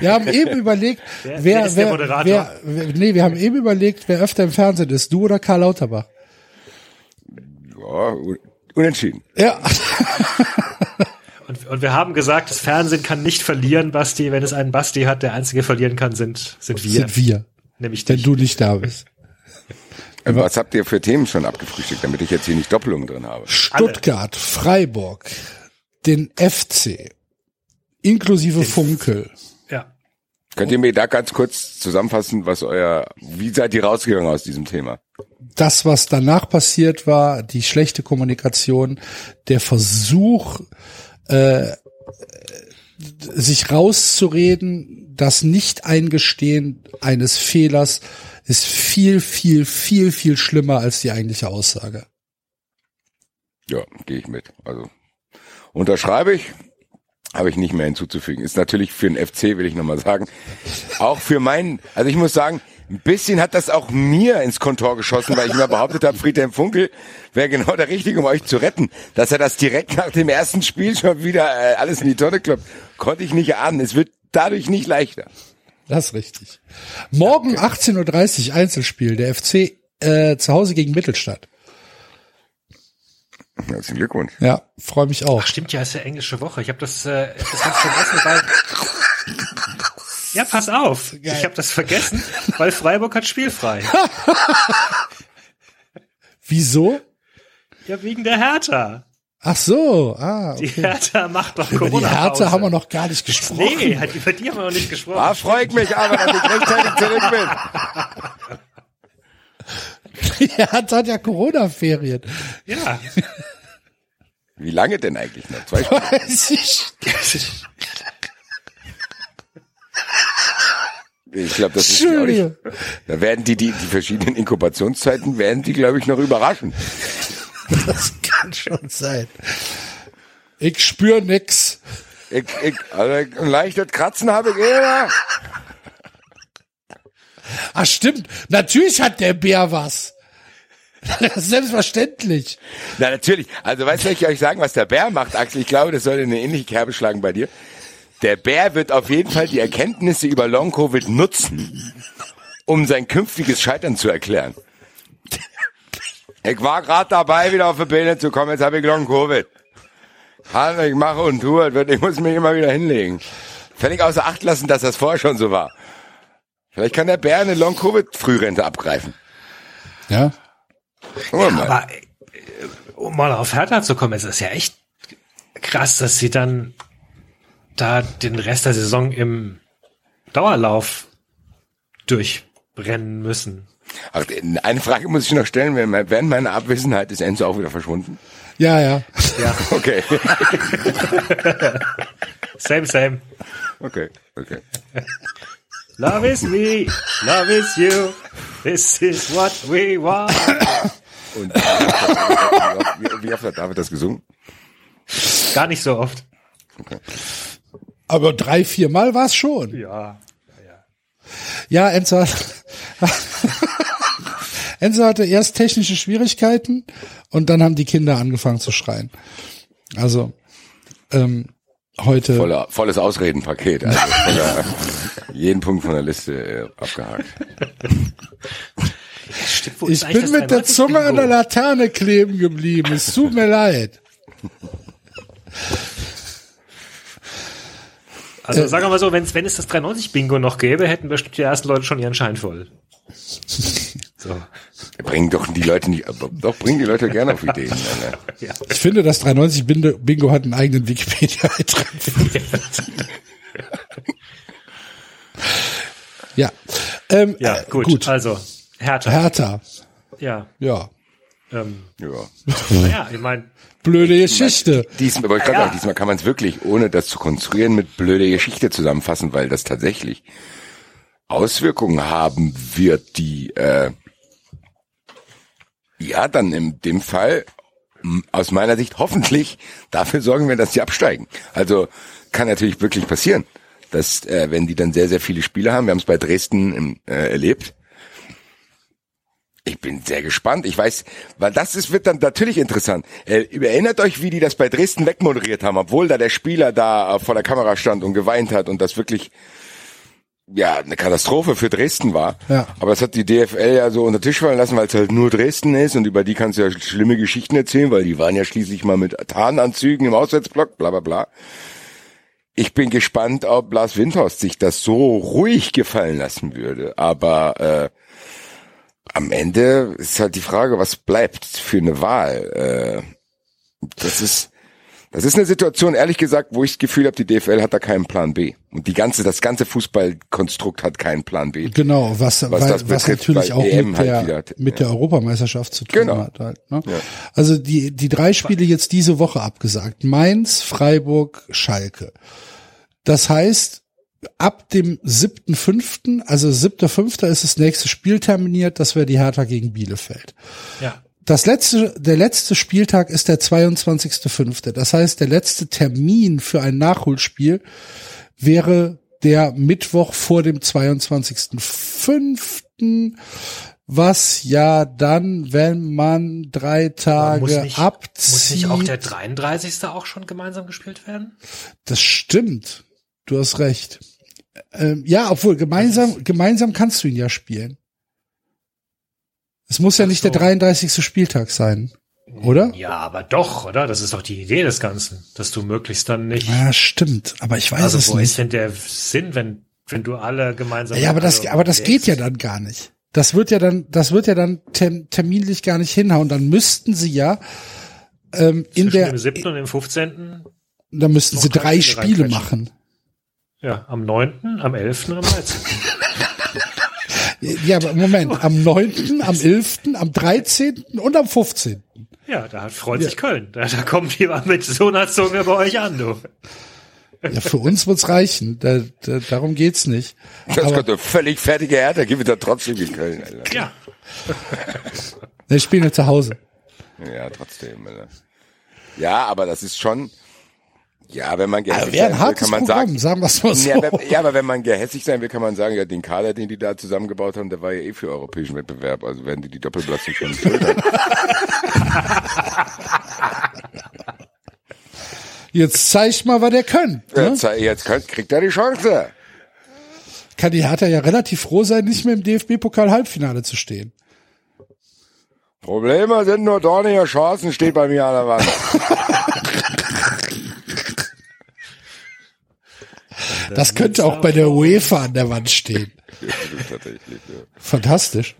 Wir haben eben überlegt, Wer- wer, wer, wer, nee, wir haben eben überlegt, wer öfter im Fernsehen ist, du oder Karl Lauterbach. Ja, unentschieden. Ja, Und, und wir haben gesagt, das Fernsehen kann nicht verlieren, Basti. Wenn es einen Basti hat, der einzige verlieren kann, sind, sind wir. sind wir, Nämlich wenn dich. du nicht da bist. Äh, Was habt ihr für Themen schon abgefrühstückt, damit ich jetzt hier nicht Doppelungen drin habe? Stuttgart, Freiburg, den FC, inklusive Funkel. Ja. Könnt ihr mir da ganz kurz zusammenfassen, was euer, wie seid ihr rausgegangen aus diesem Thema? Das, was danach passiert war, die schlechte Kommunikation, der Versuch, äh, sich rauszureden, das Nicht-Eingestehen eines Fehlers ist viel, viel, viel, viel schlimmer als die eigentliche Aussage. Ja, gehe ich mit. Also unterschreibe ich, habe ich nicht mehr hinzuzufügen. Ist natürlich für den FC, will ich nochmal sagen, auch für meinen, also ich muss sagen, ein bisschen hat das auch mir ins Kontor geschossen, weil ich mir behauptet habe, Friedhelm Funkel wäre genau der Richtige, um euch zu retten. Dass er das direkt nach dem ersten Spiel schon wieder äh, alles in die Tonne kloppt, konnte ich nicht ahnen. Es wird dadurch nicht leichter. Das ist richtig. Morgen 18.30 Uhr Einzelspiel, der FC äh, zu Hause gegen Mittelstadt. Herzlichen Glückwunsch. Ja, freue mich auch. Ach, stimmt ja, ist ja englische Woche. Ich habe das, äh, das ganz vergessen, weil. Ja, pass auf. Ich habe das vergessen, weil Freiburg hat spielfrei. Wieso? Ja, wegen der Hertha. Ach so, ah, Die okay. Hertha macht doch Über die Corona. Härte haben wir noch gar nicht gesprochen. Nee, über die haben wir noch nicht gesprochen. Da freue ich mich aber, dass ich rechtzeitig zurück bin. Die Härte hat ja Corona-Ferien. Ja. Wie lange denn eigentlich noch? Zwei Stunden? Weiß ich. Ich glaube, das ist auch nicht. Da werden die, die, die verschiedenen Inkubationszeiten werden die, glaube ich, noch überraschen. Das kann schon sein. Ich spür nix. Ich, ich, also ein leichtes Kratzen habe ich immer. Ach stimmt, natürlich hat der Bär was. Selbstverständlich. Na, natürlich. Also, weißt du, ich euch sagen, was der Bär macht, Axel? Ich glaube, das sollte eine ähnliche Kerbe schlagen bei dir. Der Bär wird auf jeden Fall die Erkenntnisse über Long-Covid nutzen, um sein künftiges Scheitern zu erklären. Ich war gerade dabei, wieder auf die Beine zu kommen, jetzt habe ich Long-Covid. Also, ich mache und tue, ich muss mich immer wieder hinlegen. Völlig außer Acht lassen, dass das vorher schon so war. Vielleicht kann der Bär eine Long-Covid-Frührente abgreifen. Ja. Gucken wir mal. Aber äh, um mal auf Hertha zu kommen, es ist ja echt krass, dass sie dann da den Rest der Saison im Dauerlauf durchbrennen müssen. Ach, eine Frage muss ich noch stellen. Während meiner Abwesenheit ist Enzo auch wieder verschwunden. Ja, ja. Ja, Okay. same, same. Okay. Okay. Love is me, love is you. This is what we want. Und wie, wie oft hat David das gesungen? Gar nicht so oft. Aber drei, vier Mal war es schon. Ja. Ja, Enzo, hat- Enzo hatte erst technische Schwierigkeiten und dann haben die Kinder angefangen zu schreien. Also ähm, heute. Voller, volles Ausredenpaket. Also voller, jeden Punkt von der Liste äh, abgehakt. Stimmt, Ich bin mit der 93 Zunge an der? Laterne kleben geblieben. Es tut mir leid. Also sagen wir mal so, wenn's, wenn es das 93 Bingo noch gäbe, hätten bestimmt die ersten Leute schon ihren Schein voll. So. Bringen doch die Leute nicht, aber doch bringen die Leute gerne auf Ideen. Ne? Ja. Ich finde, das 93 Bingo Bingo hat einen eigenen Wikipedia-Eintrag. ja. Ähm, ja, äh, gut. gut. Also, Hertha. Hertha. Ja. Ja. Ähm, Ja. naja, ich meine, Blöde Geschichte. Diesmal, aber ich Ja. sagen, diesmal kann man es wirklich, ohne das zu konstruieren, mit blöde Geschichte zusammenfassen, weil das tatsächlich Auswirkungen haben wird, die äh, ja dann in dem Fall aus meiner Sicht hoffentlich dafür sorgen wir, dass sie absteigen. Also kann natürlich wirklich passieren, dass äh, wenn die dann sehr sehr viele Spiele haben, wir haben es bei Dresden im, äh, erlebt. Ich bin sehr gespannt. Ich weiß, weil das ist, wird dann natürlich interessant. Äh, erinnert euch, wie die das bei Dresden wegmoderiert haben, obwohl da der Spieler da äh, vor der Kamera stand und geweint hat und das wirklich ja eine Katastrophe für Dresden war. Ja. Aber das hat die DFL ja so unter Tisch fallen lassen, weil es halt nur Dresden ist und über die kannst du ja schlimme Geschichten erzählen, weil die waren ja schließlich mal mit Tarnanzügen im Auswärtsblock, bla bla bla. Ich bin gespannt, ob Lars Windhorst sich das so ruhig gefallen lassen würde. Aber äh, am Ende ist halt die Frage, was bleibt für eine Wahl. Äh, das ist das ist eine Situation, ehrlich gesagt, wo ich das Gefühl habe, die DFL hat da keinen Plan B. Und die ganze, das ganze Fußballkonstrukt hat keinen Plan B. Genau, was, was, weil, was natürlich auch EM mit, der, halt wieder, mit ja. der Europameisterschaft zu tun Genau. hat. Halt, ne? Ja. Also die, die drei Spiele jetzt diese Woche abgesagt. Mainz, Freiburg, Schalke. Das heißt, ab dem siebten fünften, also siebter fünfter ist das nächste Spiel terminiert, das wäre die Hertha gegen Bielefeld. Ja. Das letzte, der letzte Spieltag ist der 22.05. Das heißt, der letzte Termin für ein Nachholspiel wäre der Mittwoch vor dem 22.05., was ja dann, wenn man drei Tage muss nicht, abzieht. muss nicht auch der 33. auch schon gemeinsam gespielt werden? Das stimmt. Du hast recht. Ähm, ja, obwohl gemeinsam, gemeinsam kannst du ihn ja spielen. Es muss ja nicht so. der 33. Spieltag sein, oder? Ja, aber doch, oder? Das ist doch die Idee des Ganzen, dass du möglichst dann nicht. Ja, stimmt. Aber ich weiß also es wo ist nicht. denn der Sinn, wenn wenn du alle gemeinsam? Ja, aber das, aber das geht ja dann gar nicht. Das wird ja dann, das wird ja dann term, terminlich gar nicht hinhauen. Dann müssten sie ja ähm, in der, dem 7. und dem 15. da müssten sie drei Spiele machen. Ja, am 9., am 11. und am 13. Ja, aber Moment, am 9., am 11., am 13. und am 15. Ja, da freut sich Köln. Da, da kommt jemand mit so einer Zunge bei euch an, du. Ja, für uns wird's reichen. Da, da, darum geht's nicht. Das Aber könnte völlig fertige Hertha, gibt da trotzdem in Köln, Alter. Ja. wir spielen ja zu Hause. Ja, trotzdem, Alter. Ja, aber das ist schon, ja, wenn man Also gehässig ein sein will, kann man Programm, sagen, sagen mal so. ja, wenn, ja, aber wenn man gehässig sein will, kann man sagen, ja, den Kader, den die da zusammengebaut haben, der war ja eh für europäischen Wettbewerb. Also werden die die Doppelbelastung schon schultern. Jetzt zeig mal, was der könnt. Ne? Jetzt, jetzt könnt- kriegt er die Chance. Kann die Hertha ja relativ froh sein, nicht mehr im DFB-Pokal-Halbfinale zu stehen. Probleme sind nur dornige Chancen, steht bei mir an der Wand. Das könnte auch bei der UEFA an der Wand stehen. Tatsächlich, ja. Fantastisch.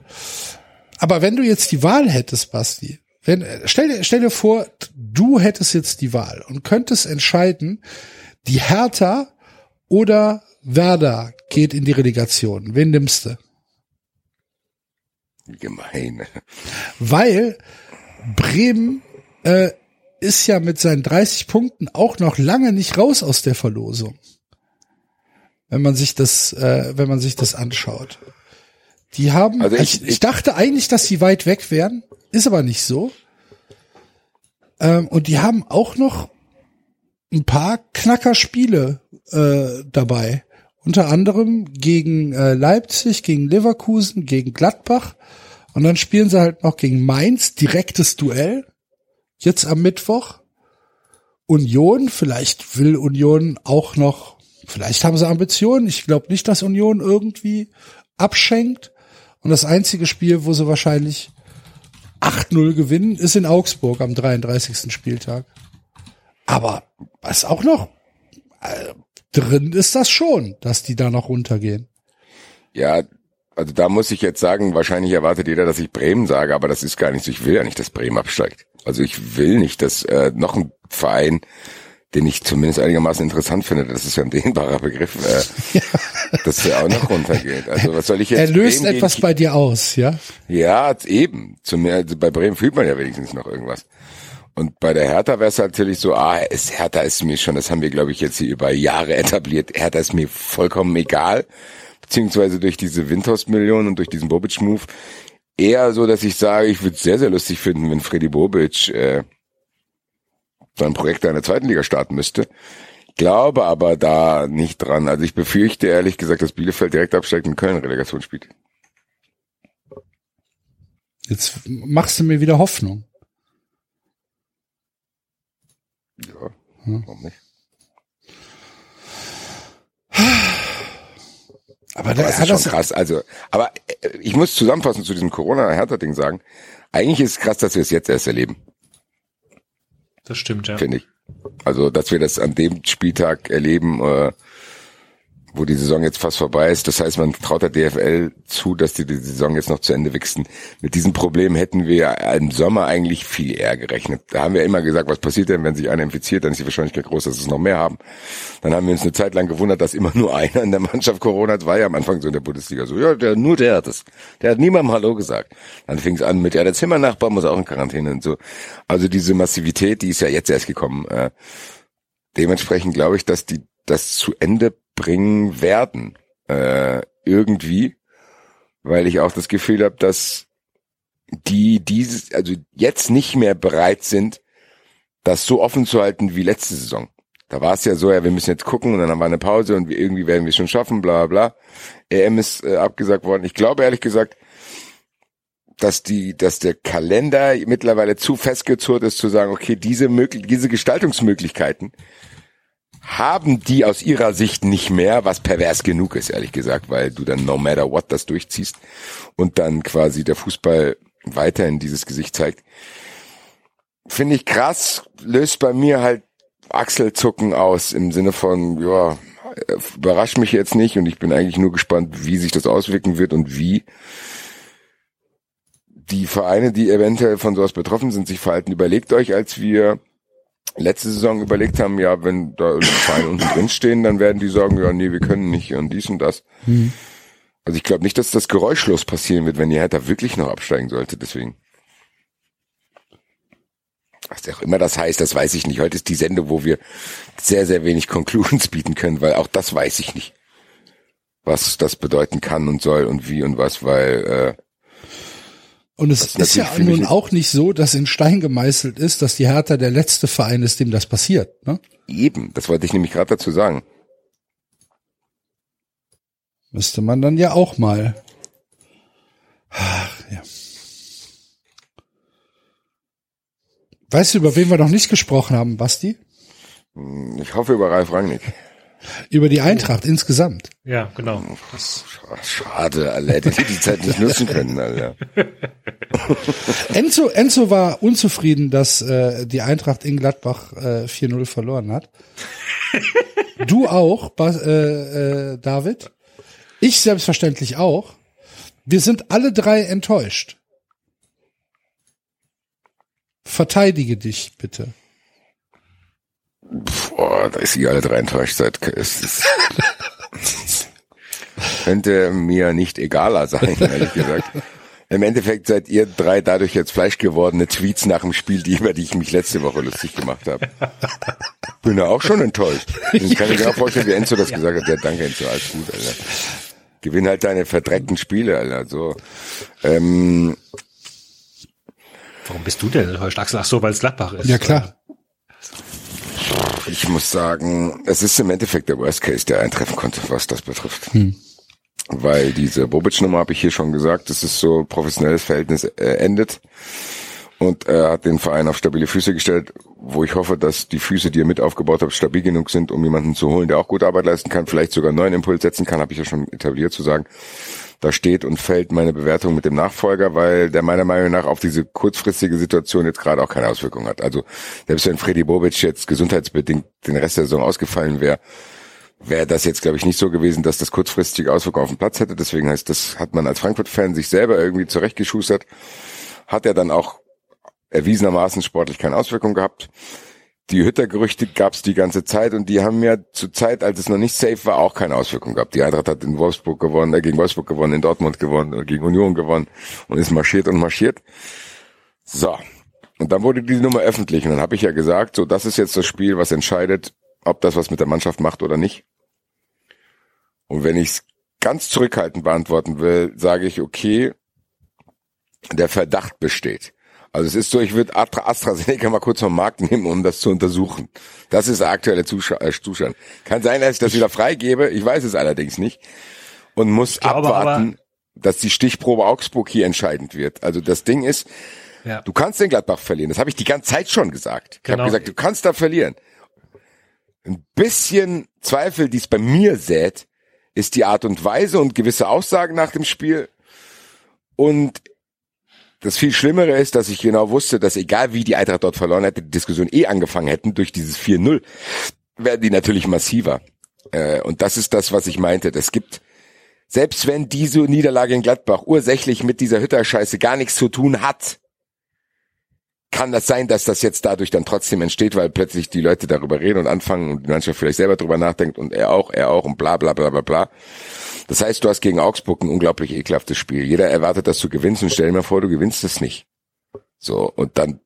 Aber wenn du jetzt die Wahl hättest, Basti, wenn, stell, dir, stell dir vor, du hättest jetzt die Wahl und könntest entscheiden, die Hertha oder Werder geht in die Relegation. Wen nimmst du? Wie gemein. Weil Bremen äh, ist ja mit seinen 30 Punkten auch noch lange nicht raus aus der Verlosung. Wenn man sich das, äh, wenn man sich das anschaut. Die haben, Also ich, ich- ich, dachte eigentlich, dass die weit weg wären, ist aber nicht so. Ähm, und die haben auch noch ein paar Knackerspiele äh, dabei. Unter anderem gegen äh, Leipzig, gegen Leverkusen, gegen Gladbach. Und dann spielen sie halt noch gegen Mainz, direktes Duell. Jetzt am Mittwoch. Union, vielleicht will Union auch noch, vielleicht haben sie Ambitionen. Ich glaube nicht, dass Union irgendwie abschenkt. Und das einzige Spiel, wo sie wahrscheinlich 8-0 gewinnen, ist in Augsburg am 33. Spieltag. Aber was auch noch äh, drin ist das schon, dass die da noch runtergehen. Ja, also da muss ich jetzt sagen, wahrscheinlich erwartet jeder, dass ich Bremen sage, aber das ist gar nicht so. Ich will ja nicht, dass Bremen absteigt. Also ich will nicht, dass äh, noch ein Verein, den ich zumindest einigermaßen interessant finde, das ist ja ein dehnbarer Begriff, äh, dass der auch noch runtergeht. Also was soll ich jetzt? Er löst Bremen etwas gegen- bei dir aus, ja? Ja, eben. Zum, also bei Bremen fühlt man ja wenigstens noch irgendwas. Und bei der Hertha wäre es natürlich so, ah, es, Hertha ist mir schon, das haben wir, glaube ich, jetzt hier über Jahre etabliert, Hertha ist mir vollkommen egal, beziehungsweise durch diese Windhorst-Million und durch diesen Bobic-Move eher so, dass ich sage, ich würde es sehr, sehr lustig finden, wenn Freddy Bobic äh, sein Projekt in der zweiten Liga starten müsste. Glaube aber da nicht dran. Also ich befürchte ehrlich gesagt, dass Bielefeld direkt absteigt und Köln Relegation spielt. Jetzt machst du mir wieder Hoffnung. Ja, Hm. warum nicht? Aber Aber das ist schon krass. Also, aber äh, ich muss zusammenfassend zu diesem Corona-Hertha-Ding sagen. Eigentlich ist es krass, dass wir es jetzt erst erleben, Das stimmt, ja. finde ich. Also, dass wir das an dem Spieltag erleben, äh, wo die Saison jetzt fast vorbei ist. Das heißt, man traut der DFL zu, dass die die Saison jetzt noch zu Ende wichsen. Mit diesem Problem hätten wir im Sommer eigentlich viel eher gerechnet. Da haben wir immer gesagt, was passiert denn, wenn sich einer infiziert, dann ist die Wahrscheinlichkeit groß, dass es noch mehr haben. Dann haben wir uns eine Zeit lang gewundert, dass immer nur einer in der Mannschaft Corona hat. War ja am Anfang so in der Bundesliga so, ja, der, nur der hat es. Der hat niemandem Hallo gesagt. Dann fing es an mit, ja, der Zimmernachbar muss auch in Quarantäne und so. Also diese Massivität, die ist ja jetzt erst gekommen. Äh, dementsprechend glaube ich, dass die das zu Ende bringen werden. Äh, irgendwie. Weil ich auch das Gefühl habe, dass die dieses, also jetzt nicht mehr bereit sind, das so offen zu halten wie letzte Saison. Da war es ja so, ja, wir müssen jetzt gucken und dann haben wir eine Pause und wir, irgendwie werden wir es schon schaffen, bla bla. EM ist äh, abgesagt worden. Ich glaube ehrlich gesagt, dass die, dass der Kalender mittlerweile zu festgezurrt ist, zu sagen, okay, diese möglich, diese Gestaltungsmöglichkeiten haben die aus ihrer Sicht nicht mehr, was pervers genug ist, ehrlich gesagt, weil du dann no matter what das durchziehst und dann quasi der Fußball weiterhin dieses Gesicht zeigt. Finde ich krass, löst bei mir halt Achselzucken aus im Sinne von, ja, überrascht mich jetzt nicht und ich bin eigentlich nur gespannt, wie sich das auswirken wird und wie die Vereine, die eventuell von sowas betroffen sind, sich verhalten. Überlegt euch, als wir letzte Saison überlegt haben, ja, wenn da Vereine unten drin stehen, dann werden die sagen, ja, nee, wir können nicht und dies und das. Mhm. Also ich glaube nicht, dass das geräuschlos passieren wird, wenn die Hertha wirklich noch absteigen sollte, deswegen. Was auch immer das heißt, das weiß ich nicht. Heute ist die Sendung, wo wir sehr, sehr wenig Conclusions bieten können, weil auch das weiß ich nicht. Was das bedeuten kann und soll und wie und was, weil äh, und es ist ja nun auch nicht so, dass in Stein gemeißelt ist, dass die Hertha der letzte Verein ist, dem das passiert. Ne? Eben, das wollte ich nämlich gerade dazu sagen. Müsste man dann ja auch mal. Ach, ja. Weißt du, über wen wir noch nicht gesprochen haben, Basti? Ich hoffe über Ralf Rangnick. Über die Eintracht insgesamt. Ja, genau. Das Schade, Alter. Hätte ich die Zeit nicht nutzen können, Alter. Enzo, Enzo war unzufrieden, dass äh, die Eintracht in Gladbach äh, 4-0 verloren hat. Du auch, Bas, äh, äh, David. Ich selbstverständlich auch. Wir sind alle drei enttäuscht. Verteidige dich, bitte. Boah, da ist ihr alle drei enttäuscht ist, könnte mir nicht egaler sein, ehrlich gesagt. Im Endeffekt seid ihr drei dadurch jetzt Fleisch gewordene Tweets nach dem Spiel, die, über die ich mich letzte Woche lustig gemacht habe. Bin ja auch schon enttäuscht. Ich kann mir genau vorstellen, wie Enzo das gesagt hat. Ja, danke Enzo, alles gut, Alter. Gewinn halt deine verdreckten Spiele, Alter. So. Ähm, Warum bist du denn enttäuscht? Ach so, weil es Gladbach ist. Ja, klar. Ich muss sagen, es ist im Endeffekt der Worst Case, der eintreffen konnte, was das betrifft. Hm. Weil diese Bobic-Nummer, habe ich hier schon gesagt, das ist so professionelles Verhältnis äh, endet. Und er hat den Verein auf stabile Füße gestellt, wo ich hoffe, dass die Füße, die er mit aufgebaut hat, stabil genug sind, um jemanden zu holen, der auch gut Arbeit leisten kann, vielleicht sogar einen neuen Impuls setzen kann, habe ich ja schon etabliert zu sagen. Da steht und fällt meine Bewertung mit dem Nachfolger, weil der meiner Meinung nach auf diese kurzfristige Situation jetzt gerade auch keine Auswirkung hat. Also selbst wenn Freddy Bobic jetzt gesundheitsbedingt den Rest der Saison ausgefallen wäre, wäre das jetzt, glaube ich, nicht so gewesen, dass das kurzfristige Auswirkungen auf den Platz hätte. Deswegen heißt, das hat man als Frankfurt-Fan sich selber irgendwie zurechtgeschustert. Hat er dann auch erwiesenermaßen sportlich keine Auswirkung gehabt. Die Hüttergerüchte gab es die ganze Zeit und die haben ja zur Zeit, als es noch nicht safe war, auch keine Auswirkung gehabt. Die Eintracht hat in Wolfsburg gewonnen, äh, gegen Wolfsburg gewonnen, in Dortmund gewonnen, äh, gegen Union gewonnen und ist marschiert und marschiert. So. Und dann wurde die Nummer öffentlich und dann habe ich ja gesagt, so das ist jetzt das Spiel, was entscheidet, ob das was mit der Mannschaft macht oder nicht. Und wenn ich es ganz zurückhaltend beantworten will, sage ich, okay, der Verdacht besteht. Also es ist so, ich würde AstraZeneca mal kurz vom Markt nehmen, um das zu untersuchen. Das ist der aktuelle äh, Zustand. Kann sein, dass ich das wieder freigebe. Ich weiß es allerdings nicht. Und muss abwarten, dass die Stichprobe Augsburg hier entscheidend wird. Also das Ding ist, ja. du kannst den Gladbach verlieren. Das habe ich die ganze Zeit schon gesagt. Ich genau. habe gesagt, du kannst da verlieren. Ein bisschen Zweifel, die es bei mir sät, ist die Art und Weise und gewisse Aussagen nach dem Spiel. Und das viel Schlimmere ist, dass ich genau wusste, dass egal wie die Eintracht dort verloren hätte, die Diskussion eh angefangen hätten durch dieses 4-0, werden die natürlich massiver. Äh, und das ist das, was ich meinte. Es gibt, selbst wenn diese Niederlage in Gladbach ursächlich mit dieser Hütter-Scheiße gar nichts zu tun hat, kann das sein, dass das jetzt dadurch dann trotzdem entsteht, weil plötzlich die Leute darüber reden und anfangen und die Mannschaft vielleicht selber darüber nachdenkt und er auch, er auch und bla bla bla bla bla. Das heißt, du hast gegen Augsburg ein unglaublich ekelhaftes Spiel. Jeder erwartet, dass du gewinnst und stell dir mal vor, du gewinnst es nicht. So, und dann,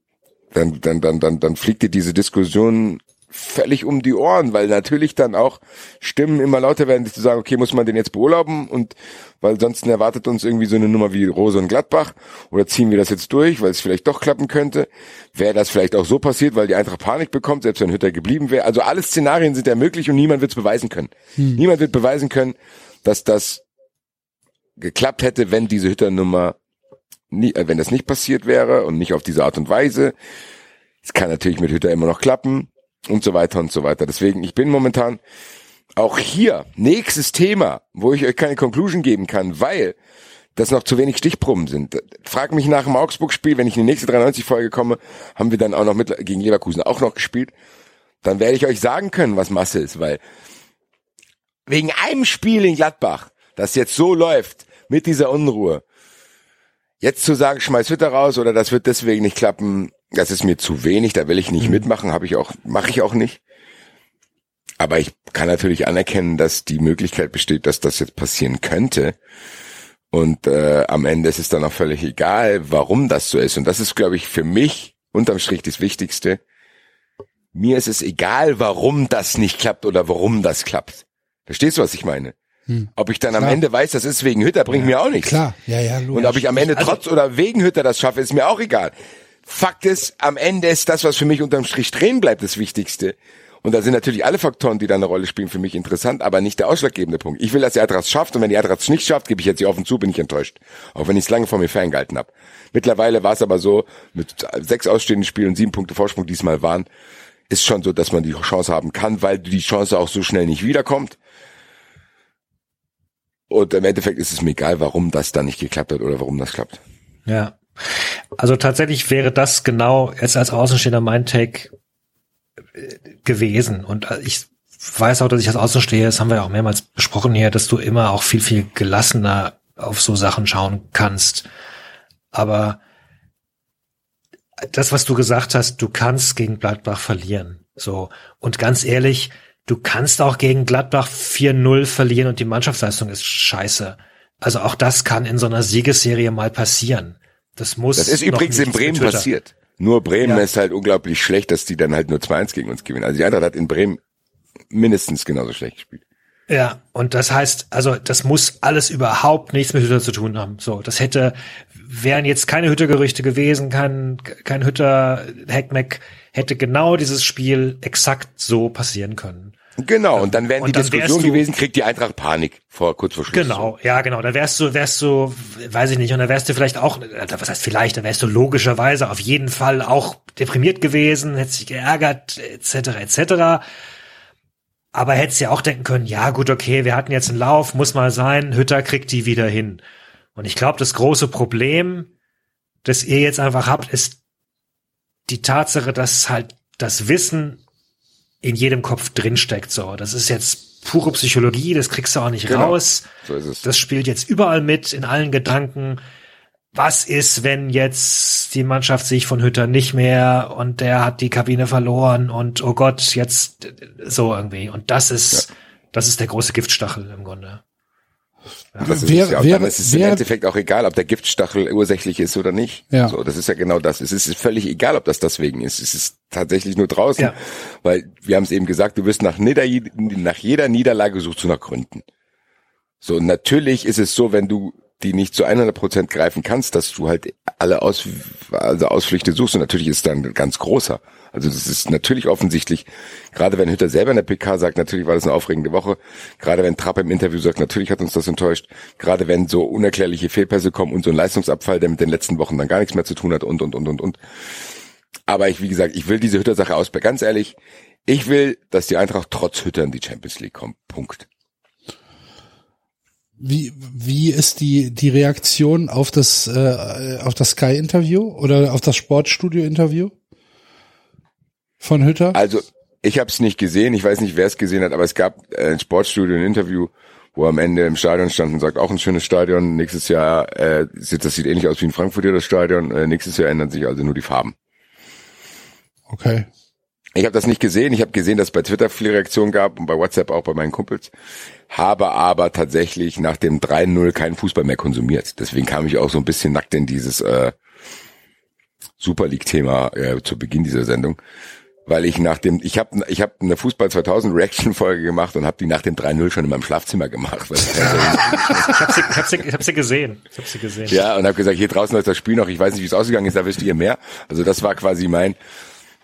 dann, dann, dann, dann, dann fliegt dir diese Diskussion völlig um die Ohren, weil natürlich dann auch Stimmen immer lauter werden, die zu sagen, okay, muss man den jetzt beurlauben und weil sonst erwartet uns irgendwie so eine Nummer wie Rose und Gladbach oder ziehen wir das jetzt durch, weil es vielleicht doch klappen könnte. Wäre das vielleicht auch so passiert, weil die Eintracht Panik bekommt, selbst wenn Hütter geblieben wäre. Also alle Szenarien sind ja möglich und niemand wird es beweisen können. Hm. Niemand wird beweisen können, dass das geklappt hätte, wenn diese Hütter-Nummer, nie, äh, wenn das nicht passiert wäre und nicht auf diese Art und Weise. Es kann natürlich mit Hütter immer noch klappen und so weiter und so weiter. Deswegen, ich bin momentan auch hier nächstes Thema, wo ich euch keine Conclusion geben kann, weil das noch zu wenig Stichproben sind. Frag mich nach dem Augsburg-Spiel, wenn ich in die nächste 93-Folge komme, haben wir dann auch noch mit, gegen Leverkusen auch noch gespielt. Dann werde ich euch sagen können, was Masse ist, weil wegen einem Spiel in Gladbach, das jetzt so läuft, mit dieser Unruhe, jetzt zu sagen, schmeiß Hütter raus oder das wird deswegen nicht klappen, das ist mir zu wenig, da will ich nicht mhm. mitmachen, habe ich auch, mache ich auch nicht. Aber ich kann natürlich anerkennen, dass die Möglichkeit besteht, dass das jetzt passieren könnte. Und äh, am Ende ist es dann auch völlig egal, warum das so ist. Und das ist, glaube ich, für mich unterm Strich das Wichtigste. Mir ist es egal, warum das nicht klappt oder warum das klappt. Verstehst du, was ich meine? Hm. Ob ich dann klar. am Ende weiß, das ist wegen Hütter, bringt ja, mir auch nichts. Klar, ja, ja, logisch. Und ob ich am Ende also, trotz oder wegen Hütter das schaffe, ist mir auch egal. Fakt ist, am Ende ist das, was für mich unterm Strich drehen bleibt, das Wichtigste. Und da sind natürlich alle Faktoren, die da eine Rolle spielen, für mich interessant, aber nicht der ausschlaggebende Punkt. Ich will, dass die Eintracht schafft und wenn die es nicht schafft, gebe ich jetzt hier offen zu, bin ich enttäuscht. Auch wenn ich es lange vor mir ferngehalten habe. Mittlerweile war es aber so, mit sechs ausstehenden Spielen und sieben Punkte Vorsprung diesmal waren, ist schon so, dass man die Chance haben kann, weil die Chance auch so schnell nicht wiederkommt. Und im Endeffekt ist es mir egal, warum das da nicht geklappt hat oder warum das klappt. Ja. Also tatsächlich wäre das genau jetzt als Außenstehender mein Take äh, gewesen. Und äh, ich weiß auch, dass ich als Außensteher, das haben wir ja auch mehrmals besprochen hier, dass du immer auch viel, viel gelassener auf so Sachen schauen kannst. Aber das, was du gesagt hast, du kannst gegen Gladbach verlieren. So. Und ganz ehrlich, du kannst auch gegen Gladbach 4-0 verlieren und die Mannschaftsleistung ist scheiße. Also auch das kann in so einer Siegesserie mal passieren. Das muss. Das ist übrigens in Bremen passiert. Nur Bremen ja. ist halt unglaublich schlecht, dass die dann halt nur 2-1 gegen uns gewinnen. Also die Eintracht hat in Bremen mindestens genauso schlecht gespielt. Ja, und das heißt, also das muss alles überhaupt nichts mit Hütter zu tun haben. So, das hätte, wären jetzt keine Hütter-Gerüchte gewesen, kein, kein Hütter-Hackmack, hätte genau dieses Spiel exakt so passieren können. Genau, und dann wären die dann Diskussion gewesen, kriegt die Eintracht Panik vor kurz vor Schluss. Genau, ja, genau. Da wärst du, wärst du, weiß ich nicht, und da wärst du vielleicht auch, was heißt vielleicht, da wärst du logischerweise auf jeden Fall auch deprimiert gewesen, hättest dich geärgert, etc., etc. Aber hättest ja auch denken können, ja gut, okay, wir hatten jetzt einen Lauf, muss mal sein, Hütter kriegt die wieder hin. Und ich glaube, das große Problem, das ihr jetzt einfach habt, ist die Tatsache, dass halt das Wissen in jedem Kopf drinsteckt. So, das ist jetzt pure Psychologie, das kriegst du auch nicht genau. raus. So ist es. Das spielt jetzt überall mit, in allen Gedanken. Was ist, wenn jetzt die Mannschaft sich von Hütter nicht mehr und der hat die Kabine verloren und oh Gott, jetzt so irgendwie. Und das ist, ja. das ist der große Giftstachel im Grunde. Ja, das wäre, ist ja auch, wäre, dann ist es wäre, im Endeffekt auch egal, ob der Giftstachel ursächlich ist oder nicht. Ja. So, das ist ja genau das. Es ist völlig egal, ob das deswegen ist. Es ist tatsächlich nur draußen, ja. weil wir haben es eben gesagt, du wirst nach, Nieder nach jeder Niederlage suchst du nach Gründen. So, natürlich ist es so, wenn du die nicht zu 100 Prozent greifen kannst, dass du halt alle Aus, also Ausflüchte suchst und natürlich ist dann ganz großer. Also das ist natürlich offensichtlich, gerade wenn Hütter selber in der PK sagt, natürlich war das eine aufregende Woche, gerade wenn Trapp im Interview sagt, natürlich hat uns das enttäuscht, gerade wenn so unerklärliche Fehlpässe kommen und so ein Leistungsabfall, der mit den letzten Wochen dann gar nichts mehr zu tun hat und, und, und, und, und. Aber ich, wie gesagt, ich will diese Hütter-Sache aus, ganz ehrlich, ich will, dass die Eintracht trotz Hütter in die Champions League kommt. Punkt. Wie, wie ist die, die Reaktion auf das, äh, auf das Sky-Interview oder auf das Sportstudio-Interview? Von Hütter? Also, Ich habe es nicht gesehen, ich weiß nicht, wer es gesehen hat, aber es gab äh, ein Sportstudio ein Interview, wo am Ende im Stadion stand und sagt, auch ein schönes Stadion. Nächstes Jahr, äh, sieht, das sieht ähnlich aus wie in Frankfurt hier das Stadion. Äh, nächstes Jahr ändern sich also nur die Farben. Okay. Ich habe das nicht gesehen. Ich habe gesehen, dass es bei Twitter viele Reaktionen gab und bei WhatsApp auch bei meinen Kumpels. Habe aber tatsächlich nach dem 3-0 keinen Fußball mehr konsumiert. Deswegen kam ich auch so ein bisschen nackt in dieses äh, Super League-Thema äh, zu Beginn dieser Sendung. Weil ich nach dem, ich habe ich hab eine Fußball 2000 Reaction-Folge gemacht und habe die nach dem 3-0 schon in meinem Schlafzimmer gemacht. Ich hab sie, ich, hab sie, ich hab sie gesehen. Ich hab sie gesehen. Ja, und habe gesagt, hier draußen ist das Spiel noch, ich weiß nicht, wie es ausgegangen ist, da wisst ihr mehr. Also das war quasi mein,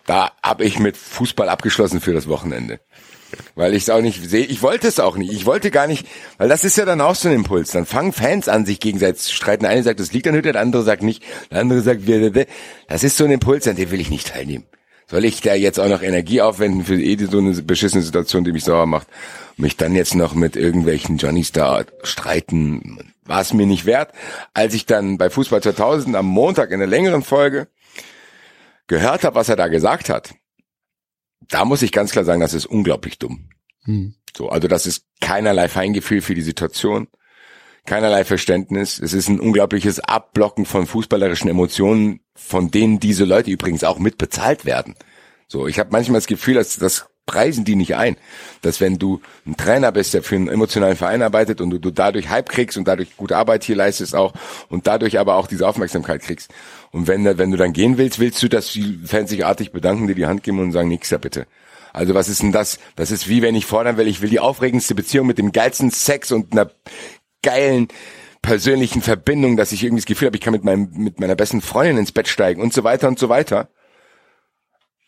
da habe ich mit Fußball abgeschlossen für das Wochenende. Weil ich es auch nicht sehe, ich wollte es auch nicht. Ich wollte gar nicht, weil das ist ja dann auch so ein Impuls. Dann fangen Fans an, sich gegenseitig zu streiten. Der eine sagt, das liegt an Hütte, der andere sagt nicht, der andere sagt, das ist so ein Impuls, an dem will ich nicht teilnehmen. Soll ich da jetzt auch noch Energie aufwenden für eh so eine beschissene Situation, die mich sauer macht? Mich dann jetzt noch mit irgendwelchen Johnnies da streiten, war es mir nicht wert. Als ich dann bei Fußball 2000 am Montag in der längeren Folge gehört habe, was er da gesagt hat, da muss ich ganz klar sagen, das ist unglaublich dumm. Hm. So, also das ist keinerlei Feingefühl für die Situation, keinerlei Verständnis. Es ist ein unglaubliches Abblocken von fußballerischen Emotionen, von denen diese Leute übrigens auch mitbezahlt werden. So, ich habe manchmal das Gefühl, dass das preisen die nicht ein, dass wenn du ein Trainer bist, der für einen emotionalen Verein arbeitet und du, du dadurch Hype kriegst und dadurch gute Arbeit hier leistest auch und dadurch aber auch diese Aufmerksamkeit kriegst. Und wenn, wenn du dann gehen willst, willst du, dass die Fans sich artig bedanken, dir die Hand geben und sagen, nix da bitte. Also was ist denn das? Das ist wie wenn ich fordern will, ich will die aufregendste Beziehung mit dem geilsten Sex und einer geilen persönlichen Verbindung, dass ich irgendwie das Gefühl habe, ich kann mit meinem mit meiner besten Freundin ins Bett steigen und so weiter und so weiter.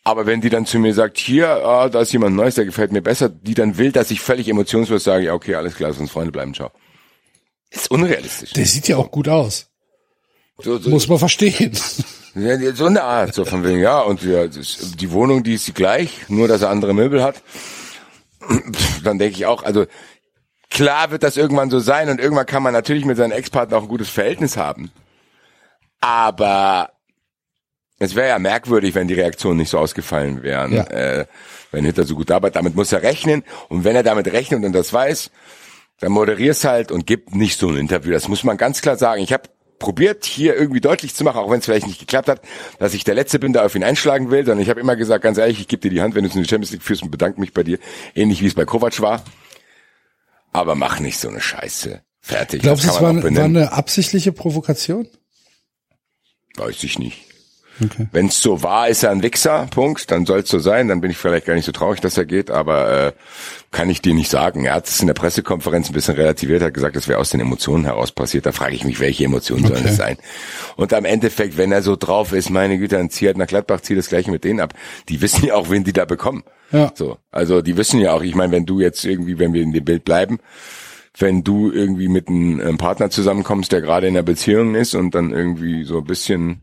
Aber wenn die dann zu mir sagt, hier, ah, da ist jemand Neues, der gefällt mir besser, die dann will, dass ich völlig emotionslos sage, ja, okay, alles klar, lass uns Freunde bleiben, ciao. Ist unrealistisch. Der sieht ja auch gut aus. So, so, Muss man verstehen. So eine Art, so von wegen, ja, und ja, die Wohnung, die ist die gleich, nur dass er andere Möbel hat. Dann denke ich auch, also klar wird das irgendwann so sein und irgendwann kann man natürlich mit seinen Ex-Partner auch ein gutes Verhältnis haben. Aber es wäre ja merkwürdig, wenn die Reaktionen nicht so ausgefallen wären, ja. äh, wenn Hitler so gut arbeitet. Damit muss er rechnen. Und wenn er damit rechnet und das weiß, dann moderierst halt und gibt nicht so ein Interview. Das muss man ganz klar sagen. Ich habe probiert, hier irgendwie deutlich zu machen, auch wenn es vielleicht nicht geklappt hat, dass ich der Letzte bin, der auf ihn einschlagen will, sondern ich habe immer gesagt, ganz ehrlich, ich gebe dir die Hand, wenn du es in die Champions League führst und bedanke mich bei dir, ähnlich wie es bei Kovac war. Aber mach nicht so eine Scheiße. Fertig. Glaubst du, es war, war eine absichtliche Provokation? Weiß ich nicht. Okay. Wenn es so war, ist er ein Wichser, Punkt. Dann soll es so sein. Dann bin ich vielleicht gar nicht so traurig, dass er geht, aber äh, kann ich dir nicht sagen. Er hat es in der Pressekonferenz ein bisschen relativiert, hat gesagt, das wäre aus den Emotionen heraus passiert. Da frage ich mich, welche Emotionen okay. sollen es sein? Und am Endeffekt, wenn er so drauf ist, meine Güte, dann zieh halt nach Gladbach, zieh das gleiche mit denen ab. Die wissen ja auch, wen die da bekommen. Ja. So, also die wissen ja auch. Ich meine, wenn du jetzt irgendwie, wenn wir in dem Bild bleiben, wenn du irgendwie mit einem Partner zusammenkommst, der gerade in einer Beziehung ist und dann irgendwie so ein bisschen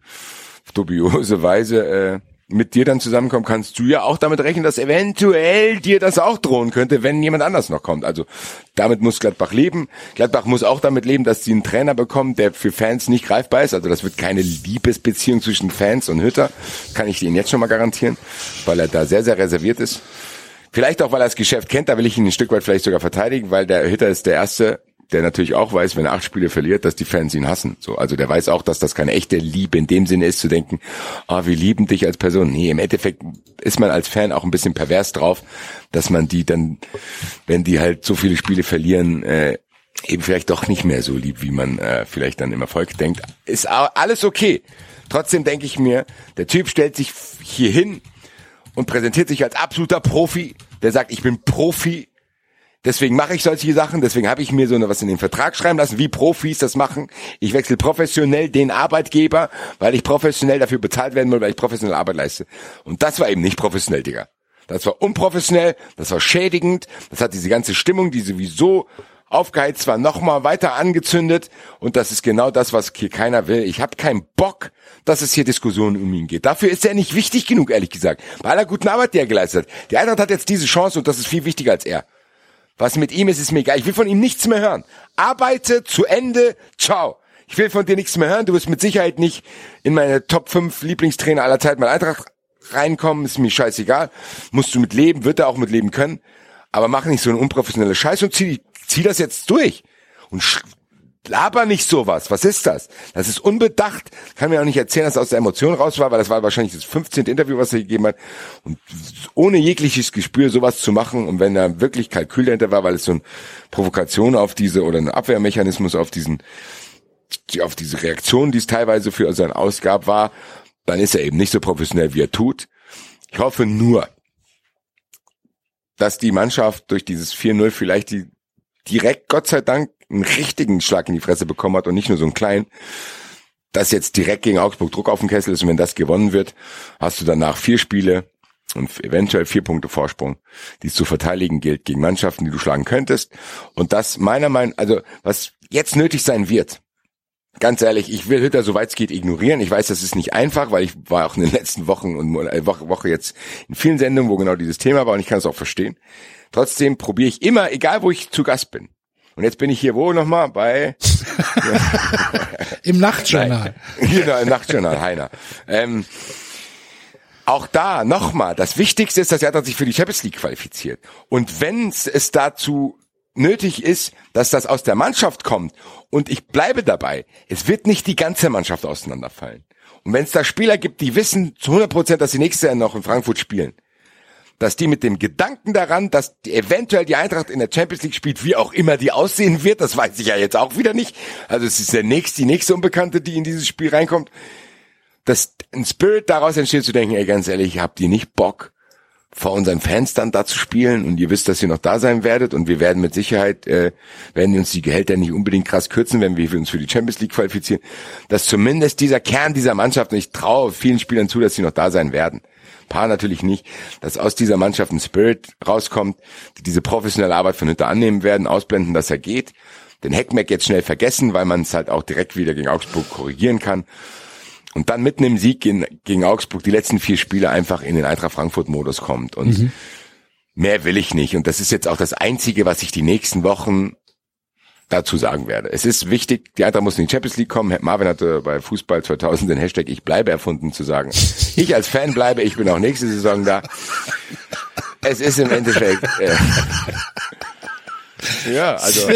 dubiose Weise äh, mit dir dann zusammenkommt, kannst du ja auch damit rechnen, dass eventuell dir das auch drohen könnte, wenn jemand anders noch kommt. Also damit muss Gladbach leben. Gladbach muss auch damit leben, dass sie einen Trainer bekommen, der für Fans nicht greifbar ist. Also das wird keine Liebesbeziehung zwischen Fans und Hütter, kann ich Ihnen jetzt schon mal garantieren, weil er da sehr, sehr reserviert ist. Vielleicht auch, weil er das Geschäft kennt, da will ich ihn ein Stück weit vielleicht sogar verteidigen, weil der Hütter ist der erste der natürlich auch weiß, wenn er acht Spiele verliert, dass die Fans ihn hassen. So, also der weiß auch, dass das keine echte Liebe in dem Sinne ist, zu denken, ah, wir lieben dich als Person. Nee, im Endeffekt ist man als Fan auch ein bisschen pervers drauf, dass man die dann, wenn die halt so viele Spiele verlieren, äh, eben vielleicht doch nicht mehr so lieb, wie man äh, vielleicht dann im Erfolg denkt. Ist alles okay. Trotzdem denke ich mir, der Typ stellt sich hier hin und präsentiert sich als absoluter Profi, der sagt, ich bin Profi Deswegen mache ich solche Sachen, deswegen habe ich mir so was in den Vertrag schreiben lassen, wie Profis das machen. Ich wechsle professionell den Arbeitgeber, weil ich professionell dafür bezahlt werden will, weil ich professionell Arbeit leiste. Und das war eben nicht professionell, Digga. Das war unprofessionell, das war schädigend, das hat diese ganze Stimmung, die sowieso aufgeheizt war, nochmal weiter angezündet. Und das ist genau das, was hier keiner will. Ich habe keinen Bock, dass es hier Diskussionen um ihn geht. Dafür ist er nicht wichtig genug, ehrlich gesagt. Bei aller guten Arbeit, die er geleistet hat. Die Eintracht hat jetzt diese Chance und das ist viel wichtiger als er. Was mit ihm ist, ist mir egal. Ich will von ihm nichts mehr hören. Arbeite zu Ende. Ciao. Ich will von dir nichts mehr hören. Du wirst mit Sicherheit nicht in meine Top 5 Lieblingstrainer aller Zeiten mal Eintracht reinkommen, ist mir scheißegal. Musst du mit leben, wird er auch mit leben können. Aber mach nicht so eine unprofessionelle Scheiße und zieh, zieh das jetzt durch. Und laber nicht sowas. Was ist das? Das ist unbedacht. Kann mir auch nicht erzählen, dass es aus der Emotion raus war, weil das war wahrscheinlich das 15. Interview, was er gegeben hat. Und ohne jegliches Gespür sowas zu machen und wenn da wirklich Kalkül dahinter war, weil es so eine Provokation auf diese oder ein Abwehrmechanismus auf diesen die- auf diese Reaktion, die es teilweise für seine Ausgab war, dann ist er eben nicht so professionell, wie er tut. Ich hoffe nur, dass die Mannschaft durch dieses 4-0 vielleicht die direkt, Gott sei Dank, einen richtigen Schlag in die Fresse bekommen hat und nicht nur so einen kleinen, dass jetzt direkt gegen Augsburg Druck auf dem Kessel ist und wenn das gewonnen wird, hast du danach vier Spiele und eventuell vier Punkte Vorsprung, die es zu verteidigen gilt gegen Mannschaften, die du schlagen könntest. Und das meiner Meinung, also was jetzt nötig sein wird, ganz ehrlich, ich will Hütter soweit es geht ignorieren. Ich weiß, das ist nicht einfach, weil ich war auch in den letzten Wochen und äh, Woche, Woche jetzt in vielen Sendungen, wo genau dieses Thema war und ich kann es auch verstehen. Trotzdem probiere ich immer, egal wo ich zu Gast bin. Und jetzt bin ich hier wo nochmal bei Im Nachtjournal. genau, im Nachtjournal, Heiner. Ähm, auch da nochmal, das Wichtigste ist, dass er sich für die Champions League qualifiziert. Und wenn es dazu nötig ist, dass das aus der Mannschaft kommt, und ich bleibe dabei, es wird nicht die ganze Mannschaft auseinanderfallen. Und wenn es da Spieler gibt, die wissen zu 100 Prozent, dass sie nächstes Jahr noch in Frankfurt spielen, dass die mit dem Gedanken daran, dass die eventuell die Eintracht in der Champions League spielt, wie auch immer die aussehen wird, das weiß ich ja jetzt auch wieder nicht. Also es ist der nächste, die nächste Unbekannte, die in dieses Spiel reinkommt. Dass ein Spirit daraus entsteht, zu denken, ey, ganz ehrlich, habt ihr nicht Bock, vor unseren Fans dann da zu spielen und ihr wisst, dass ihr noch da sein werdet und wir werden mit Sicherheit, äh, werden uns die Gehälter nicht unbedingt krass kürzen, wenn wir uns für die Champions League qualifizieren, dass zumindest dieser Kern dieser Mannschaft, und ich traue vielen Spielern zu, dass sie noch da sein werden, paar natürlich nicht, dass aus dieser Mannschaft ein Spirit rauskommt, die diese professionelle Arbeit von Hütter annehmen werden, ausblenden, dass er geht, den Heckmeck jetzt schnell vergessen, weil man es halt auch direkt wieder gegen Augsburg korrigieren kann. Und dann mitten im Sieg gegen, gegen Augsburg die letzten vier Spiele einfach in den Eintracht Frankfurt Modus kommt. Und mehr will ich nicht. Und das ist jetzt auch das einzige, was ich die nächsten Wochen dazu sagen werde. Es ist wichtig, die Eintracht muss in die Champions League kommen. Marvin hatte bei Fußball 2000 den Hashtag Ich bleibe erfunden zu sagen. Ich als Fan bleibe, ich bin auch nächste Saison da. Es ist im Endeffekt äh, ja, also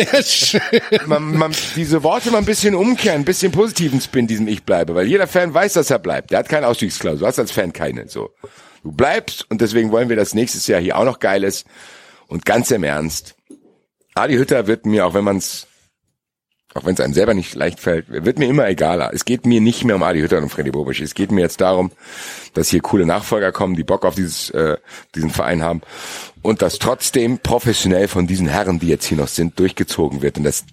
man, man, diese Worte mal ein bisschen umkehren, ein bisschen positiven Spin diesem Ich bleibe, weil jeder Fan weiß, dass er bleibt. Der hat keine Ausstiegsklausel, du hast als Fan keine. So, du bleibst und deswegen wollen wir, dass nächstes Jahr hier auch noch geil ist. Und ganz im Ernst, Adi Hütter wird mir, auch wenn man es, auch wenn es einem selber nicht leicht fällt, wird mir immer egaler. Es geht mir nicht mehr um Adi Hütter und Freddy Bobic. Es geht mir jetzt darum, dass hier coole Nachfolger kommen, die Bock auf dieses, äh, diesen Verein haben und dass trotzdem professionell von diesen Herren, die jetzt hier noch sind, durchgezogen wird. Und das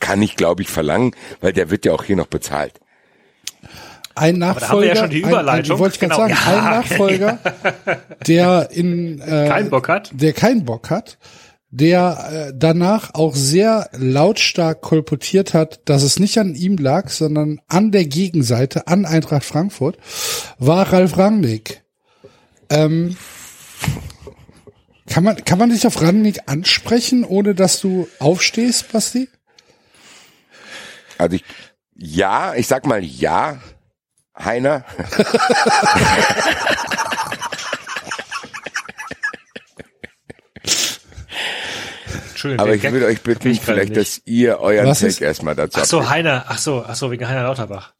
kann ich, glaube ich, verlangen, weil der wird ja auch hier noch bezahlt. Ein da haben wir Nachfolger, ja schon die ein, Überleitung. ein, wollte ich gerade Genau. sagen, Ja, ein Nachfolger, der in äh, Keinen Bock hat? der keinen Bock hat, der äh, danach auch sehr lautstark kolportiert hat, dass es nicht an ihm lag, sondern an der Gegenseite, an Eintracht Frankfurt, war Ralf Rangnick. Ähm, kann man, kann man dich auf Rangnick ansprechen, ohne dass du aufstehst, Basti? Also ich, ja, ich sag mal ja, Heiner. Entschuldigung. Aber ich Gag würde euch bitten, vielleicht, nicht. dass ihr euren Was Take ist? erstmal dazu Ach so. Heiner, ach so, ach so, wegen Heiner Lauterbach.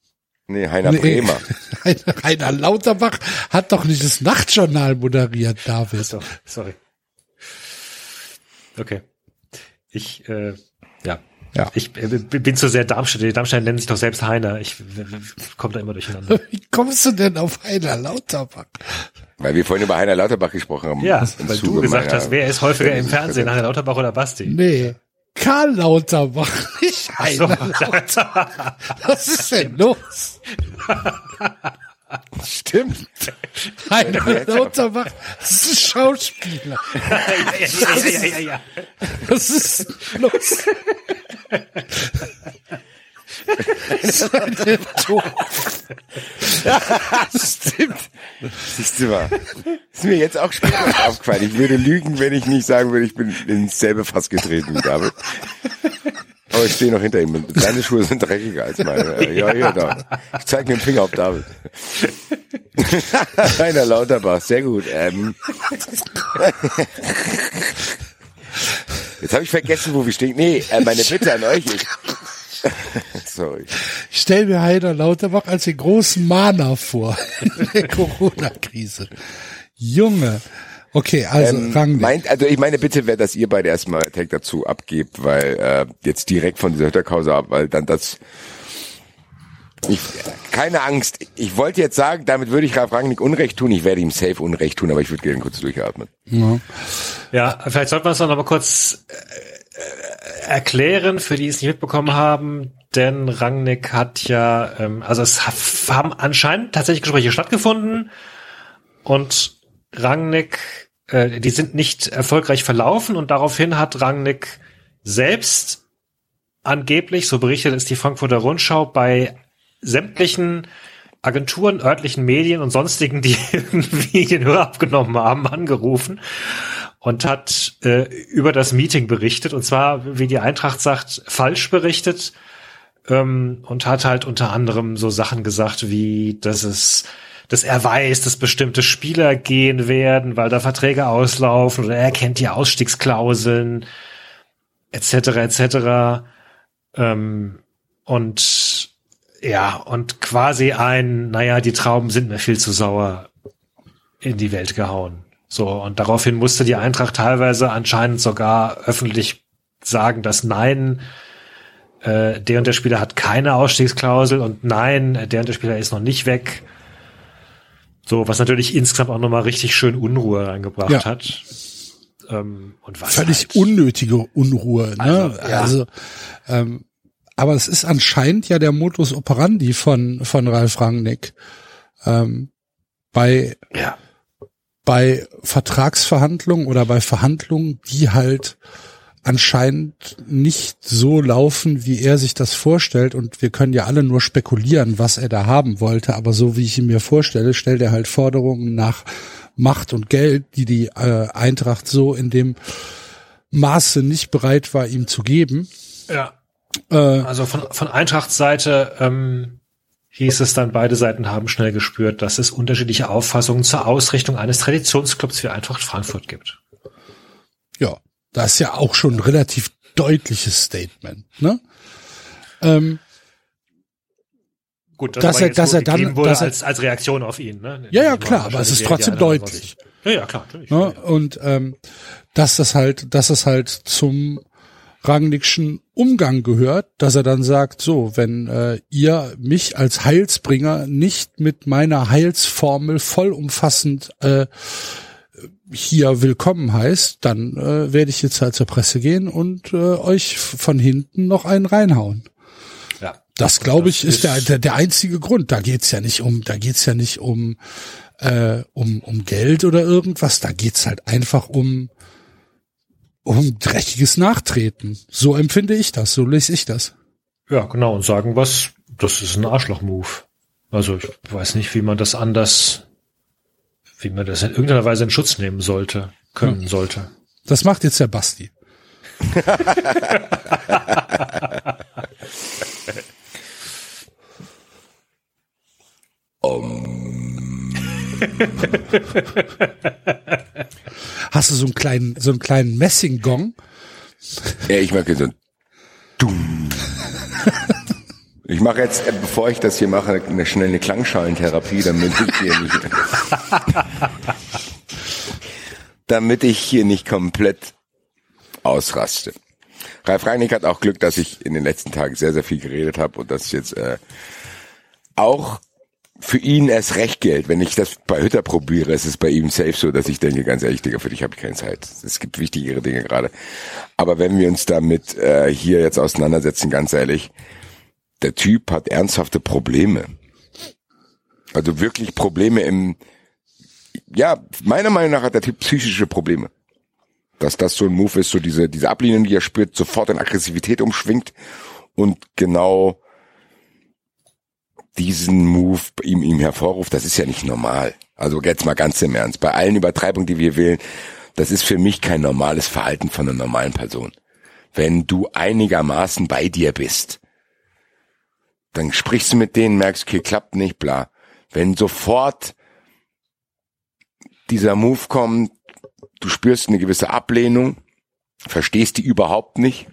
Nee, Heiner Nee. Bremer. Rainer, Rainer Lauterbach hat doch nicht das Nachtjournal moderiert, David. So, sorry. Okay. Ich, äh, ja. Ja. Ich äh, bin zu sehr Darmstadt. Die Darmstadt nennen sich doch selbst Heiner. Ich komme da immer durcheinander. Wie kommst du denn auf Rainer Lauterbach? Weil wir vorhin über Heiner Lauterbach gesprochen haben. Ja, weil du Zuge gesagt meiner- hast, wer ist häufiger im Fernsehen, Heiner Lauterbach oder Basti? Nee. Karl Lauterbach, nicht Ach so. Rainer. Was ist denn los? Stimmt. Rainer Lauterbach, das ist ein Schauspieler. ja, ja, ja, ja, ja. Was ist los? Ihr doof? Stimmt. Siehst du mal. Ist mir jetzt auch später aufgefallen. Ich würde lügen, wenn ich nicht sagen würde, ich bin ins selbe Fass getreten David. Aber ich stehe noch hinter ihm. Deine Schuhe sind dreckiger als meine. Ja, ja, da. Ich zeige mir den Finger auf David. Rainer Lauterbach, sehr gut. Ähm. Jetzt habe ich vergessen, wo wir stehen. Nee, äh, meine Bitte an euch ist. Sorry. Ich stell mir Heiner Lauterbach als den großen Mahner vor in der Corona-Krise. Junge. Okay, also Ähm, Rangnick. meint, also ich meine Bitte wäre, dass ihr beide erstmal Tag dazu abgebt, weil äh, jetzt direkt von dieser Hütterkause ab, weil dann das ich, keine Angst. Ich wollte jetzt sagen, damit würde ich Ralf Rangnick Unrecht tun. Ich werde ihm safe Unrecht tun, aber ich würde gerne kurz durchatmen. Ja. Ja, vielleicht sollten wir es noch mal kurz äh, erklären, für die es nicht mitbekommen haben, denn Rangnick hat ja, ähm, also es ha- haben anscheinend tatsächlich Gespräche stattgefunden und Rangnick, äh, die sind nicht erfolgreich verlaufen und daraufhin hat Rangnick selbst angeblich, so berichtet es die Frankfurter Rundschau, bei sämtlichen Agenturen, örtlichen Medien und sonstigen, die irgendwie den Hörer abgenommen haben, angerufen und hat äh, über das Meeting berichtet. Und zwar, wie die Eintracht sagt, falsch berichtet ähm, und hat halt unter anderem so Sachen gesagt wie, dass es dass er weiß, dass bestimmte Spieler gehen werden, weil da Verträge auslaufen oder er kennt die Ausstiegsklauseln etc. etc. Ähm, und ja, und quasi ein, naja, die Trauben sind mir viel zu sauer in die Welt gehauen. So, und daraufhin musste die Eintracht teilweise anscheinend sogar öffentlich sagen, dass nein, äh, der und der Spieler hat keine Ausstiegsklausel und nein, der und der Spieler ist noch nicht weg. So, was natürlich insgesamt auch nochmal richtig schön Unruhe reingebracht Ja. hat. Ähm, und was Völlig halt, unnötige Unruhe. Ne? Also, Also, ja. ähm, aber es ist anscheinend ja der Modus operandi von von Ralf Rangnick. Ähm, bei Ja. bei Vertragsverhandlungen oder bei Verhandlungen, die halt anscheinend nicht so laufen, wie er sich das vorstellt. Und wir können ja alle nur spekulieren, was er da haben wollte. Aber so wie ich ihn mir vorstelle, stellt er halt Forderungen nach Macht und Geld, die die äh, Eintracht so in dem Maße nicht bereit war, ihm zu geben. Ja. Äh, Also von, von Eintrachts Seite ähm, hieß es dann, beide Seiten haben schnell gespürt, dass es unterschiedliche Auffassungen zur Ausrichtung eines Traditionsclubs wie Eintracht Frankfurt gibt. ja, das ist ja auch schon ein relativ deutliches Statement. Ne? Ähm, Gut, Dass aber er- dass er dann- wurde dass er- als, als Reaktion auf ihn. Ne? ja, ja, klar, aber es ist trotzdem deutlich. Ja, ja, klar, natürlich. Ne? Und ähm, dass das halt, dass es halt zum Rangnickschen Umgang gehört, dass er dann sagt, so, wenn äh, ihr mich als Heilsbringer nicht mit meiner Heilsformel vollumfassend äh, hier willkommen heißt, dann äh, werde ich jetzt halt zur Presse gehen und äh, euch von hinten noch einen reinhauen. Ja. Das glaube ich ist, der, der der einzige Grund. Da geht's ja nicht um, da geht's ja nicht um äh, um um Geld oder irgendwas. Da geht's halt einfach um um dreckiges Nachtreten. So empfinde ich das. So lese ich das. Ja, genau. Und sagen was, das ist ein Arschloch-Move. Also ich weiß nicht, wie man das anders, wie man das in irgendeiner Weise in Schutz nehmen sollte, können sollte. Das macht jetzt der Basti. Hast du so einen kleinen, so einen kleinen Messinggong? Ja, ich mache so ein Dumm. Ich mache jetzt, bevor ich das hier mache, eine schnell eine Klangschalentherapie, damit ich hier nicht, damit ich hier nicht komplett ausraste. Ralf Reinig hat auch Glück, dass ich in den letzten Tagen sehr, sehr viel geredet habe und dass jetzt äh, auch für ihn erst recht gilt. Wenn ich das bei Hütter probiere, ist es bei ihm safe so, dass ich denke, ganz ehrlich, Digga, für dich habe ich keine Zeit. Es gibt wichtigere Dinge gerade. Aber wenn wir uns damit äh, hier jetzt auseinandersetzen, ganz ehrlich, der Typ hat ernsthafte Probleme. Also wirklich Probleme im, ja, meiner Meinung nach hat der Typ psychische Probleme. Dass das so ein Move ist, so diese, diese Ablehnung, die er spürt, sofort in Aggressivität umschwingt und genau diesen Move ihm, ihm hervorruft, das ist ja nicht normal. Also jetzt mal ganz im Ernst. Bei allen Übertreibungen, die wir wählen, das ist für mich kein normales Verhalten von einer normalen Person. Wenn du einigermaßen bei dir bist, dann sprichst du mit denen, merkst, okay, klappt nicht, bla. Wenn sofort dieser Move kommt, du spürst eine gewisse Ablehnung, verstehst die überhaupt nicht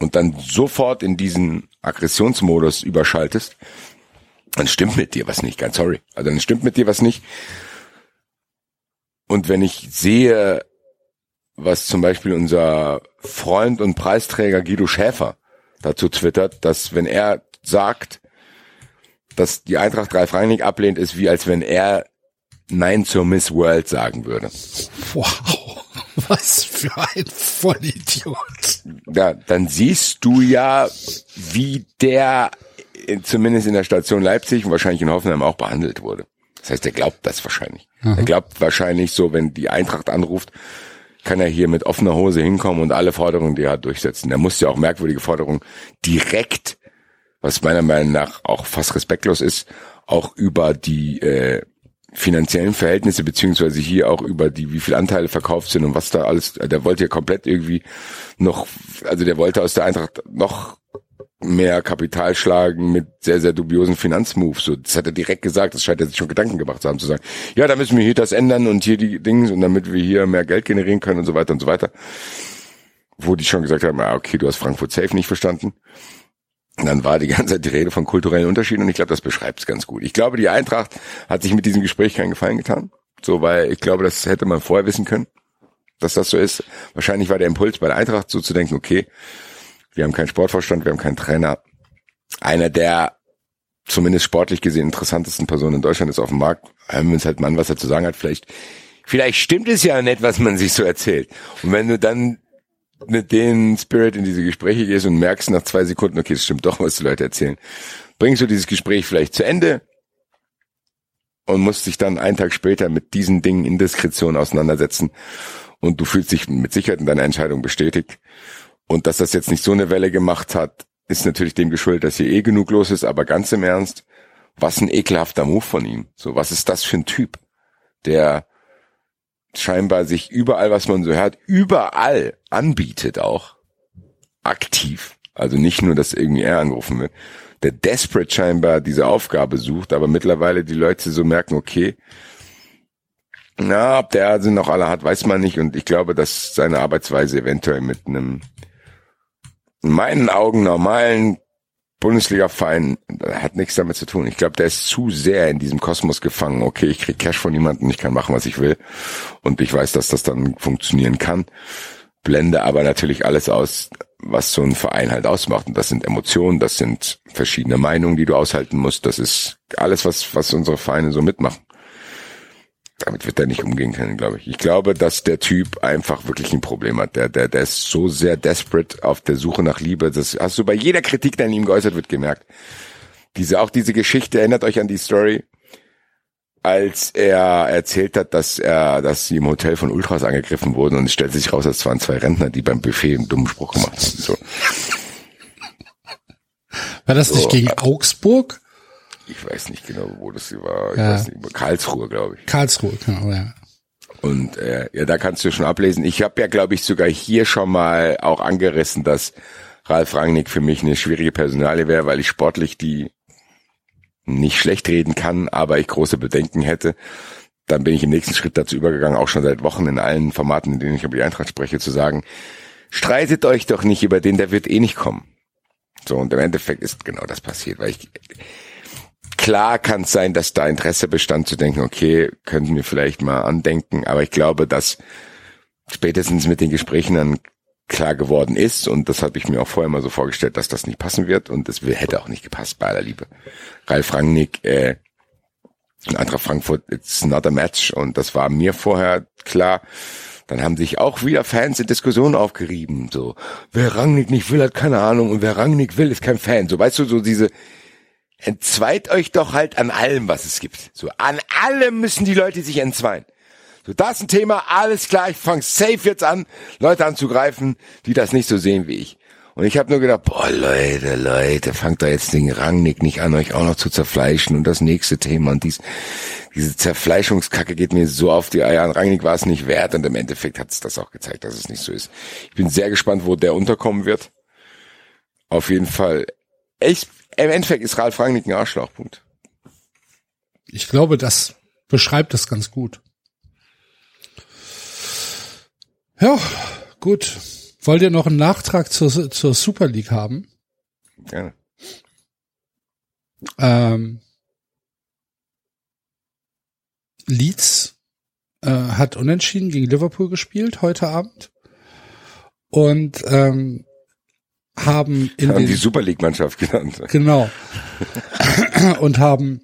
und dann sofort in diesen Aggressionsmodus überschaltest, dann stimmt mit dir was nicht, ganz sorry. Also dann stimmt mit dir was nicht. Und wenn ich sehe, was zum Beispiel unser Freund und Preisträger Guido Schäfer dazu twittert, dass wenn er sagt, dass die Eintracht Ralf Rangnick ablehnt, ist wie als wenn er Nein zur Miss World sagen würde. Wow, was für ein Vollidiot. Ja, dann siehst du ja, wie der zumindest in der Station Leipzig und wahrscheinlich in Hoffenheim auch behandelt wurde. Das heißt, er glaubt das wahrscheinlich. Mhm. Er glaubt wahrscheinlich so, wenn die Eintracht anruft, kann er hier mit offener Hose hinkommen und alle Forderungen, die er hat, durchsetzen. Er muss ja auch merkwürdige Forderungen direkt, was meiner Meinung nach auch fast respektlos ist, auch über die äh, finanziellen Verhältnisse beziehungsweise hier auch über die, wie viele Anteile verkauft sind und was da alles, der wollte ja komplett irgendwie noch, also der wollte aus der Eintracht noch mehr Kapital schlagen mit sehr, sehr dubiosen Finanzmoves. So, das hat er direkt gesagt, das scheint er sich schon Gedanken gemacht zu haben, zu sagen, ja, da müssen wir hier das ändern und hier die Dinge und damit wir hier mehr Geld generieren können und so weiter und so weiter. Wo die schon gesagt haben, ah, okay, du hast Frankfurt Safe nicht verstanden. Und dann war die ganze Zeit die Rede von kulturellen Unterschieden und ich glaube, das beschreibt es ganz gut. Ich glaube, die Eintracht hat sich mit diesem Gespräch keinen Gefallen getan. So, weil ich glaube, das hätte man vorher wissen können, dass das so ist. Wahrscheinlich war der Impuls bei der Eintracht so zu denken, okay, wir haben keinen Sportvorstand, wir haben keinen Trainer. Einer der zumindest sportlich gesehen interessantesten Personen in Deutschland ist auf dem Markt. Hören wir halt mal was er zu sagen hat. Vielleicht, vielleicht stimmt es ja nicht, was man sich so erzählt. Und wenn du dann mit den Spirit in diese Gespräche gehst und merkst nach zwei Sekunden, okay, es stimmt doch, was die Leute erzählen, bringst du dieses Gespräch vielleicht zu Ende und musst dich dann einen Tag später mit diesen Dingen in Diskretion auseinandersetzen und du fühlst dich mit Sicherheit in deiner Entscheidung bestätigt. Und dass das jetzt nicht so eine Welle gemacht hat, ist natürlich dem geschuldet, dass hier eh genug los ist, aber ganz im Ernst, was ein ekelhafter Move von ihm. So, was ist das für ein Typ, der scheinbar sich überall, was man so hört, überall anbietet auch. Aktiv. Also nicht nur, dass irgendwie er angerufen wird. Der desperate scheinbar diese Aufgabe sucht, aber mittlerweile die Leute so merken, okay, na, ob der sind noch alle hat, weiß man nicht. Und ich glaube, dass seine Arbeitsweise eventuell mit einem in meinen Augen normalen Bundesliga-Verein hat nichts damit zu tun. Ich glaube, der ist zu sehr in diesem Kosmos gefangen. Okay, ich krieg Cash von jemandem, ich kann machen, was ich will. Und ich weiß, dass das dann funktionieren kann. Blende aber natürlich alles aus, was so ein Verein halt ausmacht. Und das sind Emotionen, das sind verschiedene Meinungen, die du aushalten musst. Das ist alles, was, was unsere Vereine so mitmachen damit wird er nicht umgehen können, glaube ich. Ich glaube, dass der Typ einfach wirklich ein Problem hat. Der, der, der ist so sehr desperate auf der Suche nach Liebe. Das hast du bei jeder Kritik, die an ihm geäußert wird, gemerkt. Diese, auch diese Geschichte erinnert euch an die Story, als er erzählt hat, dass er, dass sie im Hotel von Ultras angegriffen wurden und es stellt sich raus, es waren zwei Rentner, die beim Buffet einen dummen Spruch gemacht haben. So. War das nicht so, gegen Augsburg? Ich weiß nicht genau, wo das war. Ich ja. weiß nicht, Karlsruhe, glaube ich. Karlsruhe, genau, ja. Und äh, ja, da kannst du schon ablesen. Ich habe ja, glaube ich, sogar hier schon mal auch angerissen, dass Ralf Rangnick für mich eine schwierige Personalie wäre, weil ich sportlich die nicht schlecht reden kann, aber ich große Bedenken hätte. Dann bin ich im nächsten Schritt dazu übergegangen, auch schon seit Wochen in allen Formaten, in denen ich über die Eintracht spreche, zu sagen, streitet euch doch nicht über den, der wird eh nicht kommen. So, und im Endeffekt ist genau das passiert, weil ich, Klar kann es sein, dass da Interesse bestand zu denken, okay, könnten wir vielleicht mal andenken, aber ich glaube, dass spätestens mit den Gesprächen dann klar geworden ist und das hatte ich mir auch vorher mal so vorgestellt, dass das nicht passen wird und das hätte auch nicht gepasst bei aller Liebe. Ralf Rangnick, äh, ein anderer Frankfurt, it's not a match und das war mir vorher klar. Dann haben sich auch wieder Fans in Diskussionen aufgerieben, so, wer Rangnick nicht will, hat keine Ahnung und wer Rangnick will, ist kein Fan. So, weißt du, so diese, entzweit euch doch halt an allem, was es gibt. So, an allem müssen die Leute sich entzweien. So, das ist ein Thema, alles klar, ich fang safe jetzt an, Leute anzugreifen, die das nicht so sehen wie ich. Und ich habe nur gedacht, boah, Leute, Leute, fangt da jetzt den Rangnick nicht an, euch auch noch zu zerfleischen und das nächste Thema und dies, diese Zerfleischungskacke geht mir so auf die Eier. An Rangnick war es nicht wert und im Endeffekt hat es das auch gezeigt, dass es nicht so ist. Ich bin sehr gespannt, wo der unterkommen wird. Auf jeden Fall echt im Endeffekt ist Ralf Rangnick ein Arschlauchpunkt. Ich glaube, das beschreibt das ganz gut. Ja, gut. Wollt ihr noch einen Nachtrag zur, zur Super League haben? Gerne. Ähm, Leeds äh, hat unentschieden gegen Liverpool gespielt heute Abend. Und ähm, haben in Haben den, die Super League-Mannschaft genannt. genau und haben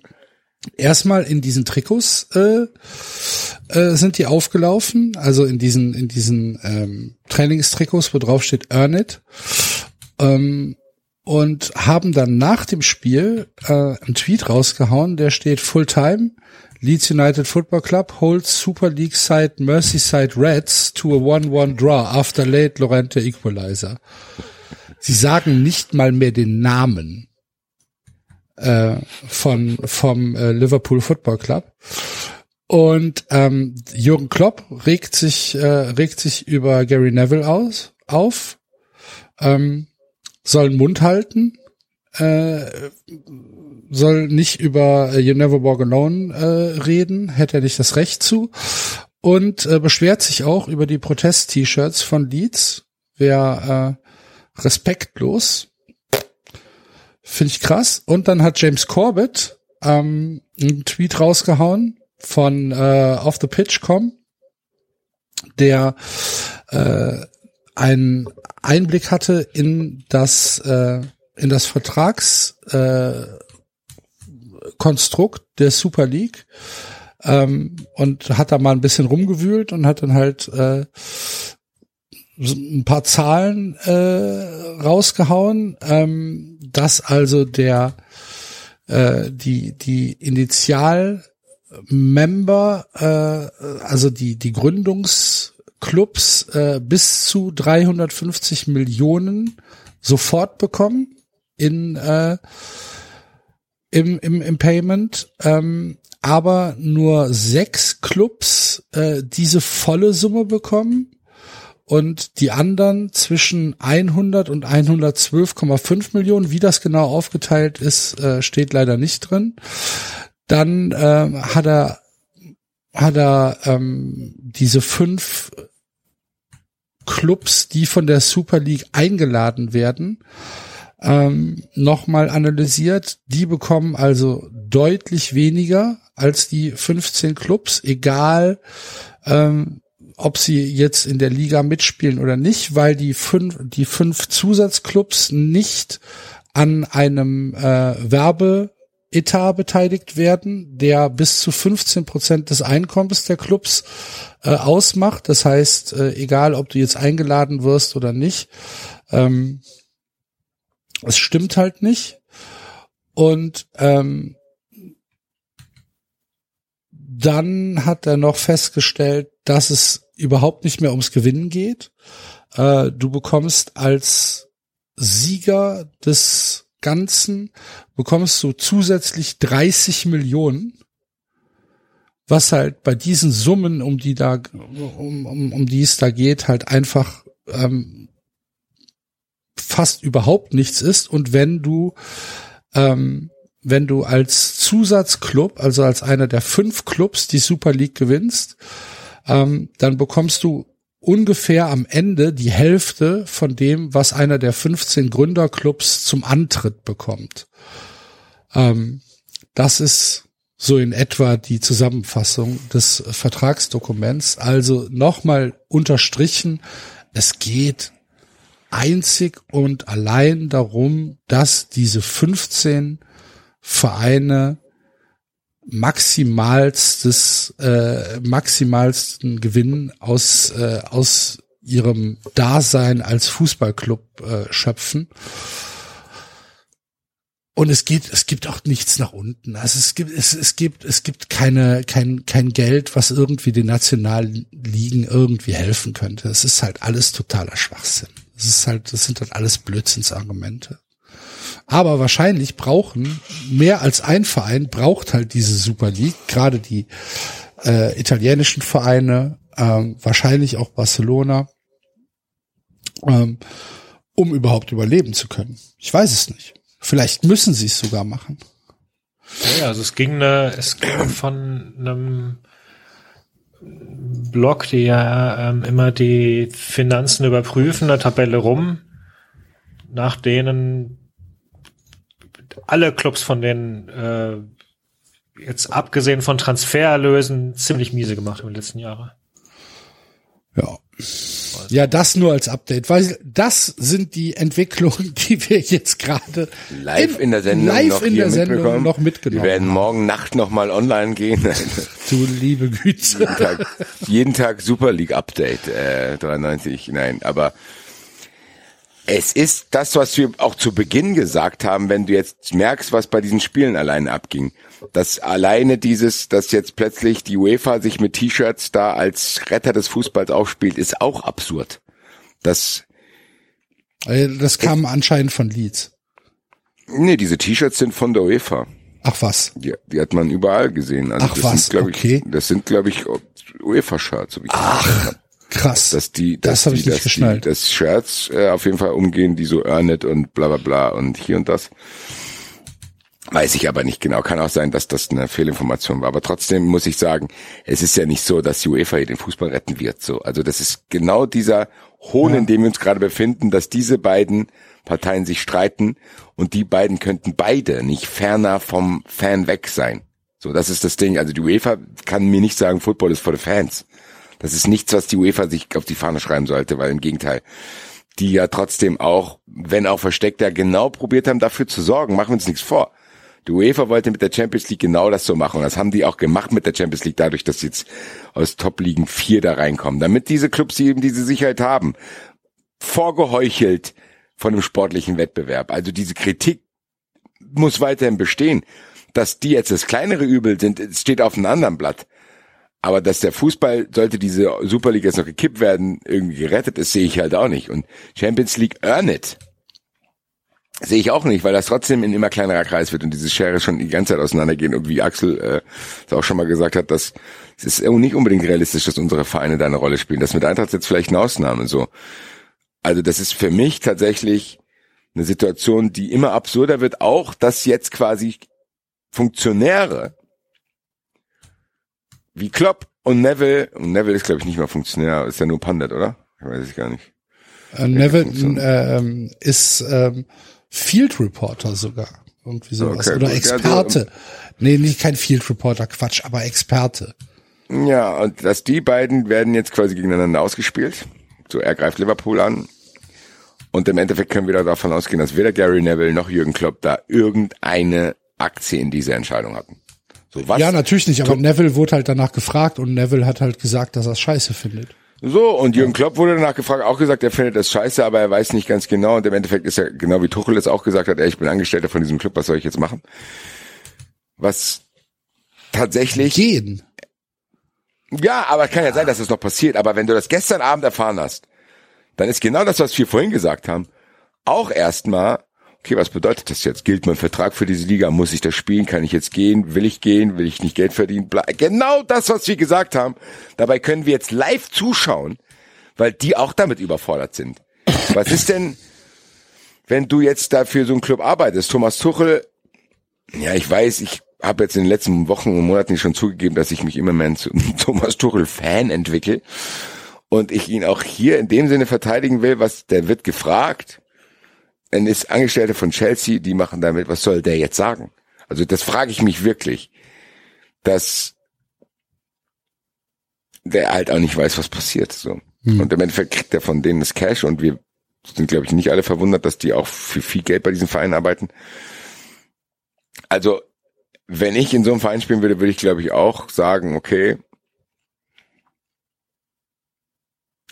erstmal in diesen Trikots äh, äh, sind die aufgelaufen, also in diesen in diesen ähm, Trainingstrikots, wo drauf steht Earn it. Ähm, und haben dann nach dem Spiel äh, einen Tweet rausgehauen, der steht Full-Time, Leeds United Football Club holds Super League side Merseyside Reds to a 1-1 draw after late Lorente Equalizer. Sie sagen nicht mal mehr den Namen äh, von vom äh, Liverpool Football Club. Und ähm, Jürgen Klopp regt sich äh, regt sich über Gary Neville aus auf. Ähm, soll Mund halten, äh, soll nicht über äh, You Never Walk Alone äh, reden, hätte er nicht das Recht zu und äh, beschwert sich auch über die Protest-T-Shirts von Leeds. Wer äh, respektlos, finde ich krass. Und dann hat James Corbett ähm, einen Tweet rausgehauen von äh, Off the Pitch.com, der äh, einen Einblick hatte in das äh, in das Vertragskonstrukt äh, der Super League ähm, und hat da mal ein bisschen rumgewühlt und hat dann halt äh, ein paar Zahlen äh, rausgehauen, ähm, dass also der äh, die die Initial Member, äh, also die die Gründungsclubs äh, bis zu 350 Millionen sofort bekommen in äh, im, im, im Payment, ähm, aber nur sechs Clubs äh, diese volle Summe bekommen und die anderen zwischen 100 und 112,5 Millionen. Wie das genau aufgeteilt ist, äh, steht leider nicht drin. Dann äh, hat er hat er ähm, diese fünf Clubs, die von der Super League eingeladen werden, ähm, nochmal analysiert. Die bekommen also deutlich weniger als die 15 Clubs, egal ähm, ob sie jetzt in der Liga mitspielen oder nicht, weil die fünf, die fünf Zusatzclubs nicht an einem äh, Werbeetat beteiligt werden, der bis zu 15 Prozent des Einkommens der Clubs äh, ausmacht. Das heißt, äh, egal ob du jetzt eingeladen wirst oder nicht, ähm, es stimmt halt nicht. Und ähm, dann hat er noch festgestellt, dass es überhaupt nicht mehr ums Gewinnen geht. Äh, du bekommst als Sieger des Ganzen, bekommst du zusätzlich 30 Millionen, was halt bei diesen Summen, um die da, um, um, um die es da geht, halt einfach ähm, fast überhaupt nichts ist. Und wenn du ähm, wenn du als Zusatzclub, also als einer der fünf Clubs die Super League gewinnst, ähm, dann bekommst du ungefähr am Ende die Hälfte von dem, was einer der 15 Gründerclubs zum Antritt bekommt. Ähm, das ist so in etwa die Zusammenfassung des Vertragsdokuments. Also nochmal unterstrichen, es geht einzig und allein darum, dass diese 15 Vereine maximalstes, äh, maximalsten Gewinn aus, äh, aus ihrem Dasein als Fußballclub äh, schöpfen. Und es geht, es gibt auch nichts nach unten. Also es gibt, es, es gibt, es gibt keine, kein, kein Geld, was irgendwie den Nationalligen irgendwie helfen könnte. Es ist halt alles totaler Schwachsinn. Es ist halt, das sind halt alles Blödsinnsargumente. Aber wahrscheinlich brauchen mehr als ein Verein braucht halt diese Super League, gerade die äh, italienischen Vereine, ähm, wahrscheinlich auch Barcelona, ähm, um überhaupt überleben zu können. Ich weiß es nicht. Vielleicht müssen sie es sogar machen. Ja, also es ging, eine, es ging von einem Blog, die ja ähm, immer die Finanzen überprüfen, eine Tabelle rum, nach denen alle Clubs von denen äh, jetzt abgesehen von Transfererlösen ziemlich miese gemacht in den letzten Jahren. Ja. Ja, das nur als Update, weil das sind die Entwicklungen, die wir jetzt gerade live in der Sendung, live noch, in der Sendung mitbekommen. noch mitgenommen. Wir werden morgen Nacht noch mal online gehen. Du liebe Güte. jeden, Tag, jeden Tag Super League Update äh, 93. Nein, aber es ist das, was wir auch zu Beginn gesagt haben, wenn du jetzt merkst, was bei diesen Spielen alleine abging. Dass alleine dieses, dass jetzt plötzlich die UEFA sich mit T-Shirts da als Retter des Fußballs aufspielt, ist auch absurd. Das, Äh, Das kam anscheinend von Leeds. nee, diese T-Shirts sind von der UEFA. Ach was. Die, die hat man überall gesehen. Also Ach das was, sind, glaub ich, okay. Das sind, glaube ich, UEFA-Shirts, so wie das habe. Krass. dass die, Das dass hab die, ich nicht dass geschnallt. Die, dass Shirts äh, auf jeden Fall umgehen, die so Earn It und bla bla bla und hier und das. Weiß ich aber nicht genau. Kann auch sein, dass das eine Fehlinformation war. Aber trotzdem muss ich sagen, es ist ja nicht so, dass die UEFA hier den Fußball retten wird. So, also das ist genau dieser Hohn, in dem wir uns gerade befinden, dass diese beiden Parteien sich streiten und die beiden könnten beide nicht ferner vom Fan weg sein. So, das ist das Ding. Also die UEFA kann mir nicht sagen, Football ist for the Fans. Das ist nichts, was die UEFA sich auf die Fahne schreiben sollte, weil im Gegenteil, die ja trotzdem auch, wenn auch versteckt, ja genau probiert haben, dafür zu sorgen. Machen wir uns nichts vor. Die UEFA wollte mit der Champions League genau das so machen. Und das haben die auch gemacht mit der Champions League, dadurch, dass jetzt aus Top-Ligen vier da reinkommen. Damit diese Clubs eben diese Sicherheit haben. Vorgeheuchelt von dem sportlichen Wettbewerb. Also diese Kritik muss weiterhin bestehen. Dass die jetzt das kleinere Übel sind, steht auf einem anderen Blatt. Aber dass der Fußball, sollte diese Superliga jetzt noch gekippt werden, irgendwie gerettet ist, sehe ich halt auch nicht. Und Champions League earn it. Sehe ich auch nicht, weil das trotzdem ein immer kleinerer Kreis wird und diese Schere schon die ganze Zeit auseinandergehen. Und wie Axel äh, es auch schon mal gesagt hat, dass es ist nicht unbedingt realistisch, dass unsere Vereine da eine Rolle spielen. Das mit Eintracht jetzt vielleicht eine Ausnahme so. Also das ist für mich tatsächlich eine Situation, die immer absurder wird, auch dass jetzt quasi Funktionäre wie Klopp und Neville, und Neville ist glaube ich nicht mal Funktionär, ist ja nur Pandit, oder? Ich weiß es gar nicht. Äh, Neville ähm, ist ähm, Field Reporter sogar. Irgendwie sowas. Okay, Oder gut. Experte. Also, nee, nicht kein Field Reporter, Quatsch, aber Experte. Ja, und dass die beiden werden jetzt quasi gegeneinander ausgespielt. So, er greift Liverpool an. Und im Endeffekt können wir da davon ausgehen, dass weder Gary Neville noch Jürgen Klopp da irgendeine Aktie in dieser Entscheidung hatten. So, was? Ja, natürlich nicht, aber Neville wurde halt danach gefragt und Neville hat halt gesagt, dass er es scheiße findet. So, und Jürgen Klopp wurde danach gefragt, auch gesagt, er findet das scheiße, aber er weiß nicht ganz genau. Und im Endeffekt ist er, genau wie Tuchel es auch gesagt hat, ey, ich bin Angestellter von diesem Club, was soll ich jetzt machen? Was tatsächlich Gehen. Ja, aber kann ja sein, dass das noch passiert. Aber wenn du das gestern Abend erfahren hast, dann ist genau das, was wir vorhin gesagt haben, auch erstmal, okay, was bedeutet das jetzt? Gilt mein Vertrag für diese Liga? Muss ich das spielen? Kann ich jetzt gehen? Will ich gehen? Will ich nicht Geld verdienen? Bla genau das, was wir gesagt haben. Dabei können wir jetzt live zuschauen, weil die auch damit überfordert sind. Was ist denn, wenn du jetzt da für so einen Club arbeitest? Thomas Tuchel, ja, ich weiß, ich habe jetzt in den letzten Wochen und Monaten schon zugegeben, dass ich mich immer mehr zu Thomas Tuchel Fan entwickle und ich ihn auch hier in dem Sinne verteidigen will, was der wird gefragt. Ein ist Angestellter von Chelsea, die machen damit, was soll der jetzt sagen? Also das frage ich mich wirklich, dass der halt auch nicht weiß, was passiert. So. Und im Endeffekt kriegt er von denen das Cash und wir sind, glaube ich, nicht alle verwundert, dass die auch für viel Geld bei diesen Vereinen arbeiten. Also, wenn ich in so einem Verein spielen würde, würde ich, glaube ich, auch sagen, okay,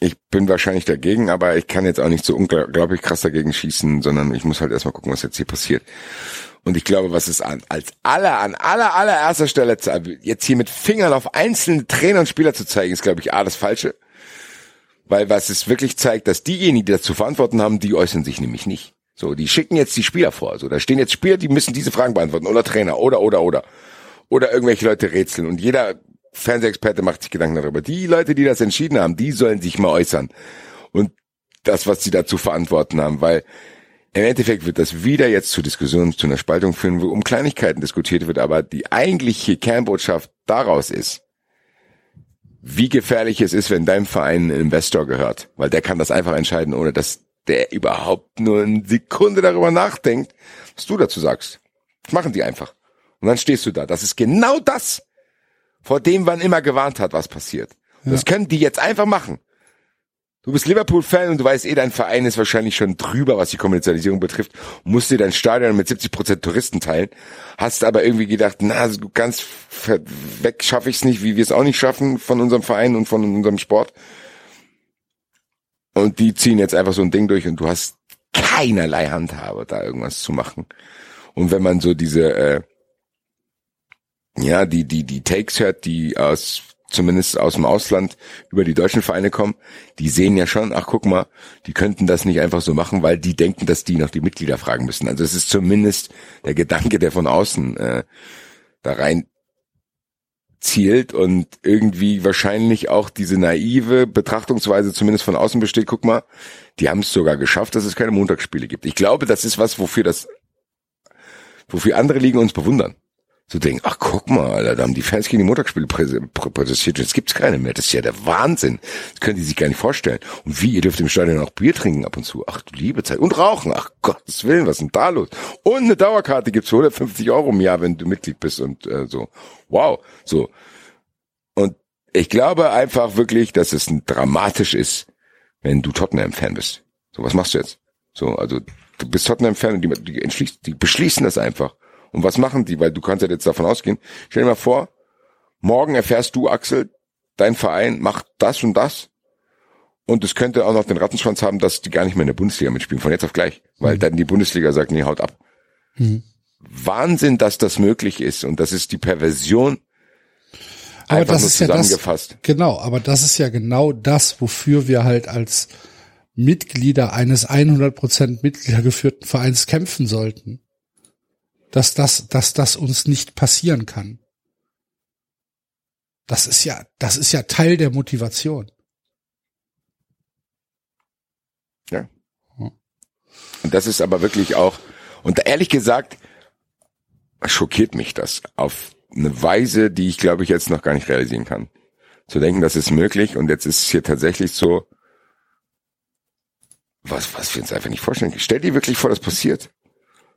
ich bin wahrscheinlich dagegen, aber ich kann jetzt auch nicht so unglaublich krass dagegen schießen, sondern ich muss halt erstmal gucken, was jetzt hier passiert. Und ich glaube, was es an, als aller, an aller, allererster Stelle, jetzt hier mit Fingern auf einzelne Trainer und Spieler zu zeigen, ist, glaube ich, A, das Falsche. Weil was es wirklich zeigt, dass diejenigen, die das zu verantworten haben, die äußern sich nämlich nicht. So, die schicken jetzt die Spieler vor. So, da stehen jetzt Spieler, die müssen diese Fragen beantworten. Oder Trainer, oder, oder, oder. Oder irgendwelche Leute rätseln. Und jeder Fernsehexperte macht sich Gedanken darüber. Die Leute, die das entschieden haben, die sollen sich mal äußern. Und das, was sie dazu verantworten haben, weil im Endeffekt wird das wieder jetzt zu Diskussionen, zu einer Spaltung führen, wo um Kleinigkeiten diskutiert wird, aber die eigentliche Kernbotschaft daraus ist, wie gefährlich es ist, wenn deinem Verein ein Investor gehört, weil der kann das einfach entscheiden, ohne dass der überhaupt nur eine Sekunde darüber nachdenkt, was du dazu sagst. Das machen die einfach. Und dann stehst du da. Das ist genau das, vor dem man immer gewarnt hat, was passiert. Ja. Das können die jetzt einfach machen. Du bist Liverpool-Fan und du weißt eh, dein Verein ist wahrscheinlich schon drüber, was die Kommerzialisierung betrifft. Musst dir dein Stadion mit 70 Prozent Touristen teilen. Hast aber irgendwie gedacht, na, ganz weg schaffe ich es nicht, wie wir es auch nicht schaffen von unserem Verein und von unserem Sport. Und die ziehen jetzt einfach so ein Ding durch und du hast keinerlei Handhabe, da irgendwas zu machen. Und wenn man so diese, äh, ja, die, die, die Takes hört, die aus zumindest aus dem Ausland über die deutschen Vereine kommen, die sehen ja schon, ach guck mal, die könnten das nicht einfach so machen, weil die denken, dass die noch die Mitglieder fragen müssen. Also es ist zumindest der Gedanke, der von außen äh, da rein zielt und irgendwie wahrscheinlich auch diese naive Betrachtungsweise zumindest von außen besteht. Guck mal, die haben es sogar geschafft, dass es keine Montagsspiele gibt. Ich glaube, das ist was, wofür das, wofür andere Ligen uns bewundern zu denken, ach guck mal, Alter, da haben die Fans gegen die Montagsspiele protestiert, jetzt gibt's keine mehr. Das ist ja der Wahnsinn. Das können die sich gar nicht vorstellen. Und wie, ihr dürft im Stadion auch Bier trinken ab und zu. Ach du liebe Zeit. Und rauchen. Ach Gottes Willen, was ist denn da los? Und eine Dauerkarte gibt's für 150 Euro im Jahr, wenn du Mitglied bist und äh, so. Wow. So. Und ich glaube einfach wirklich, dass es dramatisch ist, wenn du Tottenham-Fan bist. So, was machst du jetzt? So, also du bist Tottenham-Fan und die, die, die beschließen das einfach. Und was machen die? Weil du kannst ja jetzt davon ausgehen. Stell dir mal vor, morgen erfährst du, Axel, dein Verein macht das und das. Und es könnte auch noch den Rattenschwanz haben, dass die gar nicht mehr in der Bundesliga mitspielen, von jetzt auf gleich. Weil mhm. dann die Bundesliga sagt, nee, haut ab. Mhm. Wahnsinn, dass das möglich ist. Und das ist die Perversion. Aber das ist ja das, genau, aber das ist ja genau das, wofür wir halt als Mitglieder eines 100% Mitgliedergeführten Vereins kämpfen sollten dass das, dass das uns nicht passieren kann. Das ist ja, das ist ja Teil der Motivation. Ja. Und das ist aber wirklich auch, und ehrlich gesagt, schockiert mich das auf eine Weise, die ich glaube ich jetzt noch gar nicht realisieren kann. Zu denken, das ist möglich und jetzt ist es hier tatsächlich so, was, was wir uns einfach nicht vorstellen. Stell dir wirklich vor, das passiert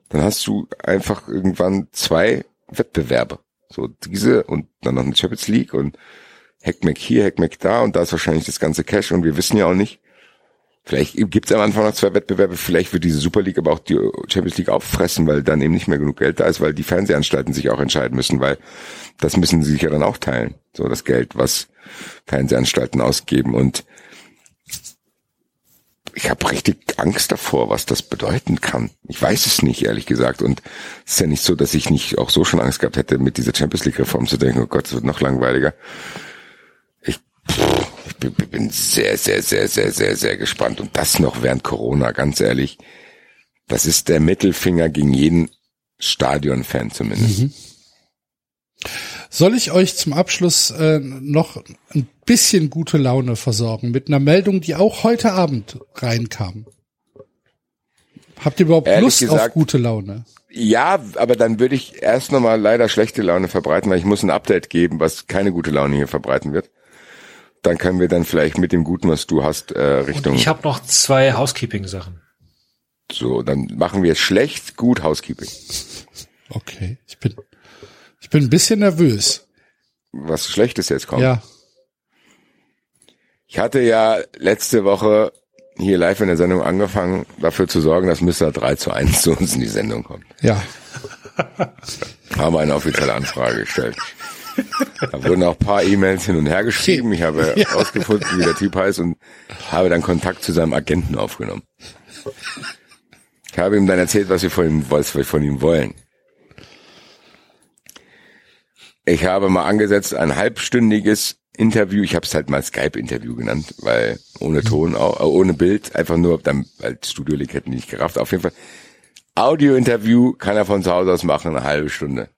dann hast du einfach irgendwann zwei Wettbewerbe. So diese und dann noch eine Champions League und Hackmack hier, Hackmack da und da ist wahrscheinlich das ganze Cash und wir wissen ja auch nicht. Vielleicht gibt es am Anfang noch zwei Wettbewerbe, vielleicht wird diese Super League aber auch die Champions League auffressen, weil dann eben nicht mehr genug Geld da ist, weil die Fernsehanstalten sich auch entscheiden müssen, weil das müssen sie sich ja dann auch teilen. So das Geld, was Fernsehanstalten ausgeben und ich habe richtig Angst davor, was das bedeuten kann. Ich weiß es nicht, ehrlich gesagt. Und es ist ja nicht so, dass ich nicht auch so schon Angst gehabt hätte, mit dieser Champions League-Reform zu denken, oh Gott, es wird noch langweiliger. Ich, ich bin, bin sehr, sehr, sehr, sehr, sehr, sehr gespannt. Und das noch während Corona, ganz ehrlich. Das ist der Mittelfinger gegen jeden Stadion-Fan zumindest. Mhm. Soll ich euch zum Abschluss äh, noch ein bisschen gute Laune versorgen mit einer Meldung, die auch heute Abend reinkam? Habt ihr überhaupt Ehrlich Lust gesagt, auf gute Laune? Ja, aber dann würde ich erst nochmal leider schlechte Laune verbreiten, weil ich muss ein Update geben, was keine gute Laune hier verbreiten wird. Dann können wir dann vielleicht mit dem Guten, was du hast, äh, Richtung. Und ich habe noch zwei Housekeeping-Sachen. So, dann machen wir schlecht, gut Housekeeping. Okay, ich bin ich bin ein bisschen nervös. Was Schlechtes jetzt kommt. Ja. Ich hatte ja letzte Woche hier live in der Sendung angefangen, dafür zu sorgen, dass Mr. 3 zu 1 zu uns in die Sendung kommt. Ja. Haben eine offizielle Anfrage gestellt. Da wurden auch paar E-Mails hin und her geschrieben. Ich habe ja. herausgefunden, wie der Typ heißt und habe dann Kontakt zu seinem Agenten aufgenommen. Ich habe ihm dann erzählt, was wir von ihm, was wir von ihm wollen. Ich habe mal angesetzt ein halbstündiges Interview. Ich habe es halt mal Skype-Interview genannt, weil ohne Ton, auch, äh, ohne Bild, einfach nur, dann als Studio-Link hätten die nicht gerafft. Auf jeden Fall Audio-Interview kann er von zu Hause aus machen, eine halbe Stunde.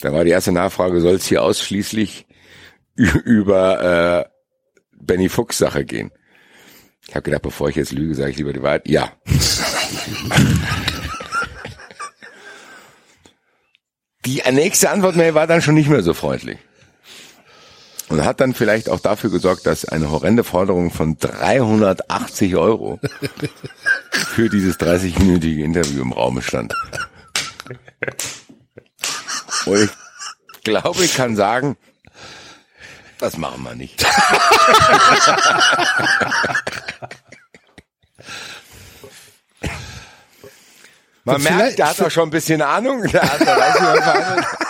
Da war die erste Nachfrage, soll es hier ausschließlich über äh, Benny Fuchs Sache gehen? Ich habe gedacht, bevor ich jetzt lüge, sage ich lieber die Wahrheit. Ja. Die nächste Antwortmail war dann schon nicht mehr so freundlich. Und hat dann vielleicht auch dafür gesorgt, dass eine horrende Forderung von 380 Euro für dieses 30-minütige Interview im Raum stand. Und ich glaube, ich kann sagen, das machen wir nicht. Man merkt, der hat auch schon ein bisschen Ahnung. Der hat, der weiß.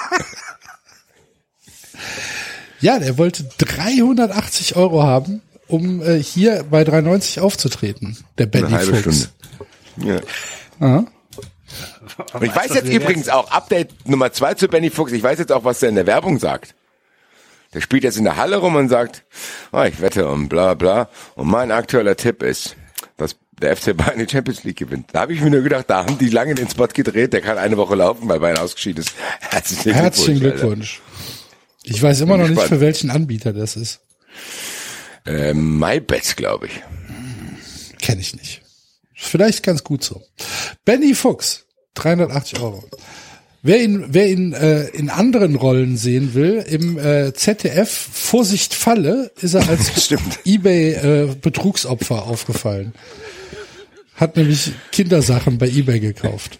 Ja, der wollte 380 Euro haben, um äh, hier bei 390 aufzutreten. Der Benny Eine halbe Fuchs. Stunde. Ja. Aha. Und ich weiß jetzt übrigens auch, Update Nummer zwei zu Benny Fuchs, ich weiß jetzt auch, was der in der Werbung sagt. Der spielt jetzt in der Halle rum und sagt, oh, ich wette und bla bla. Und mein aktueller Tipp ist, dass der FC Bayern die Champions League gewinnt. Da habe ich mir nur gedacht, da haben die lange den Spot gedreht, der kann eine Woche laufen, weil Bayern ausgeschieden ist. Herzlichen Glückwunsch. Herzlichen Alter. Glückwunsch. Ich weiß immer Bin noch nicht, gespannt. für welchen Anbieter das ist. Ähm, MyBets, glaube ich. Kenne ich nicht. Vielleicht ganz gut so. Benny Fuchs, 380 Euro. Wer ihn, wer ihn äh, in anderen Rollen sehen will, im äh, ZDF Vorsicht Falle ist er als eBay äh, Betrugsopfer aufgefallen. Hat nämlich Kindersachen bei eBay gekauft.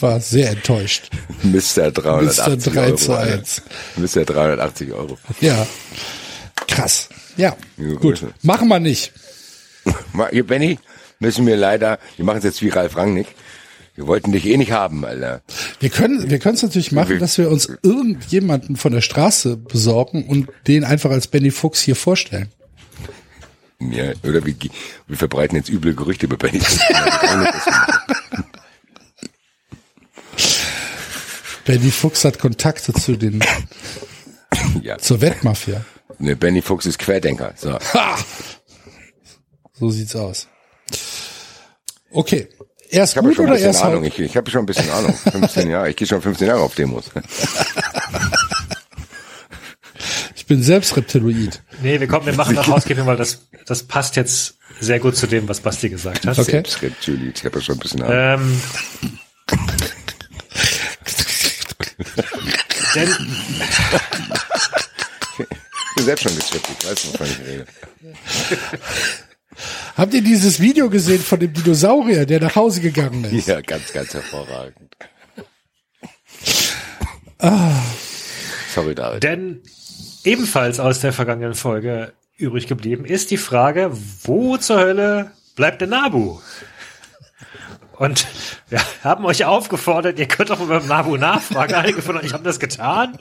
War sehr enttäuscht. Mr. 380 3 Euro. zu Alter. 1. Mr. 380 Euro. Ja. Krass. Ja. Gut. Grüße. Machen wir nicht. Benny, müssen wir leider, wir machen es jetzt wie Ralf Rangnick. Wir wollten dich eh nicht haben, Alter. Wir können, wir können es natürlich machen, dass wir uns irgendjemanden von der Straße besorgen und den einfach als Benny Fuchs hier vorstellen. Ja, oder wir, wir verbreiten jetzt üble Gerüchte über Benny. Benny Fuchs hat Kontakte zu den, ja. zur Wettmafia. Ne, Benny Fuchs ist Querdenker. So. Ha! So sieht's aus. Okay. Erst Ich habe gut schon ein oder bisschen erst Ahnung. Ich, ich habe schon ein bisschen Ahnung. 15 Jahre. Ich gehe schon 15 Jahre auf Demos. Ich bin selbst Reptiloid. Nee, wir kommen, wir machen noch Housekeeping, weil das, das passt jetzt sehr gut zu dem, was Basti gesagt hat. Okay. Selbstred, Julie. Ich habe schon ein bisschen Ahnung. Ähm, denn, Ich bin selbst schon gestrippt. Ich weiß, wovon ich rede. Habt ihr dieses Video gesehen von dem Dinosaurier, der nach Hause gegangen ist? Ja, ganz, ganz hervorragend. Sorry, David. denn ebenfalls aus der vergangenen Folge übrig geblieben ist die Frage, wo zur Hölle bleibt der Nabu? Und wir haben euch aufgefordert, ihr könnt mal beim Nabu nachfragen. Einige von euch haben das getan.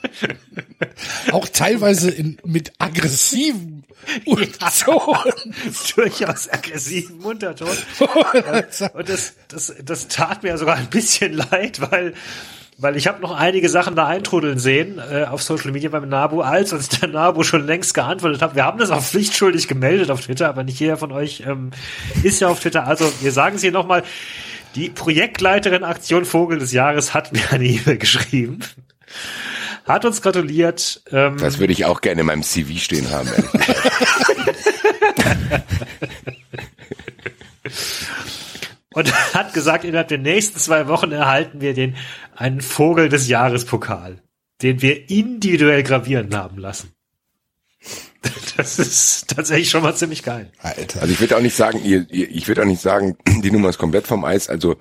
Auch teilweise in, mit aggressiven Unterton. durchaus aggressiven Unterton. Und das, das, das tat mir sogar ein bisschen leid, weil, weil ich habe noch einige Sachen da eintrudeln sehen äh, auf Social Media beim Nabu, als uns der Nabu schon längst geantwortet hat. Wir haben das auch pflichtschuldig gemeldet auf Twitter, aber nicht jeder von euch ähm, ist ja auf Twitter. Also wir sagen es hier nochmal. Die Projektleiterin Aktion Vogel des Jahres hat mir eine E-Mail geschrieben. Hat uns gratuliert. Ähm, Das würde ich auch gerne in meinem CV stehen haben. und hat gesagt, innerhalb der nächsten zwei Wochen erhalten wir den einen Vogel des Jahres Pokal, den wir individuell gravieren haben lassen. Das ist tatsächlich schon mal ziemlich geil. Alter. Also ich würde auch nicht sagen, ihr, ihr, ich würde auch nicht sagen, die Nummer ist komplett vom Eis. Also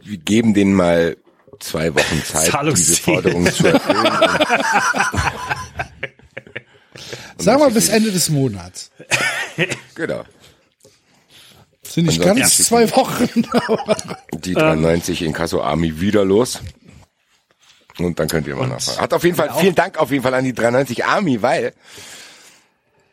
wir geben denen mal zwei Wochen Zeit, diese. Forderung zu erfüllen. Sagen wir bis Ende des Monats. genau. Sind nicht Ansonsten- ganz zwei Wochen. aber- Die 93 in Kasso Army wieder los. Und dann könnt ihr mal nachfragen. Hat auf jeden Fall, vielen Dank auf jeden Fall an die 93 Army, weil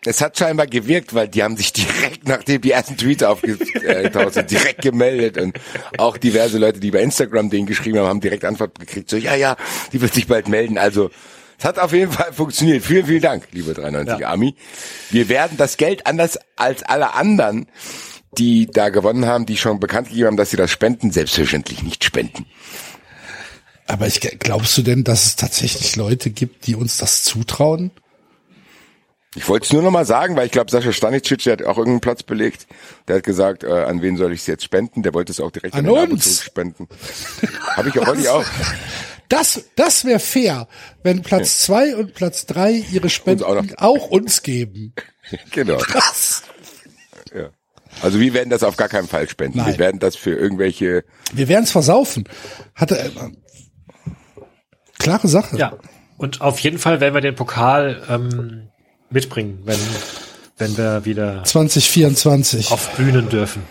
es hat scheinbar gewirkt, weil die haben sich direkt, nachdem die ersten Tweets aufgetaucht sind, direkt gemeldet und auch diverse Leute, die bei Instagram denen geschrieben haben, haben direkt Antwort gekriegt, so, ja, ja, die wird sich bald melden. Also, es hat auf jeden Fall funktioniert. Vielen, vielen Dank, liebe 93 Ja. Army. Wir werden das Geld anders als alle anderen, die da gewonnen haben, die schon bekannt gegeben haben, dass sie das spenden, selbstverständlich nicht spenden. Aber ich, glaubst du denn, dass es tatsächlich Leute gibt, die uns das zutrauen? Ich wollte es nur noch mal sagen, weil ich glaube, Sascha Stanicic, der hat auch irgendeinen Platz belegt. Der hat gesagt, äh, an wen soll ich es jetzt spenden? Der wollte es auch direkt An den Nabo uns. zurückspenden. Habe ich auch, wollte ich auch. Das, das wäre fair, wenn Platz zwei und Platz drei ihre Spenden auch auch, noch- uns geben. Genau. Das. Also wir werden das auf gar keinen Fall spenden. Nein. Wir werden das für irgendwelche Wir werden's versaufen. Hatte äh, klare Sache. Ja. Und auf jeden Fall werden wir den Pokal ähm, mitbringen, wenn, wenn wir wieder 2024. auf Bühnen dürfen.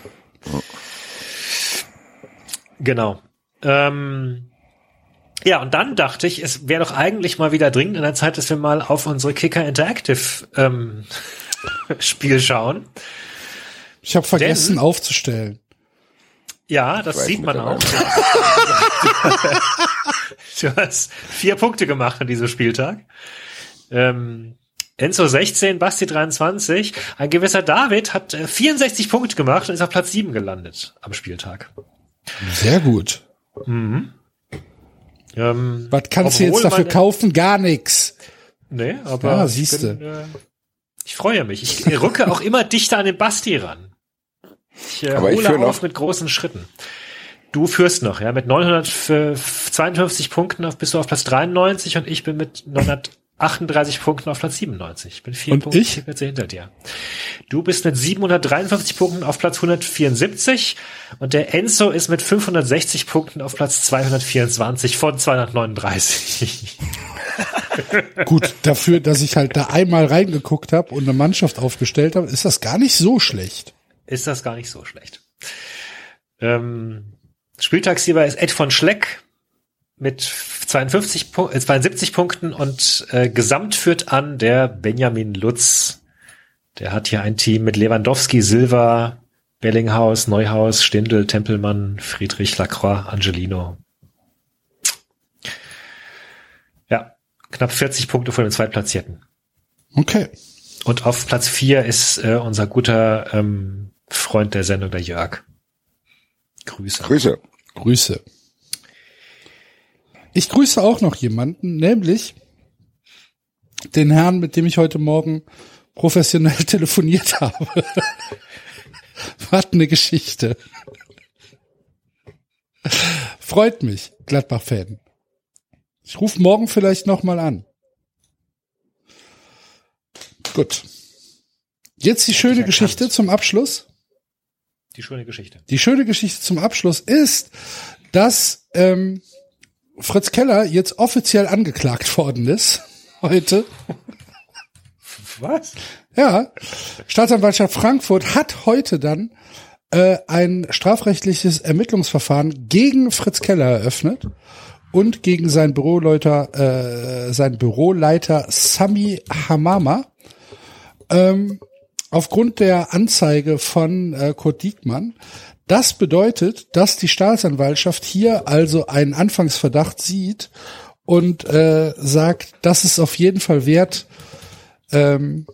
Genau. Ähm, ja, und dann dachte ich, es wäre doch eigentlich mal wieder dringend in der Zeit, dass wir mal auf unsere Kicker Interactive ähm, Spiel schauen. Ich habe vergessen Denn- aufzustellen. Ja, das sieht man auch. du hast vier Punkte gemacht an diesem Spieltag. Ähm, Enzo 16, Basti 23. Ein gewisser David hat äh, 64 Punkte gemacht und ist auf Platz 7 gelandet am Spieltag. Sehr gut. Ähm, Was kannst du jetzt dafür kaufen? Gar nix. Nee, aber Ja, siehste. bin, äh, ich freue mich. Ich rücke auch immer dichter an den Basti ran. Ich äh, Aber ich hole auf noch. mit großen Schritten. Du führst noch, ja, mit 952 Punkten auf, bist du auf Platz 93 und ich bin mit 938 Punkten auf Platz 97. Ich bin vier Und Punkte ich? Plätze hinter dir. Du bist mit 753 Punkten auf Platz 174 und der Enzo ist mit 560 Punkten auf Platz 224 von 239. Gut, dafür, dass ich halt da einmal reingeguckt habe und eine Mannschaft aufgestellt habe, ist das gar nicht so schlecht. Ist das gar nicht so schlecht. Ähm, Spieltagssieger ist Ed von Schleck mit 52 Pu äh, 72 Punkten und äh, gesamt führt an der Benjamin Lutz. Der hat hier ein Team mit Lewandowski, Silva, Bellinghaus, Neuhaus, Stindl, Tempelmann, Friedrich, Lacroix, Angelino. Ja, knapp 40 Punkte von den Zweitplatzierten. Okay. Und auf Platz vier ist äh, unser guter ähm, Freund der Sendung, der Jörg. Grüße. Grüße. Grüße. Ich grüße auch noch jemanden, nämlich den Herrn, mit dem ich heute Morgen professionell telefoniert habe. Was eine Geschichte. Freut mich, Gladbach-Fan. Ich rufe morgen vielleicht noch mal an. Gut. Jetzt die schöne. Geschichte zum Abschluss. Die schöne Geschichte. Die schöne Geschichte zum Abschluss ist, dass ähm, Fritz Keller jetzt offiziell angeklagt worden ist heute. Was? Ja, Staatsanwaltschaft Frankfurt hat heute dann äh, ein strafrechtliches Ermittlungsverfahren gegen Fritz Keller eröffnet und gegen seinen Büroleiter, äh, seinen Büroleiter Sami Hamama. Ähm, aufgrund der Anzeige von äh, Kurt Diekmann. Das bedeutet, dass die Staatsanwaltschaft hier also einen Anfangsverdacht sieht und äh, sagt, das ist auf jeden Fall wert, ähm,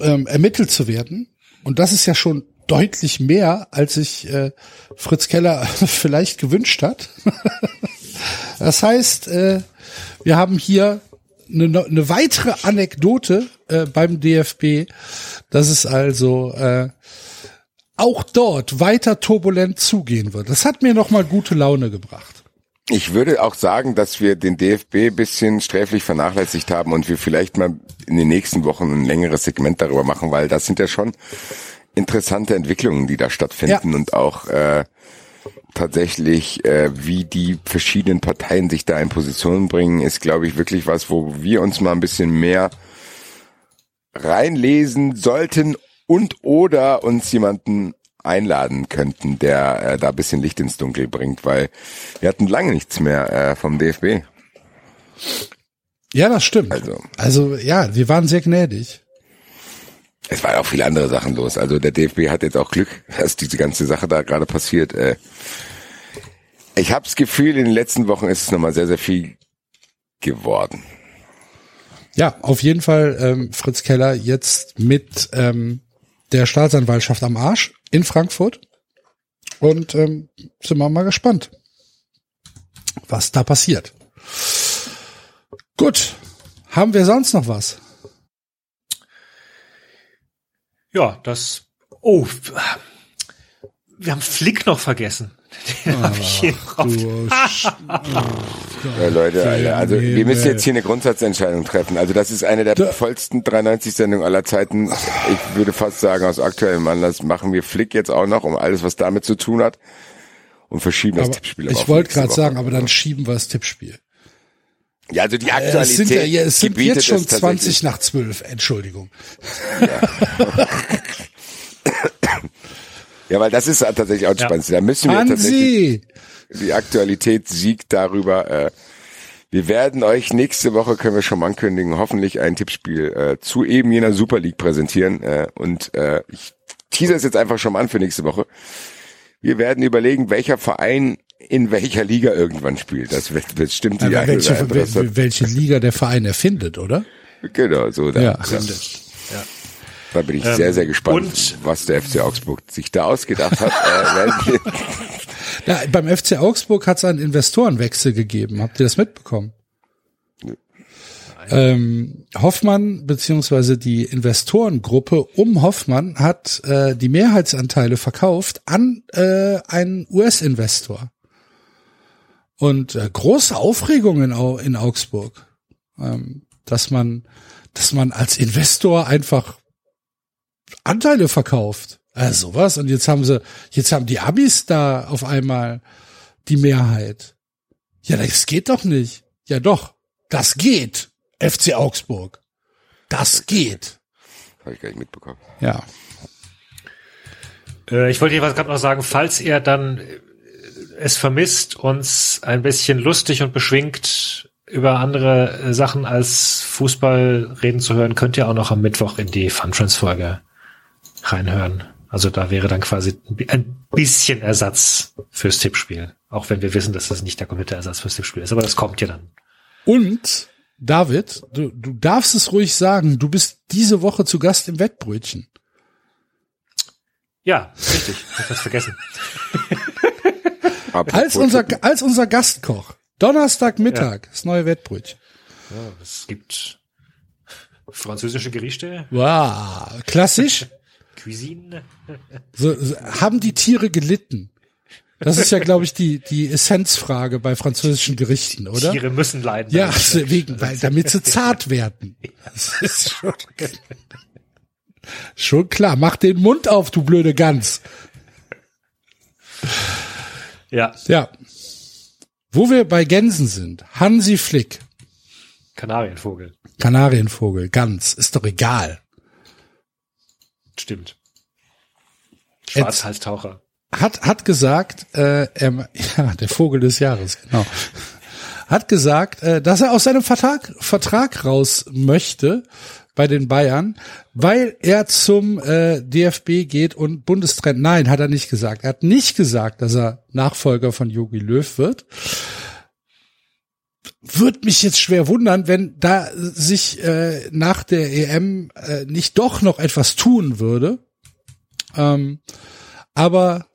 ähm, ermittelt zu werden. Und das ist ja schon deutlich mehr, als sich äh, Fritz Keller vielleicht gewünscht hat. das heißt, äh, wir haben hier eine, eine weitere Anekdote äh, beim DFB, dass es also äh, auch dort weiter turbulent zugehen wird. Das hat mir noch mal gute Laune gebracht. Ich würde auch sagen, dass wir den DFB ein bisschen sträflich vernachlässigt haben und wir vielleicht mal in den nächsten Wochen ein längeres Segment darüber machen, weil das sind ja schon interessante Entwicklungen, die da stattfinden Ja. und auch äh, tatsächlich, äh, wie die verschiedenen Parteien sich da in Position bringen, ist, glaube ich, wirklich was, wo wir uns mal ein bisschen mehr reinlesen sollten und oder uns jemanden einladen könnten, der äh, da ein bisschen Licht ins Dunkel bringt, weil wir hatten lange nichts mehr äh, vom DFB. Ja, das stimmt. Also. also ja, wir waren sehr gnädig. Es war auch viele andere Sachen los. Also der DFB hat jetzt auch Glück, dass diese ganze Sache da gerade passiert. Äh, ich habe das Gefühl, in den letzten Wochen ist es nochmal sehr, sehr viel geworden. Ja, auf jeden Fall ähm, Fritz Keller jetzt mit ähm, der Staatsanwaltschaft am Arsch in Frankfurt. Und ähm, sind wir mal gespannt, was da passiert. Gut. Haben wir sonst noch was? Ja, das. Oh, wir haben Flick noch vergessen. Den hab ich hier drauf. Du Sch- Ja, Leute, Alter, also wir müssen jetzt hier eine Grundsatzentscheidung treffen. Also das ist eine der vollsten 93-Sendungen aller Zeiten. Ich würde fast sagen, aus aktuellem Anlass machen wir Flick jetzt auch noch, um alles, was damit zu tun hat, und verschieben das aber Tippspiel. aber ich wollte gerade sagen, aber dann schieben wir das Tippspiel. Ja, also die Äh, Aktualität Es sind, ja, ja, es sind jetzt schon es tatsächlich. 20 nach 12, Entschuldigung. Ja, weil das ist tatsächlich auch Ja. spannend. Da müssen wir tatsächlich die Aktualität siegt darüber. Äh, wir werden euch nächste Woche, können wir schon mal ankündigen, hoffentlich ein Tippspiel äh, zu eben jener Super League präsentieren. Äh, und äh, ich teaser es jetzt einfach schon mal an für nächste Woche. Wir werden überlegen, welcher Verein in welcher Liga irgendwann spielt. Das wird, das stimmt die Aber eine oder welche, welche Liga der Verein erfindet, oder? Genau, so. Da, Ja. da, da bin ich sehr, sehr gespannt, und- was der FC Augsburg sich da ausgedacht hat. äh, Ja, beim FC Augsburg hat es einen Investorenwechsel gegeben. Habt ihr das mitbekommen? Ähm, Hoffmann beziehungsweise die Investorengruppe um Hoffmann hat äh, die Mehrheitsanteile verkauft an äh, einen US-Investor. Und äh, große Aufregung in, Au in Augsburg, ähm, dass man, dass man als Investor einfach Anteile verkauft. Also sowas. Und jetzt haben sie, jetzt haben die Abis da auf einmal die Mehrheit. Ja, das geht doch nicht. Ja, doch. Das geht. FC Augsburg. Das geht. Habe ich gar nicht mitbekommen. Ja. Äh, ich wollte jedenfalls gerade noch sagen, falls ihr dann äh, es vermisst, uns ein bisschen lustig und beschwingt über andere äh, Sachen als Fußball reden zu hören, könnt ihr auch noch am Mittwoch in die Fun Friends Folge reinhören. Also da wäre dann quasi ein bi- ein bisschen Ersatz fürs Tippspiel. Auch wenn wir wissen, dass das nicht der komplette Ersatz fürs Tippspiel ist. Aber das kommt ja dann. Und David, du, du darfst es ruhig sagen, du bist diese Woche zu Gast im Wettbrötchen. Ja, richtig. Ich hab das vergessen. Als unser, als unser Gastkoch. Donnerstagmittag, das neue Wettbrötchen. Ja, es gibt französische Gerichte, Wow, klassisch. Cuisine. So, so, haben die Tiere gelitten? Das ist ja, glaube ich, die, die Essenzfrage bei französischen Gerichten, oder? Tiere müssen leiden. Ja, damit. also wegen, weil, damit sie zart werden. Das ist schon, schon klar. Mach den Mund auf, du blöde Gans. ja, Ja. Wo wir bei Gänsen sind, Hansi Flick, Kanarienvogel. Kanarienvogel, Gans, ist doch egal. Stimmt. Schwarzhalstaucher. Hat, hat gesagt, äh, er, ja, der Vogel des Jahres, genau. Hat gesagt, äh, dass er aus seinem Vertrag, Vertrag raus möchte bei den Bayern, weil er zum äh, DFB geht und Bundestrainer. Nein, hat er nicht gesagt. Er hat nicht gesagt, dass er Nachfolger von Jogi Löw wird. Würde mich jetzt schwer wundern, wenn da sich äh, nach der EM äh, nicht doch noch etwas tun würde. Ähm, aber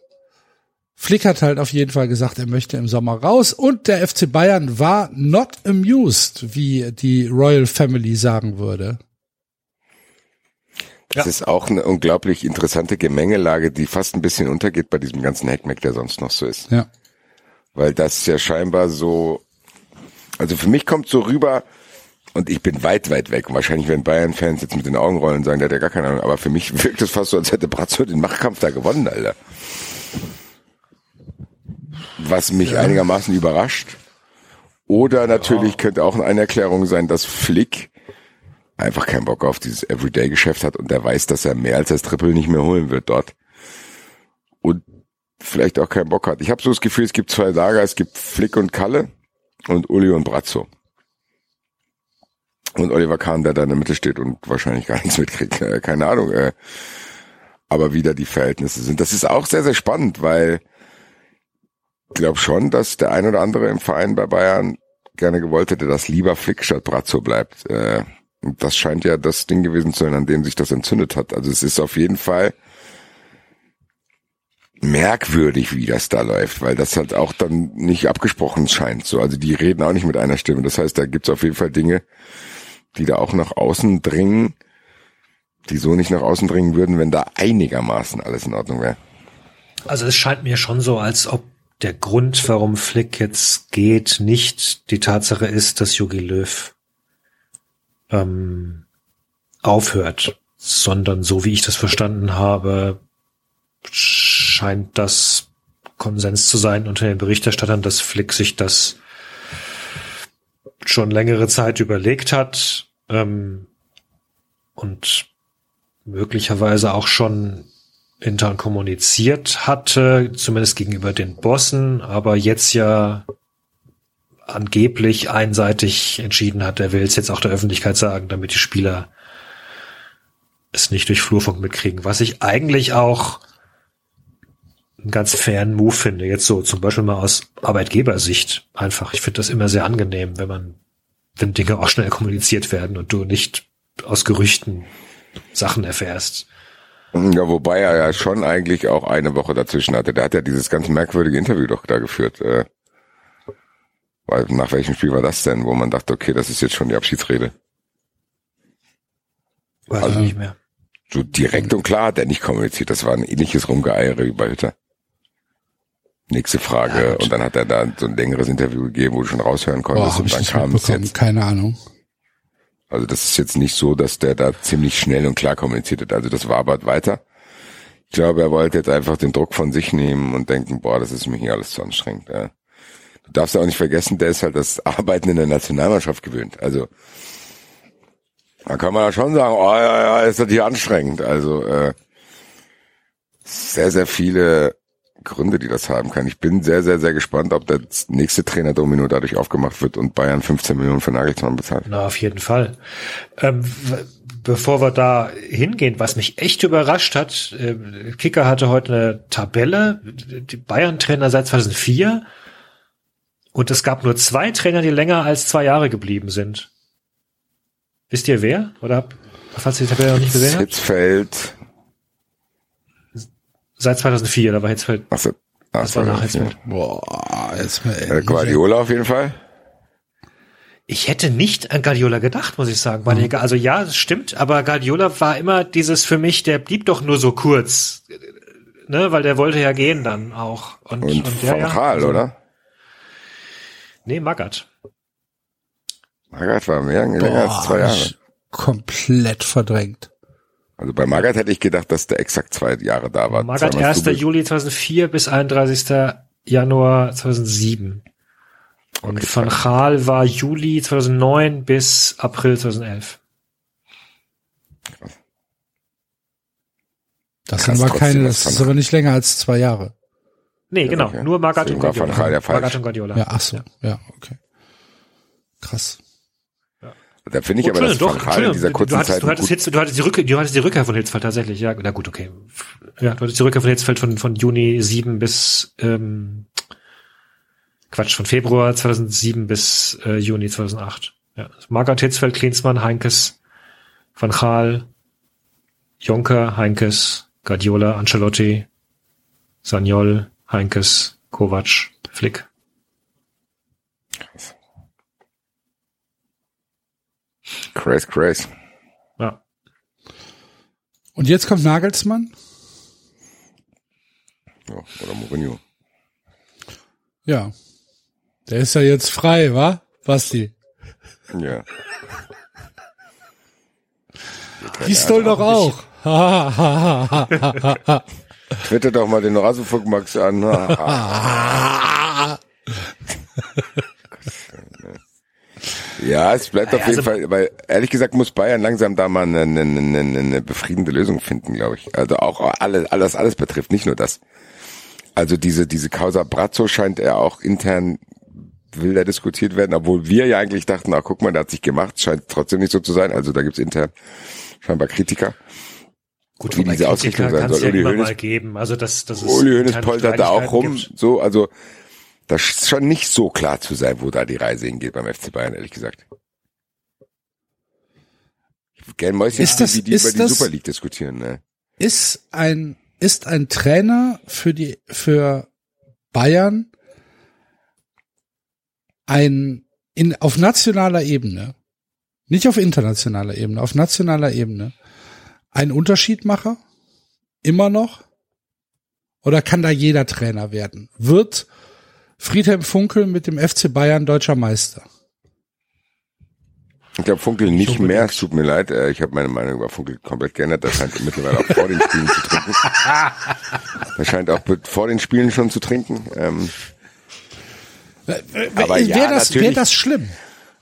Flick hat halt auf jeden Fall gesagt, er möchte im Sommer raus und der FC Bayern war not amused, wie die Royal Family sagen würde. Das ist auch eine unglaublich interessante Gemengelage, die fast ein bisschen untergeht bei diesem ganzen Hackmack, der sonst noch so ist. Ja. Weil das ja scheinbar so, also für mich kommt so rüber, und ich bin weit, weit weg. Und wahrscheinlich werden Bayern-Fans jetzt mit den Augen rollen und sagen, der hat ja gar keine Ahnung. Aber für mich wirkt es fast so, als hätte Brazzo den Machtkampf da gewonnen, Alter. Was mich einigermaßen überrascht. Oder natürlich könnte auch eine Erklärung sein, dass Flick einfach keinen Bock auf dieses Everyday-Geschäft hat und der weiß, dass er mehr als das Triple nicht mehr holen wird dort. Und vielleicht auch keinen Bock hat. Ich habe so das Gefühl, es gibt zwei Lager, es gibt Flick und Kalle und Uli und Brazzo. Und Oliver Kahn, der da in der Mitte steht und wahrscheinlich gar nichts mitkriegt. Äh, keine Ahnung. Äh, aber wie da die Verhältnisse sind. Das ist auch sehr, sehr spannend, weil ich glaube schon, dass der ein oder andere im Verein bei Bayern gerne gewollt hätte, dass lieber Flick statt Brazzo bleibt. Äh, das scheint ja das Ding gewesen zu sein, an dem sich das entzündet hat. Also es ist auf jeden Fall merkwürdig, wie das da läuft, weil das halt auch dann nicht abgesprochen scheint. So, also die reden auch nicht mit einer Stimme. Das heißt, da gibt's auf jeden Fall Dinge, die da auch nach außen dringen, die so nicht nach außen dringen würden, wenn da einigermaßen alles in Ordnung wäre. Also es scheint mir schon so, als ob der Grund, warum Flick jetzt geht, nicht die Tatsache ist, dass Jogi Löw ähm, aufhört, sondern so wie ich das verstanden habe, scheint das Konsens zu sein unter den Berichterstattern, dass Flick sich das schon längere Zeit überlegt hat ähm, und möglicherweise auch schon intern kommuniziert hatte, zumindest gegenüber den Bossen, aber jetzt ja angeblich einseitig entschieden hat, er will es jetzt auch der Öffentlichkeit sagen, damit die Spieler es nicht durch Flurfunk mitkriegen. Was ich eigentlich auch einen ganz fairen Move finde, jetzt so zum Beispiel mal aus Arbeitgebersicht einfach. Ich finde das immer sehr angenehm, wenn man, wenn Dinge auch schnell kommuniziert werden und du nicht aus Gerüchten Sachen erfährst. Ja, wobei er ja schon eigentlich auch eine Woche dazwischen hatte. Der hat ja dieses ganz merkwürdige Interview doch da geführt. Äh, weil nach welchem Spiel war das denn, wo man dachte, okay, das ist jetzt schon die Abschiedsrede? Weiß also, ich nicht mehr. So direkt und klar hat er nicht kommuniziert. Das war ein ähnliches Rumgeeiere wie bei Hütter. Nächste Frage. Ja, und dann hat er da so ein längeres Interview gegeben, wo du schon raushören konntest. Boah, und dann kam es jetzt. Keine Ahnung. Also das ist jetzt nicht so, dass der da ziemlich schnell und klar kommuniziert hat. Also das war aber weiter. Ich glaube, er wollte jetzt einfach den Druck von sich nehmen und denken, boah, das ist mir hier alles zu anstrengend. Ja. Du darfst ja auch nicht vergessen, der ist halt das Arbeiten in der Nationalmannschaft gewöhnt. Also da kann man ja schon sagen, oh ja, ja, ist das hier anstrengend. Also äh, sehr, sehr viele Gründe, die das haben kann. Ich bin sehr, sehr, sehr gespannt, ob der nächste Trainer-Domino dadurch aufgemacht wird und Bayern 15 Millionen für Nagelsmann bezahlt. Na, auf jeden Fall. Ähm, bevor wir da hingehen, was mich echt überrascht hat, äh, Kicker hatte heute eine Tabelle, die Bayern-Trainer seit 2004 und es gab nur zwei Trainer, die länger als zwei Jahre geblieben sind. Wisst ihr wer? Oder falls ihr die Tabelle noch nicht gesehen habt? Hitzfeld, Seit 2004, da war Hitzfeld. Ach so. Ach, das war nach Hitzfeld. Boah, jetzt mal äh, Guardiola auf jeden Fall. Ich hätte nicht an Guardiola gedacht, muss ich sagen. Mhm. Also ja, das stimmt, aber Guardiola war immer dieses für mich, der blieb doch nur so kurz. Ne, weil der wollte ja gehen dann auch. Und, und, und der, ja, also, oder? Nee, Magath. Magath war mehr, länger als zwei Jahre. Komplett verdrängt. Also bei Magath hätte ich gedacht, dass der exakt zwei Jahre da war. Magath 1. Juli 2004 bis 31. Januar 2007. Und okay, Van Gaal war Juli 2009 bis April 2011. Das sind aber keine, das ist aber nicht länger als zwei Jahre. Nee, genau. Okay. Nur Magath und Guardiola. Magath und Guardiola. Ja, ach so. Ja, ja okay. Krass. Da finde ich oh, aber, dass doch, Van in dieser kurzen du hattest, Zeit... Du hattest, Hitz, du, hattest die Rückkehr, du hattest die Rückkehr von Hitzfeld tatsächlich, ja. Na gut, okay. Ja, du hattest die Rückkehr von Hitzfeld von, von Juni 7 bis... Ähm, Quatsch, von Februar 2007 bis äh, Juni 2008. Ja. Margaret Hitzfeld, Klinsmann, Heinkes, Van Gaal, Jonker, Heinkes, Guardiola, Ancelotti, Sanyol, Heinkes, Kovac, Flick. Crazy, crazy. Ja. Und jetzt kommt Nagelsmann? Ja, oder Mourinho. Ja. Der ist ja jetzt frei, wa? Basti? Ja. Die Stoll doch auch. Twitter doch mal den Rasenfunk Max an. Ja, es bleibt auf jeden also, Fall, weil ehrlich gesagt muss Bayern langsam da mal eine, eine, eine, eine befriedende Lösung finden, glaube ich. Also auch alles, alles, alles betrifft, nicht nur das. Also diese, diese Causa Brazzo scheint er auch intern will da diskutiert werden, obwohl wir ja eigentlich dachten, ach guck mal, der hat sich gemacht, scheint trotzdem nicht so zu sein. Also da gibt's intern scheinbar Kritiker. Gut, wie diese Ausrichtung sein soll. Ja Uli Hoeneß, geben. Also das, das ist Uli Hoeneß poltert da auch rum. Gibt. So, also das ist schon nicht so klar zu sein, wo da die Reise hingeht beim FC Bayern, ehrlich gesagt. Ich würde gerne Mäuschen ist das, wie die über die das, Super League diskutieren. Ne? Ist ein ist ein Trainer für die für Bayern ein in auf nationaler Ebene, nicht auf internationaler Ebene, auf nationaler Ebene ein Unterschiedmacher immer noch? Oder kann da jeder Trainer werden? Wird Friedhelm Funkel mit dem FC Bayern deutscher Meister. Ich glaube, Funkel nicht mehr, es tut mir leid. äh, Ich habe meine Meinung über Funkel komplett geändert. Das scheint mittlerweile auch vor den Spielen zu trinken. Das scheint auch vor den Spielen schon zu trinken. Ähm, Aber Wäre ja, das, natürlich. wär das schlimm?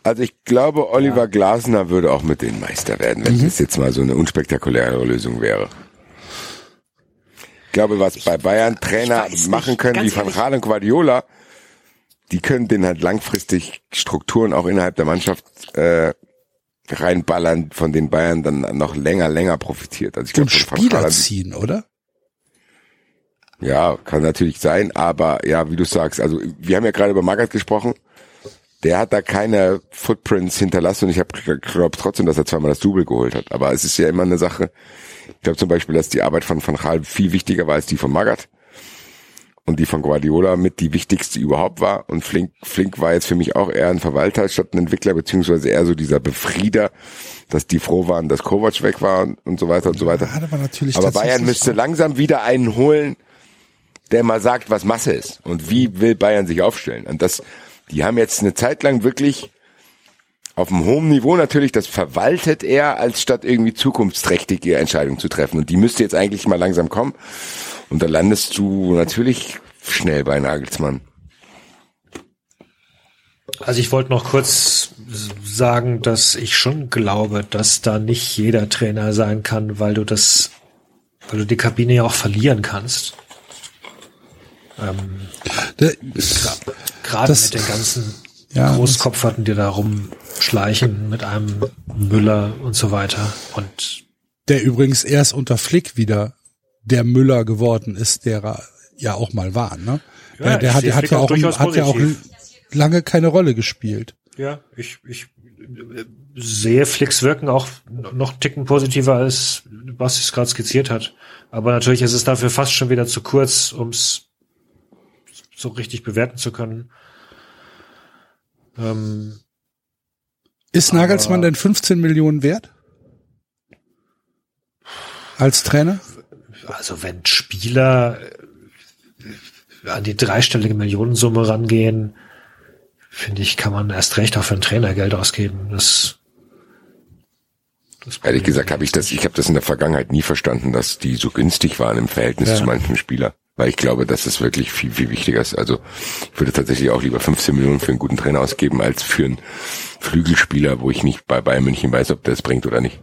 Also ich glaube, Oliver Glasner würde auch mit den Meister werden, wenn das jetzt mal so eine unspektakuläre Lösung wäre. Ich glaube, was bei Bayern Trainer machen können, wie Van. Gaal und Guardiola, die können den halt langfristig Strukturen auch innerhalb der Mannschaft äh, reinballern, von den Bayern dann noch länger, länger profitiert. Also ich glaube, von Spieler ziehen, oder? ja, kann natürlich sein, aber ja, wie du sagst, also wir haben ja gerade über Magath gesprochen. Der hat da keine Footprints hinterlassen und ich habe glaube trotzdem, dass er zweimal das Double geholt hat. Aber es ist ja immer eine Sache. Ich glaube zum Beispiel, dass die Arbeit von Van Gaal viel wichtiger war als die von Magath und die von Guardiola mit die wichtigste überhaupt war. Und Flink, Flink war jetzt für mich auch eher ein Verwalter statt ein Entwickler, beziehungsweise eher so dieser Befrieder, dass die froh waren, dass Kovac weg war und, und so weiter und so weiter. Hat aber natürlich Aber Bayern müsste langsam wieder einen holen, der mal sagt, was Masse ist und wie will Bayern sich aufstellen. Und das, die haben jetzt eine Zeit lang wirklich auf einem hohen Niveau natürlich, das verwaltet er, als statt irgendwie zukunftsträchtige Entscheidungen zu treffen. Und die müsste jetzt eigentlich mal langsam kommen. Und da landest du natürlich schnell bei Nagelsmann. Also ich wollte noch kurz sagen, dass ich schon glaube, dass da nicht jeder Trainer sein kann, weil du das, weil du die Kabine ja auch verlieren kannst. Ähm, Gerade Das- mit den ganzen Ja, Großkopferten, die da rumschleichen, mit einem Müller und so weiter. Und Der übrigens erst unter Flick wieder der Müller geworden ist, der er ja auch mal war, ne? Ja, der hat, der hat ja auch hat ja auch lange keine Rolle gespielt. ja, ich, ich sehe Flicks Wirken auch noch einen Ticken positiver, als Basti es gerade skizziert hat. Aber natürlich ist es dafür fast schon wieder zu kurz, um es so richtig bewerten zu können. Ähm, Ist Nagelsmann denn 15 Millionen wert? Als Trainer? Also wenn Spieler äh, an die dreistellige Millionensumme rangehen, finde ich, kann man erst recht auch für einen Trainer Geld ausgeben. Das, das Ehrlich gesagt habe ich das, ich habe das in der Vergangenheit nie verstanden, dass die so günstig waren im Verhältnis Ja. zu manchen Spielern. Weil ich glaube, dass es wirklich viel, viel wichtiger ist. Also ich würde tatsächlich auch lieber 15 Millionen für einen guten Trainer ausgeben, als für einen Flügelspieler, wo ich nicht bei Bayern München weiß, ob der es bringt oder nicht.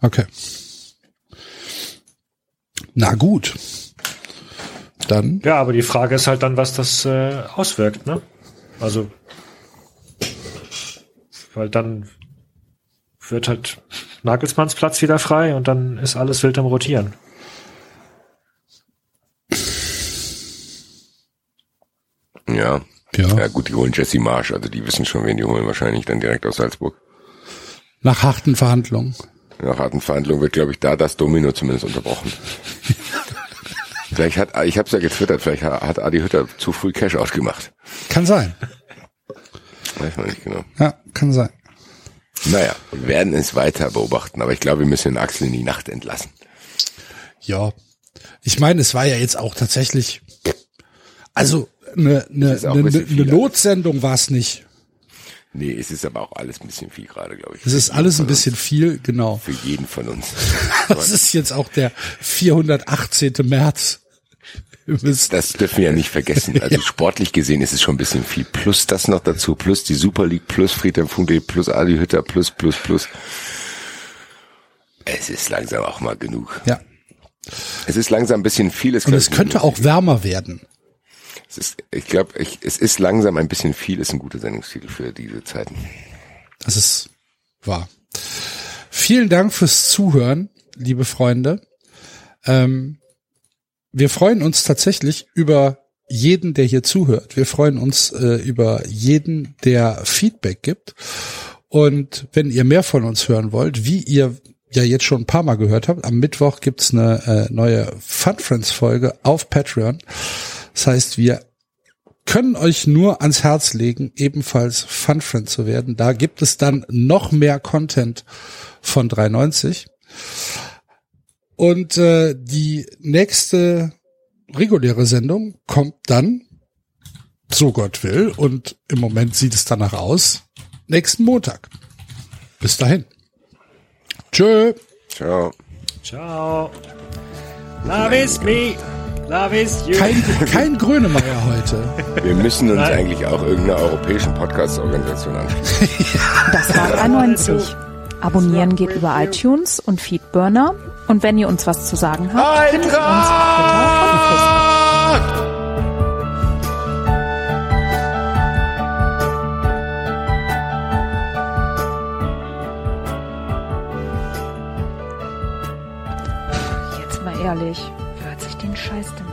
Okay. Na gut. Dann, Ja, aber die Frage ist halt dann, was das äh, auswirkt, ne? Also, weil dann wird halt Nagelsmanns Platz wieder frei und dann ist alles wild am Rotieren. Ja. ja, Ja gut, die holen Jesse Marsch, also die wissen schon, wen die holen, wahrscheinlich dann direkt aus Salzburg. nach harten Verhandlungen. Nach harten Verhandlungen wird, glaube ich, da das Domino zumindest unterbrochen. vielleicht hat, ich habe es ja getwittert, vielleicht hat Adi Hütter zu früh Cash ausgemacht. Kann sein. Weiß man nicht genau. Ja, kann sein. Naja, wir werden es weiter beobachten, aber ich glaube, wir müssen den Axel in die Nacht entlassen. Ja. Ich meine, es war ja jetzt auch tatsächlich, also eine, eine, eine, ein eine Notsendung war es nicht. Nee, es ist aber auch alles ein bisschen viel gerade, glaube ich. Es ist alles ein bisschen viel, genau. Für jeden von uns. Das ist jetzt auch der 418. März. Das dürfen wir ja nicht vergessen. Also sportlich gesehen ist es schon ein bisschen viel. Plus das noch dazu, plus die Super League, plus Friedhelm Funkel, plus Adi Hütter, plus, plus, plus. Es ist langsam auch mal genug. Ja. Es ist langsam ein bisschen viel. Es Und es könnte auch wärmer werden. Es ist, ich glaube, es ist langsam ein bisschen viel, ist ein guter Sendungstitel für diese Zeiten. Das ist wahr. Vielen Dank fürs Zuhören, liebe Freunde. Ähm, wir freuen uns tatsächlich über jeden, der hier zuhört. Wir freuen uns äh, über jeden, der Feedback gibt. Und wenn ihr mehr von uns hören wollt, wie ihr ja jetzt schon ein paar Mal gehört habt, am Mittwoch gibt's eine äh, neue Fun Friends Folge auf Patreon. Das heißt, wir können euch nur ans Herz legen, ebenfalls Fun Friend zu werden. Da gibt es dann noch mehr Content von 390. Und äh, die nächste reguläre Sendung kommt dann so Gott will. Und im Moment sieht es danach aus. Nächsten Montag. Bis dahin. Tschö. Ciao. Ciao. Love is me. Kein, kein Grönemeyer heute. Wir müssen uns Nein. eigentlich auch irgendeiner europäischen Podcast-Organisation anschließen. Das war 93. Abonnieren geht über iTunes und Feedburner. Und wenn ihr uns was zu sagen habt, findet uns auf Twitter und Facebook. Jetzt mal ehrlich, Scheiß an?